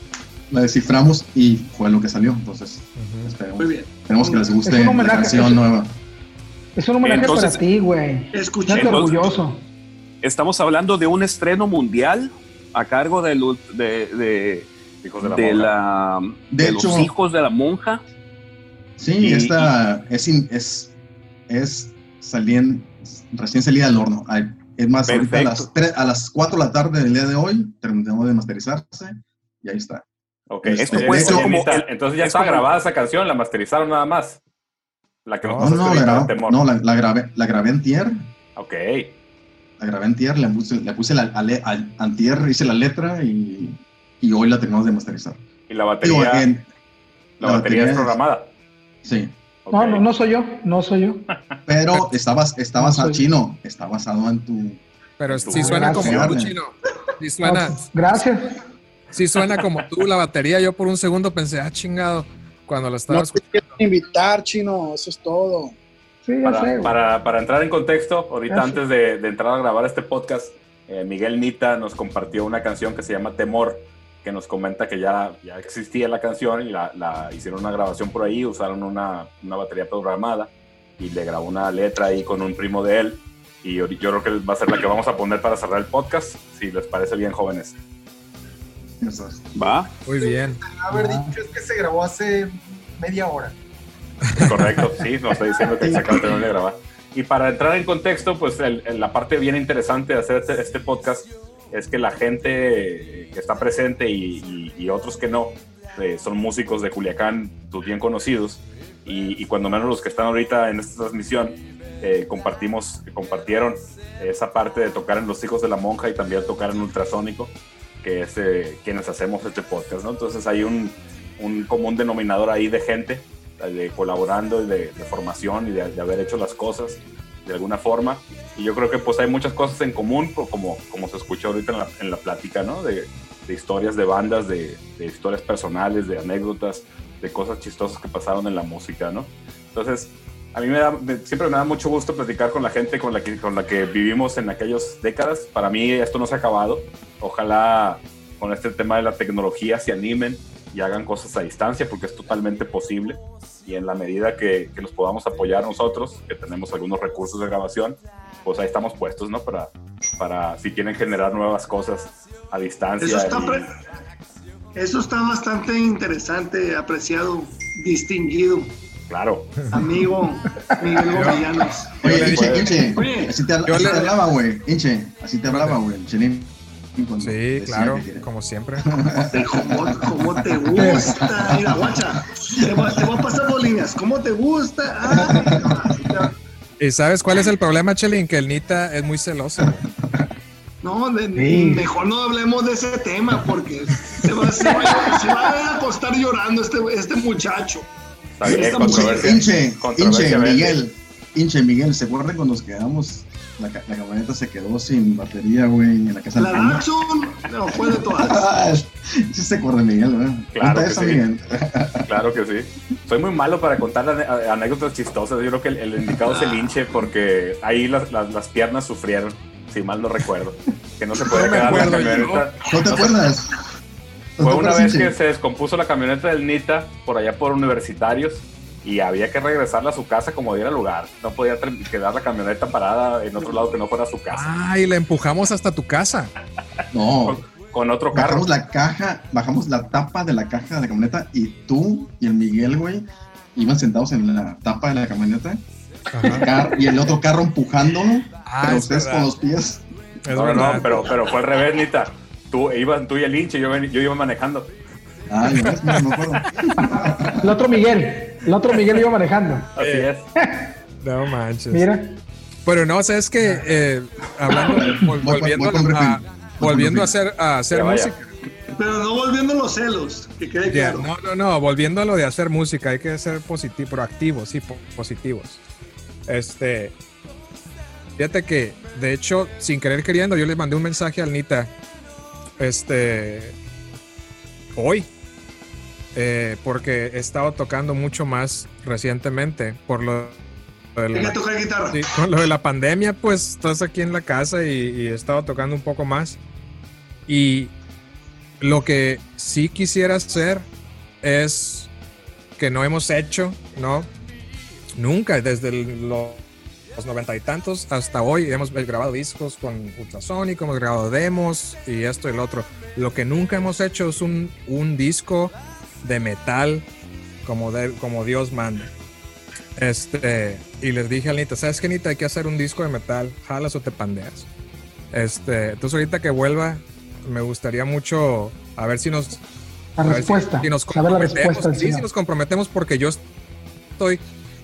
la desciframos y fue lo que salió. Entonces, esperemos, Muy bien. esperemos que les Es guste la canción nueva. Es un homenaje Entonces- para ti, güey. Escuché. Siéntate orgulloso. Estamos hablando de un estreno mundial a cargo de, de, Hijos de la de, monja. la, De de hecho- los hijos de la monja. Sí, Y- esta es, in- es, es salien- recién salida del horno. Es más, ahorita a las, Perfecto. tres- a las 4 de la tarde del día de hoy terminamos de masterizarse y ahí está. Ok, Esto eh, puede ser como el- entonces ya es estaba como- grabada esa canción, la masterizaron nada más. La que No, nos No, grabé- no, la, la grabé, la grabé en tier, Ok, la grabé en tier, le puse, le puse la, ale- al- antier, hice la letra y, y hoy la terminamos de masterizar. y la Digo, batería, en- la la batería batería es es- programada. sí. No, no, no soy yo. No soy yo. (laughs) pero está, está basado, chino, está basado en tu... pero sí suena como tú, chino. Sí suena, No, Gracias. sí suena como tú la batería. Yo por un segundo pensé, ah, chingado, cuando lo estaba No escuchando. quiero invitar, chino, eso es todo. Sí, ya sé, Para, para, para entrar en contexto, ahorita Ya antes de, de entrar a grabar este podcast, eh, Miguel Nita nos compartió una canción que se llama Temor, que nos comenta que ya, ya existía la canción y la, la hicieron una grabación por ahí, usaron una, una batería programada y le grabó una letra ahí con un primo de él. Y yo, yo creo que va a ser la que vamos a poner para cerrar el podcast, si les parece bien, jóvenes. Eso es. Va. Muy bien. Haber dicho es que se grabó hace media hora. (laughs) Correcto, sí, nos está diciendo que se acaba de grabar. Y para entrar en contexto, pues el- la parte bien interesante de hacer este, este podcast es que la gente que está presente y, otros que no, eh, son músicos de Culiacán, tus bien conocidos, y, y cuando menos los que están ahorita en esta transmisión, eh, compartimos, compartieron esa parte de tocar en Los Hijos de la Monja y también tocar en Ultrasónico, que es eh, quienes hacemos este podcast, ¿no? Entonces hay un, un común denominador ahí de gente de colaborando y de, formación y de, haber hecho las cosas de alguna forma. Y yo creo que pues hay muchas cosas en común, como, como se escuchó ahorita en la, plática, ¿no? De, historias de bandas, de, de historias personales, de anécdotas, de cosas chistosas que pasaron en la música, ¿no? Entonces, a mí me da, me- siempre me da mucho gusto platicar con la gente con la que, con la que vivimos en aquellas décadas. Para mí esto no se ha acabado. Ojalá con este tema de la tecnología se animen y hagan cosas a distancia porque es totalmente posible. Y en la medida que, que los podamos apoyar nosotros, que tenemos algunos recursos de grabación, pues ahí estamos puestos, ¿no? Para, para si quieren generar nuevas cosas a distancia. Eso está, y- eso está bastante interesante, apreciado, distinguido, claro. amigo Miguel Gomellanos. Oye, Inche, Inche, Oye, así te, hablaba, güey. Inche, así te hablaba, güey. Chelín. Cuando Sí, claro, que como siempre. (laughs) ¿Cómo, cómo te gusta? Mira, guacha, te voy, te voy a pasar dos líneas. ¿Cómo te gusta? Ah, ¿Y sabes cuál es el problema, Chelín? (laughs) Que el Nita es muy celoso. no, de- Sí. mejor no hablemos de ese tema porque se va, se va- se va a acostar llorando este, este muchacho. Está bien, Esta controversia. Inche, Controversia Inche. Miguel. Hinche, Miguel, ¿se acuerdan cuando nos quedamos? La, ca- la camioneta se quedó sin batería, güey, en la casa La del. Datsun, no, fue de todas. Ah, (laughs) sí se acuerda, Miguel, ¿verdad? Claro que eso, sí. Miguel. (laughs) Claro que sí. Soy muy malo para contar anécdotas chistosas. Yo creo que el, el indicado es el hinche porque ahí las, las, las piernas sufrieron, si mal no recuerdo. Que no se puede (laughs) No me quedar la acuerdo yo. camioneta. ¿No te acuerdas? ¿No Fue una vez que se descompuso la camioneta del Nita por allá por universitarios y había que regresarla a su casa como diera lugar. No podía quedar la camioneta parada en otro lado que no fuera su casa. Ah, y la empujamos hasta tu casa. No, Con otro carro. bajamos la caja, bajamos la tapa de la caja de la camioneta y tú y el Miguel, güey, iban sentados en la tapa de la camioneta Ajá. y el otro carro empujándolo, Ah, pero es ustedes verdad. con los pies. Es No, no, verdad. no, pero, pero fue al revés, Nita. Tú, ibas, tú y el hinche, yo, ven- yo iba manejando. Ay, no, no me acuerdo. El otro Miguel, el otro Miguel iba manejando. Así es. (laughs) No manches. Mira, Pero no, sabes que eh, hablando, vol- Voy- volviendo, voy con a, volviendo a hacer, a hacer música. Pero no volviendo a los celos, que quede claro. no, no, no, volviendo a lo de hacer música, hay que ser positivo, proactivos, sí, po- positivos. Este, fíjate que, de hecho, sin querer queriendo, yo le mandé un mensaje al Nita, este, hoy, eh, porque he estado tocando mucho más recientemente por lo de la- tocar guitarra. Sí, con lo de la pandemia, pues estás aquí en la casa y, y he estado tocando un poco más. Y lo que sí quisiera hacer es que no hemos hecho, ¿no? Nunca, desde el- lo- los noventa y tantos hasta hoy hemos grabado discos con Ultrasonic, hemos grabado demos y esto y lo otro. Lo que nunca hemos hecho es un, un disco de metal como, de- como Dios manda. Este, y les dije a Anita, ¿sabes qué, Anita? Hay que hacer un disco de metal, jalas o te pandeas. Este, entonces ahorita que vuelva, me gustaría mucho a ver si nos, la si- respuesta. si nos Saber la respuesta sí, si nos comprometemos porque yo estoy,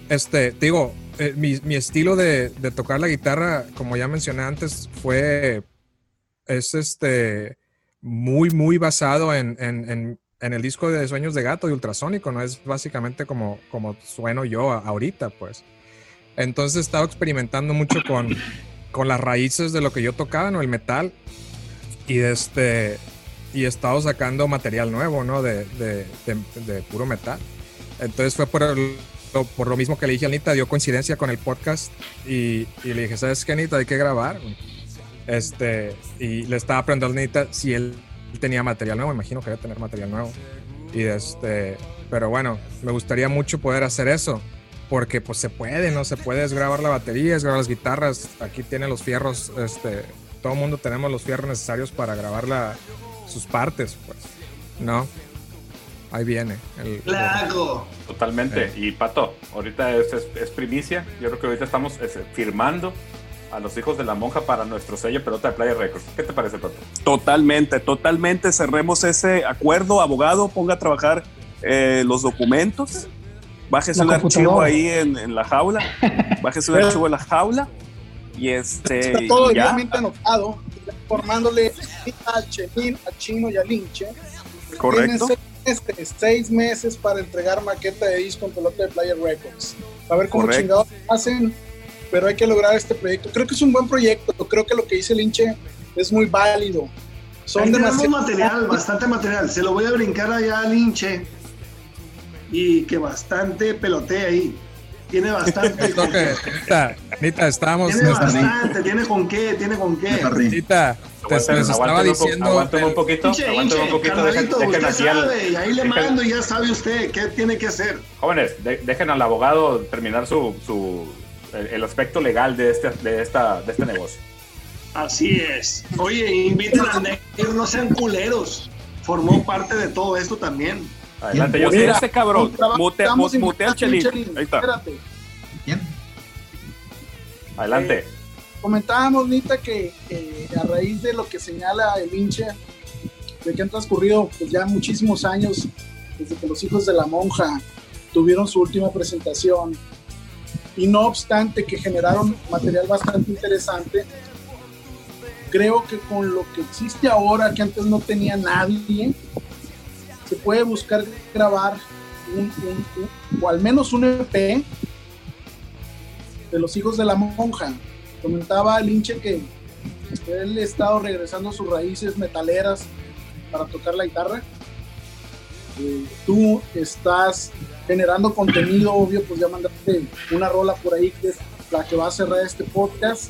este, te digo, eh, mi, mi estilo de, de tocar la guitarra, como ya mencioné antes, fue, es este, muy, muy basado en, en, en, en el disco de Sueños de Gato y Ultrasónico, ¿no? Es básicamente como, como sueno yo ahorita, pues. Entonces he estado experimentando mucho con, con las raíces de lo que yo tocaba, ¿no? El metal. Y este y he estado sacando material nuevo, ¿no? De, de, de- de puro metal. Entonces fue por, el- por lo mismo que le dije a Anita, dio coincidencia con el podcast y, y le dije, ¿sabes qué, Anita? Hay que grabar. güey". Este, y le estaba preguntando a Nita si él tenía material nuevo, imagino que debe tener material nuevo. Y este, pero bueno, me gustaría mucho poder hacer eso, porque pues se puede, ¿no? Se puede es grabar la batería, es grabar las guitarras, aquí tiene los fierros, este, todo el mundo tenemos los fierros necesarios para grabar la, sus partes, pues, ¿no? Ahí viene. El, Lago. Totalmente. Y Pato, ahorita es, es- es primicia. Yo creo que ahorita estamos es, firmando a los hijos de la monja para nuestro sello Pelota de Playa Records. ¿Qué te parece, Pato? Totalmente, totalmente. Cerremos ese acuerdo, abogado, ponga a trabajar eh, los documentos. Bájese el archivo ahí en, en la jaula. Bájese (laughs) el archivo en la jaula. Y este. Está todo y ya. anotado, informándole a Chenin, a Chino y a Linche. Correcto. Tienen seis meses, seis meses para entregar maqueta de disco en pelota de Player Records. A ver cómo Correcto. chingados hacen, pero hay que lograr este proyecto. Creo que es un buen proyecto. Creo que lo que dice Linche es muy válido. Son Ahí demasiado material, bastante material. Se lo voy a brincar allá al hinche y que bastante pelotee ahí. Tiene bastante. (laughs) Nita, Nita, estábamos, tiene bastante, tiene con qué, tiene con qué. Nita, te- les estaba un diciendo, aguanten un poquito, Hinche, aguanten un hinche, poquito. Dejen, dejen usted sabe, y ahí le dejen- mando y ya sabe usted qué tiene que hacer. Jóvenes, de- dejen al abogado terminar su, su el, el aspecto legal de este, de esta, de este negocio. Así es. Oye, inviten al negro, no sean culeros. Formó parte de todo esto también. Adelante, yo Mira, sé. este cabrón. Mute, mute, mute al invitando a Chelín. Ahí está. Espérate. ¿Quién? Adelante. Comentábamos, Nita, que eh, a raíz de lo que señala el hinche, de que han transcurrido pues, ya muchísimos años desde que los hijos de la monja tuvieron su última presentación, y no obstante que generaron material bastante interesante, creo que con lo que existe ahora, que antes no tenía nadie, se puede buscar grabar un, o al menos un EP de los hijos de la monja. Comentaba el hinche que él ha estado regresando a sus raíces metaleras para tocar la guitarra. Eh, tú estás generando contenido, obvio, pues ya mandaste una rola por ahí que es la que va a cerrar este podcast.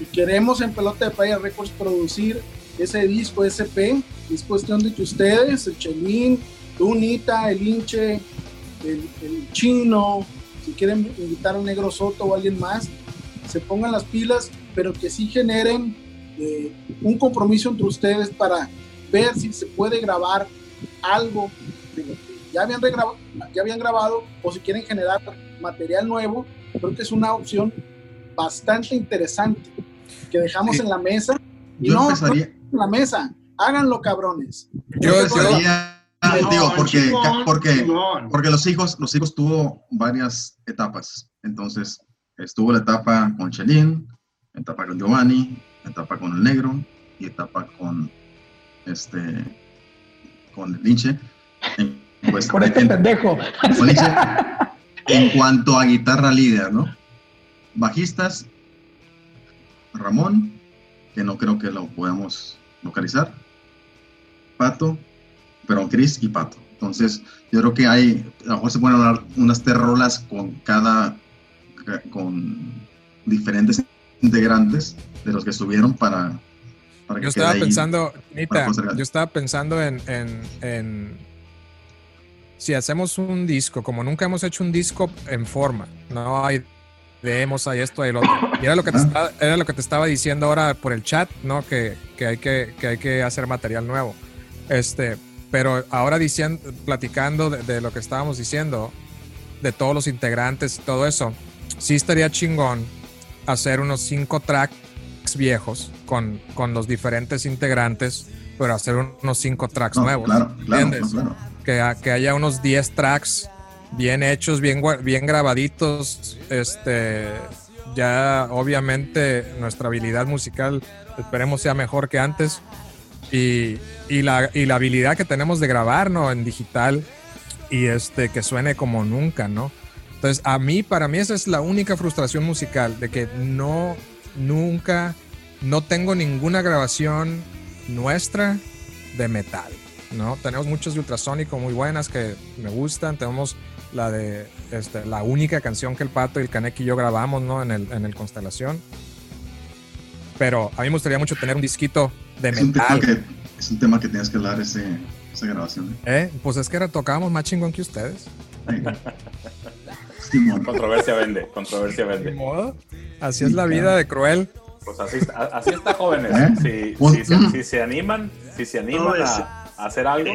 Y queremos en Pelota de Playa Records producir ese disco SP. Es cuestión de que ustedes, el Chelín, tú, Nita, el hinche, el, chino, si quieren invitar al Negro Soto o alguien más, se pongan las pilas, pero que sí generen eh, un compromiso entre ustedes para ver si se puede grabar algo de ya habían, ya habían grabado o si quieren generar material nuevo, creo que es una opción bastante interesante que dejamos en la mesa. Y Yo no, empezaría, no en la mesa, háganlo cabrones. yo empezaría, No, digo, porque, porque, porque los hijos, los hijos tuvo varias etapas. Entonces, estuvo la etapa con Chelín, etapa con Giovanni, etapa con el negro y etapa con este con el Linche. En- Pues, este en- pendejo. (laughs) en cuanto a guitarra líder, ¿no? Bajistas, Ramón, que no creo que lo podamos localizar. Pato, pero Chris y Pato. Entonces, yo creo que hay, a lo mejor se pueden hablar unas tres rolas con cada, con diferentes integrantes de los que estuvieron para, para que yo estaba ahí. pensando, Nita, yo estaba pensando en, en, en si hacemos un disco, como nunca hemos hecho un disco en forma, no hay demos, hay esto, hay lo otro. Y era lo que te, estaba, era lo que te estaba diciendo ahora por el chat, ¿no? Que, que hay que, que hay que hacer material nuevo. Este, pero ahora diciendo, platicando de, de lo que estábamos diciendo, de todos los integrantes y todo eso, sí estaría chingón hacer unos cinco tracks viejos con, con los diferentes integrantes, pero hacer unos cinco tracks No, nuevos. claro, claro, ¿entiendes? no, claro. Que, ha- que haya unos 10 tracks bien hechos, bien, bien grabaditos. Este, ya obviamente nuestra habilidad musical esperemos sea mejor que antes. Y, y la, y la habilidad que tenemos de grabar, ¿no? En digital y este, que suene como nunca, ¿no? Entonces, a mí, para mí, esa es la única frustración musical, de que no, nunca, no tengo ninguna grabación nuestra de metal, ¿no? Tenemos muchos de ultrasónico muy buenas que me gustan, tenemos la de, este, la única canción que el Pato y el Canek y yo grabamos, ¿no? En el, en el Constelación. pero a mí me gustaría mucho tener un disquito de Es un, tema metal. que, es un tema que tienes que hablar ese, esa grabación. ¿eh? Pues es que era- tocábamos más chingón que ustedes. (laughs) Controversia vende, controversia vende. modo. Así es la vida de cruel. Pues así, está- así está, jóvenes. ¿Eh? Si, si se, si se animan, si se animan a hacer algo,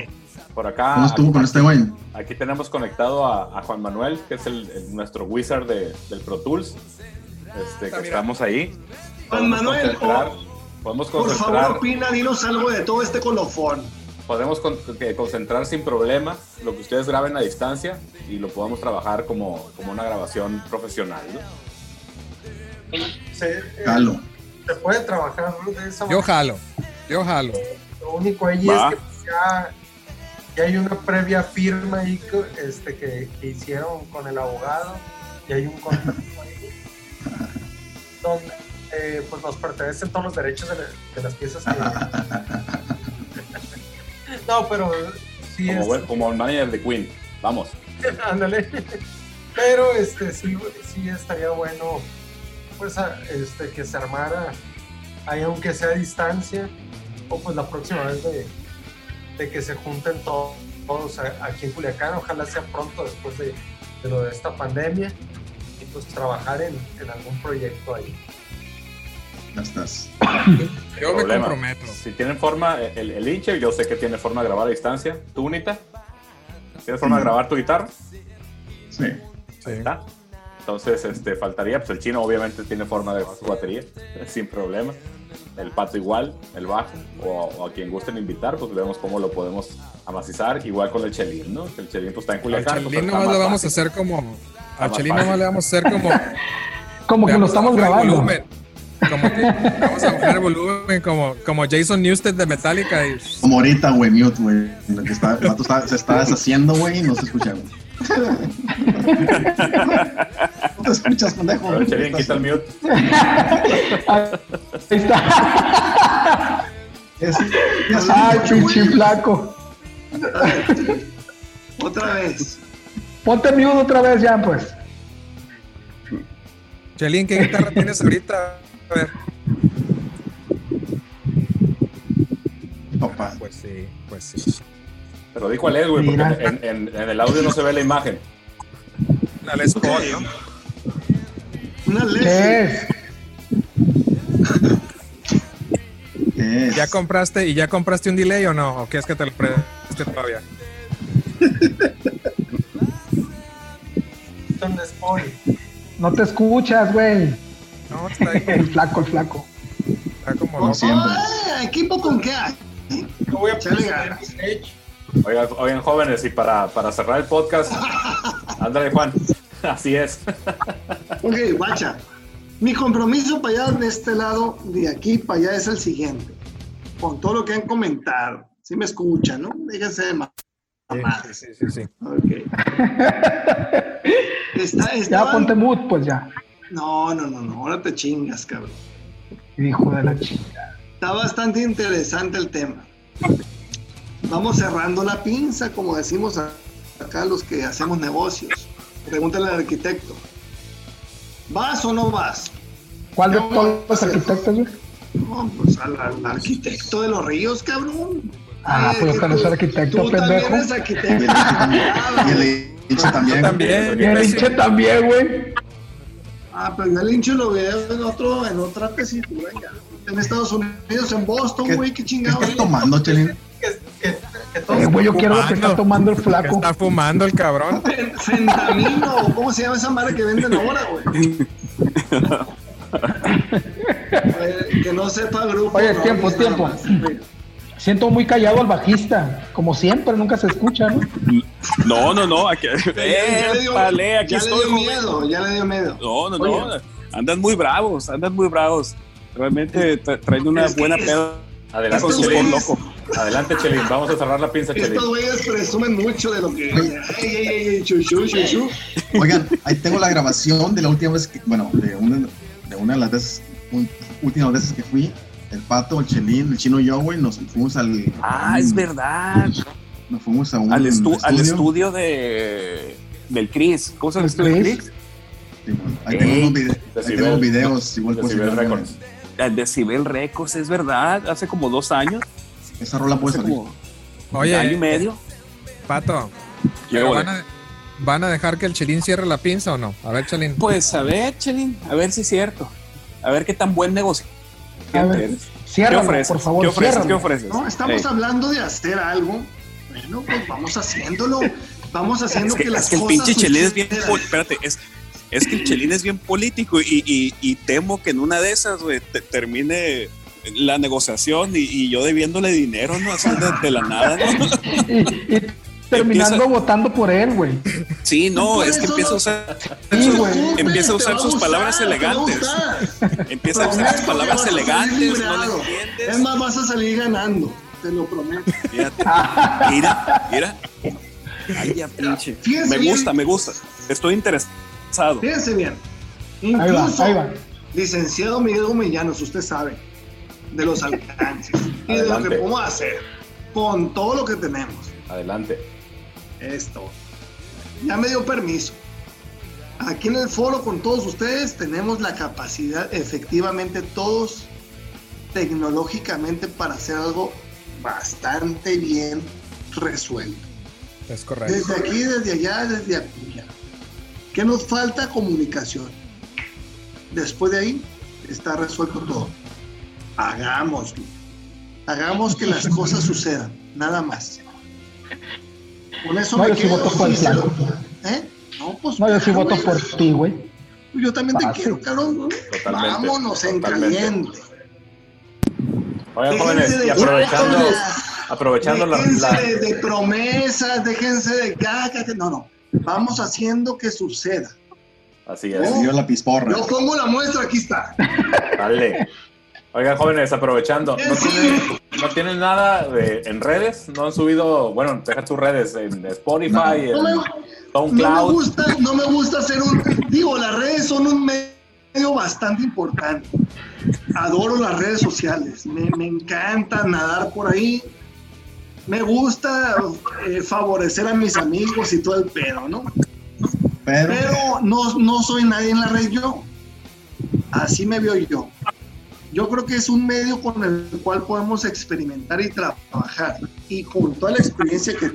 por acá. ¿Cómo estuvo con aquí- este güey? Aquí tenemos conectado a, a Juan Manuel, que es el, el- nuestro wizard de- del Pro Tools. Este, que mira. estamos ahí. Juan Manuel, concentrar- oh, podemos Por concentrar, favor, opina, dinos algo de todo este colofón. podemos con- que concentrar sin problema lo que ustedes graben a distancia y lo podamos trabajar como, como una grabación profesional. ¿no? Se, eh, Jalo. se puede trabajar de esa Yo manera. jalo. Yo jalo. Lo único ahí Va. es que ya, ya hay una previa firma ahí que, este, que, que hicieron con el abogado y hay un contrato ahí (laughs) donde eh, pues nos pertenecen todos los derechos de, la- de las piezas que... (laughs) no, pero sí Como, es... como el manager de Queen. Vamos. (laughs) Ándale. Pero este sí, sí estaría bueno pues este que se armara ahí aunque sea a distancia o pues la próxima vez de, de que se junten to- todos aquí en Culiacán, ojalá sea pronto después de, de lo de esta pandemia y pues trabajar en, en algún proyecto ahí. Ya estás. Yo me Problema. comprometo. Si tienen forma, el, el hinche, yo sé que tiene forma de grabar a distancia. ¿Tú, Unita? ¿Tienes forma de grabar tu guitarra? Sí. Sí. ¿Está? Entonces, este, faltaría, pues el chino obviamente tiene forma de batería, (laughs) sin problema. El pato igual, el bajo, o, o a quien gusten invitar, pues vemos cómo lo podemos amacizar, igual con el chelín, ¿no? El chelín pues está en Al Culiacán. pues, Chelín nomás más lo vamos a hacer como. Al Chelín nomás le vamos a hacer como. (laughs) Como que le lo vamos a estamos grabando. volumen. Como que vamos a bajar el volumen, como, como Jason Newsted de Metallica. Y, Como ahorita, güey, mute, güey. El vato está- se está deshaciendo, güey, y no se escucha, güey. No (laughs) te escuchas, pendejo. A ver, quita el mute. Ahí está. Es- Ay, escucha, pinche flaco. Otra vez. Ponte mute otra vez ya, pues. Chelín, ¿qué guitarra tienes ahorita? A ver. Papá. Pues sí, pues sí. Pero di cuál es, güey, porque en, en- en el audio no se ve la imagen. Una Les Paul, ¿no? Una ¿Qué Leslie. es? ¿Qué es? ¿Ya compraste y ya compraste un delay o no? ¿O qué es que te lo preste todavía? (laughs) ¿Dónde estoy? No te escuchas, güey. No, está ahí El flaco, el flaco. está como loco. siempre. Ay, ¿Equipo con qué hay? Yo voy a presentar ganas. mi stage. Oigan, oigan, jóvenes, y para, para cerrar el podcast, ándale, Juan. (laughs) Así es. Ok, guacha. Mi compromiso para allá de este lado, de aquí para allá, es el siguiente. Con todo lo que han comentado. Si me escuchan, ¿no? Déjense de mamadas. Sí, sí, sí, sí. Ok. (laughs) Está, Ya ponte mute, pues ya. No, no, no, no. Ahora te chingas, cabrón. Hijo de la chica. Está bastante interesante el tema. Vamos cerrando la pinza, como decimos acá los que hacemos negocios. Pregúntale al arquitecto. ¿Vas o no vas? ¿Cuál de todos los arquitectos, güey? No, pues al, al arquitecto de los ríos, cabrón. Ah, pues también tú- arquitecto, Tú también pendejo. eres (laughs) Y arquitecto. el hinche también. Y el hinche también. También, Y el hinche también, güey. Ah, pero yo el hincho lo veo en, otro, en otra tesitura ya. En Estados Unidos, en Boston, ¿Qué- güey, qué ¿Qué chingados. estás tomando, Chelín? Que, todos Eh, güey, yo quiero lo que está tomando el ¿Qué flaco. Está fumando el cabrón. (laughs) Fentamino, ¿cómo se llama esa madre que venden ahora, güey? (laughs) Eh, que no sepa grupo. Oye, no, tiempo, tiempo. más. Siento muy callado al bajista. Como siempre, nunca se escucha, ¿no? No, no, no. Aquí, Ya- ya le dio- Épale, aquí ya le estoy. dio joven. miedo, ya le dio miedo. No, no, no. Oye. Andan muy bravos, andan muy bravos. Realmente tra- traen una Es buena pedo Adelante, con su Estos por güeyes- loco. Adelante, Chelín. Vamos a cerrar la pinza, Chelín. Estos güeyes presumen mucho de lo que. Ey, ey, ey, ey, chuchu, chuchu. Oigan, ahí tengo la grabación de la última vez que, bueno, de una de, una de las veces, un- últimas veces que fui. El pato, el chelín, el chino y yo, güey, nos fuimos al. Ah, es verdad. Nos fuimos a un Al, estu- al estudio. estudio de del Chris. ¿Cómo se llama el estudio del Chris? Sí, bueno, ahí tengo vide- ahí tengo videos, igual Decibel. Records. eh, Decibel Records, es verdad, hace como dos años. Esa rola puede salir. como Oye, año y medio. Pato, ¿Qué ¿pero ole? van, a, van a dejar que el Chelín cierre la pinza o no? A ver, Chelín. Pues a ver, Chelín, a ver si es cierto. A ver qué tan buen negocio A ver, eres. ciérralo, ¿Qué ofreces? por favor, ¿Qué ofreces? ¿Qué ofreces? No, estamos Ey. hablando de hacer algo. Bueno, pues vamos haciéndolo. Vamos haciendo Es que, que, las es que el cosas pinche Chelín es bien. Espérate, es, es que el Chelín es bien político y, y- y temo que en una de esas, güey, te- termine la negociación y, y yo debiéndole dinero, ¿no? Así de, de la nada, ¿no? Y, (laughs) y terminando Empieza- votando por él, güey. Sí, no, es que empieza a usar. Sí, güey. Empieza a usar sus gustar, palabras elegantes. Empieza a usar sus palabras elegantes, no librado. le entiendes. Es más, vas a salir ganando. Te lo prometo. Fíjate. Mira, mira. Ay, ya, pinche. Fíjense Me bien. gusta, me gusta. Estoy interesado. Fíjense bien. Ahí va, Incluso, ahí va. licenciado Miguel Gomellanos, usted sabe de los alcances y de lo que Adelante. podemos hacer con todo lo que tenemos. Adelante. Esto. Ya me dio permiso. Aquí en el foro con todos ustedes tenemos la capacidad, efectivamente todos, tecnológicamente para hacer algo bastante bien resuelto. Es correcto. Desde aquí, desde allá, desde allá. ¿Qué nos falta? Comunicación. Después de ahí está resuelto todo. Hagámoslo. Hagamos que las cosas sucedan. Nada más. Con eso No, me yo sí quedo. voto por el. ¿Eh? No, pues. No, yo sí voto güey. por ti, güey. Yo también te Fácil. quiero, cabrón. Totalmente, Vámonos en totalmente. caliente. Oigan, jóvenes, y aprovechando, aprovechando la, déjense la- de, promesas, déjense de caca. No, no. Vamos haciendo que suceda. Así es. Se dio la pisporra. Yo pongo la muestra, aquí está. Dale. Oigan, jóvenes, aprovechando. ¿No tienen, no tienen nada de- en redes? ¿No han subido, bueno, deja tus redes en Spotify, No me, en no me gusta, no me gusta hacer un. Digo, las redes son un medio bastante importante. Adoro las redes sociales. Me, me encanta nadar por ahí. Me gusta eh, favorecer a mis amigos y todo el pedo, ¿no? Pero, Pero no, no soy nadie en la red yo. Así me veo yo. Yo creo que es un medio con el cual podemos experimentar y trabajar. Y con toda la experiencia que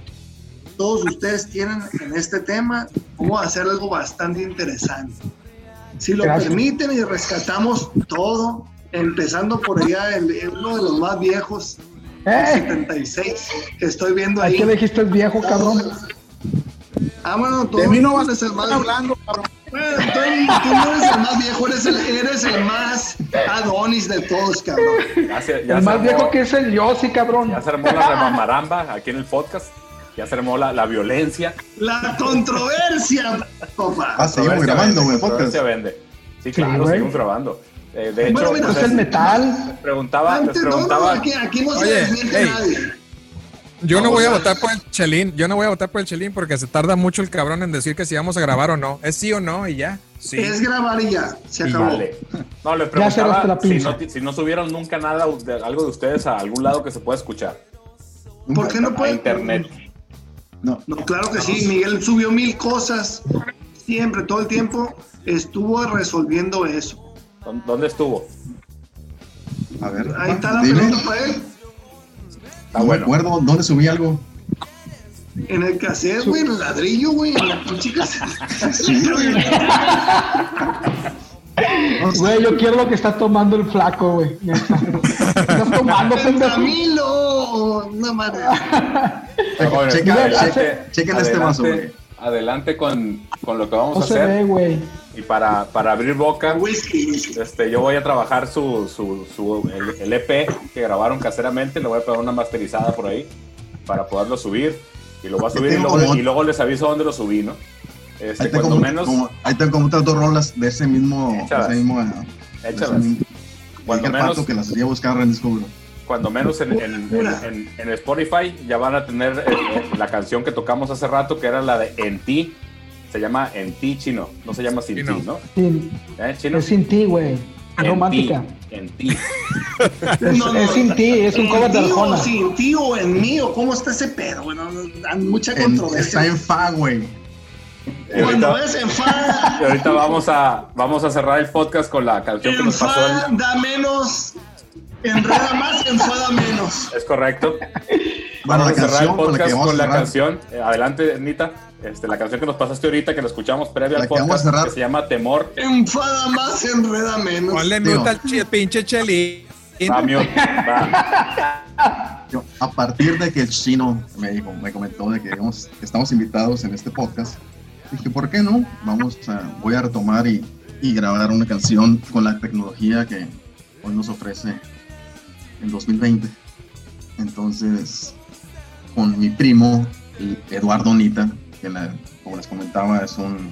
todos ustedes tienen en este tema, vamos a hacer algo bastante interesante. Si lo Gracias. permiten y rescatamos todo, empezando por allá, el, uno de los más viejos, el ¡Eh! 76, que estoy viendo ¿A ahí. qué dijiste es viejo, cabrón? Ah, bueno, tú De mí no vas eres el más a hablando, cabrón. Bueno, tú, tú no eres el más viejo, eres el, eres el más Adonis de todos, cabrón. Ya se, ya El más armó- viejo que es el Yossi, cabrón. Ya se armó la remamaramba aquí en el podcast. Ya se armó la, la violencia. La controversia, papá. Ah, seguimos grabando, güey, controversia podcast. vende. Sí, Sí, claro, güey. seguimos grabando. Eh, de hecho, Bueno, mira, pues, Es el metal. les preguntaba, les Antes, no, no, preguntaba, aquí, aquí no se Oye, desmiente ey. nadie. Yo no voy a a- votar por el Chelín. Yo no voy a votar por el Chelín porque se tarda mucho el cabrón en decir que si vamos a grabar o no. Es sí o no y ya. Sí. Es grabar y ya, se acabó. Vale. (laughs) No, les cerraste preguntaba si no, si no subieron nunca nada de algo de ustedes a algún lado que se pueda escuchar. ¿Por qué no A puede? internet. No, No, claro que sí, Miguel subió mil cosas, siempre, todo el tiempo estuvo resolviendo eso. ¿Dó- ¿Dónde estuvo? a ver. Ahí está la dime. pregunta para él. Está No me bueno. acuerdo dónde subí algo. En el cassette, güey, en el ladrillo, güey, en la pinche cassette. (laughs) Güey, yo quiero lo que está tomando el flaco, güey. (laughs) Estás tomando, pendejo. Camilo, una madre. (laughs) Chequen este vaso, güey. Adelante con, con lo que vamos No a se hacer. ve, güey. Y para, para abrir boca, Whisky, este, yo voy a trabajar su, su, su- el, el EP que grabaron caseramente. Le voy a pegar una masterizada por ahí para poderlo subir. Y lo voy a subir y luego, como- y luego les aviso dónde lo subí, ¿no? Este, Ahí tengo, cuando como, menos, como- ahí tengo como otras dos rolas de ese mismo. Échalas. de ese mismo, de ese échalas. mismo- Cuando dije al menos, que las iría a buscar en Discovery. cuando menos en, en, en- Spotify ya van a tener eh, la canción que tocamos hace rato, que era la de En ti. Se llama En ti, chino. No se llama Sin Chino. ti, ¿no? Sin- ¿Eh, chino? es sin ti, güey. Es En romántica. ti, En ti. Es, (laughs) No, no, es sin ti, es un ¿En cover de ti o Arjona. sin ti o en mí o cómo está ese pedo? Bueno, hay mucha En- controversia. está en fa, güey. Y Cuando ahorita, ves enfada, (laughs) y ahorita vamos, a, vamos a cerrar el podcast con la canción que nos pasó. el- enfada menos, enreda más, enfada menos. Es correcto. Vamos la a cerrar el con la podcast con la canción. Eh, adelante, Nita. Este, la canción que nos pasaste ahorita, que la escuchamos previa La al que vamos a podcast, cerrar. que se llama Temor. Enfada más, enreda menos. Ponle mute al pinche Chelín. Va, mute, va. Yo, a partir de que el chino me, dijo, me comentó de que, digamos, que estamos invitados en este podcast, dije, ¿por qué no? Vamos a, voy a retomar y, y grabar una canción con la tecnología que hoy nos ofrece el 2020. Entonces, con mi primo, Eduardo Nita, que la- como les comentaba, es un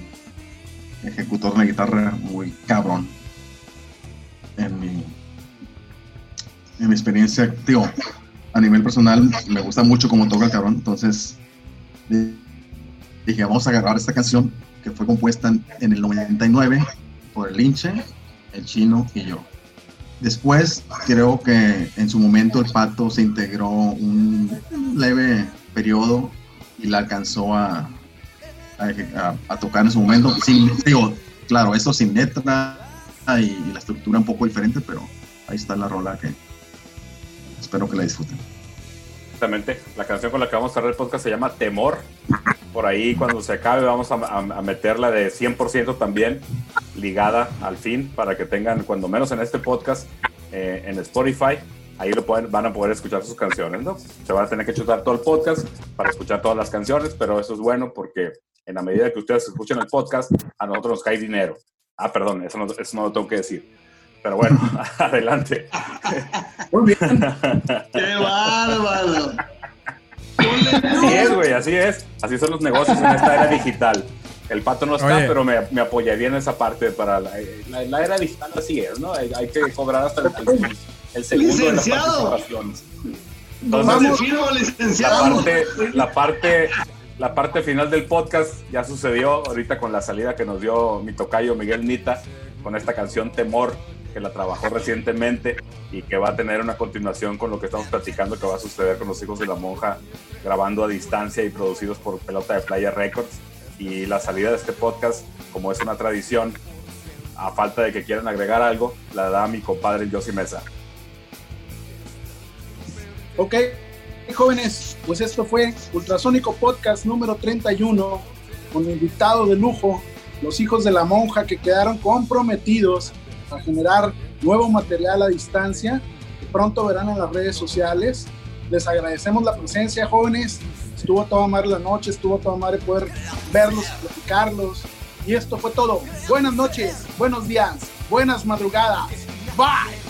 ejecutor de guitarra muy cabrón. En mi, en mi experiencia, tío, a nivel personal, me gusta mucho cómo toca el cabrón. Entonces, di- dije, vamos a grabar esta canción que fue compuesta en, el 99 por el Linche, el Chino y yo. Después, creo que en su momento el Pato se integró un leve periodo y la alcanzó a, a, tocar en su momento. Sin, digo, claro, eso sin letra y la estructura un poco diferente, pero ahí está la rola que espero que la disfruten. La canción con la que vamos a cerrar el podcast se llama Temor. Por ahí, cuando se acabe, vamos a meterla de 100% también ligada al fin para que tengan, cuando menos en este podcast, eh, en Spotify. Ahí lo pueden, van a poder escuchar sus canciones, ¿no? Se van a tener que chutar todo el podcast para escuchar todas las canciones, pero eso es bueno porque en la medida que ustedes escuchen el podcast, a nosotros nos cae dinero. Ah, perdón, eso no, eso no lo tengo que decir. Pero bueno, (laughs) adelante. Muy bien. (laughs) ¡Qué bárbaro! Así es, güey, así es. Así son los negocios en esta era digital. El pato no está, Oye. pero me, me apoyaría en esa parte para la, la- la era digital. Así es, ¿no? Hay, hay que cobrar hasta el, el- el segundo de las Licenciado. participaciones. Entonces, firmo, la licenciado. parte, la parte, la parte final del podcast ya sucedió ahorita con la salida que nos dio mi tocayo Miguel Nita con esta canción Temor que la trabajó recientemente y que va a tener una continuación con lo que estamos platicando que va a suceder con los hijos de la monja grabando a distancia y producidos por Pelota de Playa Records. Y la salida de este podcast como es una tradición a falta de que quieran agregar algo la da mi compadre Josie Mesa. Ok, jóvenes, pues esto fue Ultrasónico Podcast número 31 con invitado de lujo, los hijos de la monja que quedaron comprometidos a generar nuevo material a distancia pronto verán en las redes sociales. Les agradecemos la presencia, jóvenes. Estuvo toda madre la noche, estuvo toda madre poder verlos, platicarlos. Y esto fue todo. Buenas noches, buenos días, buenas madrugadas. Bye.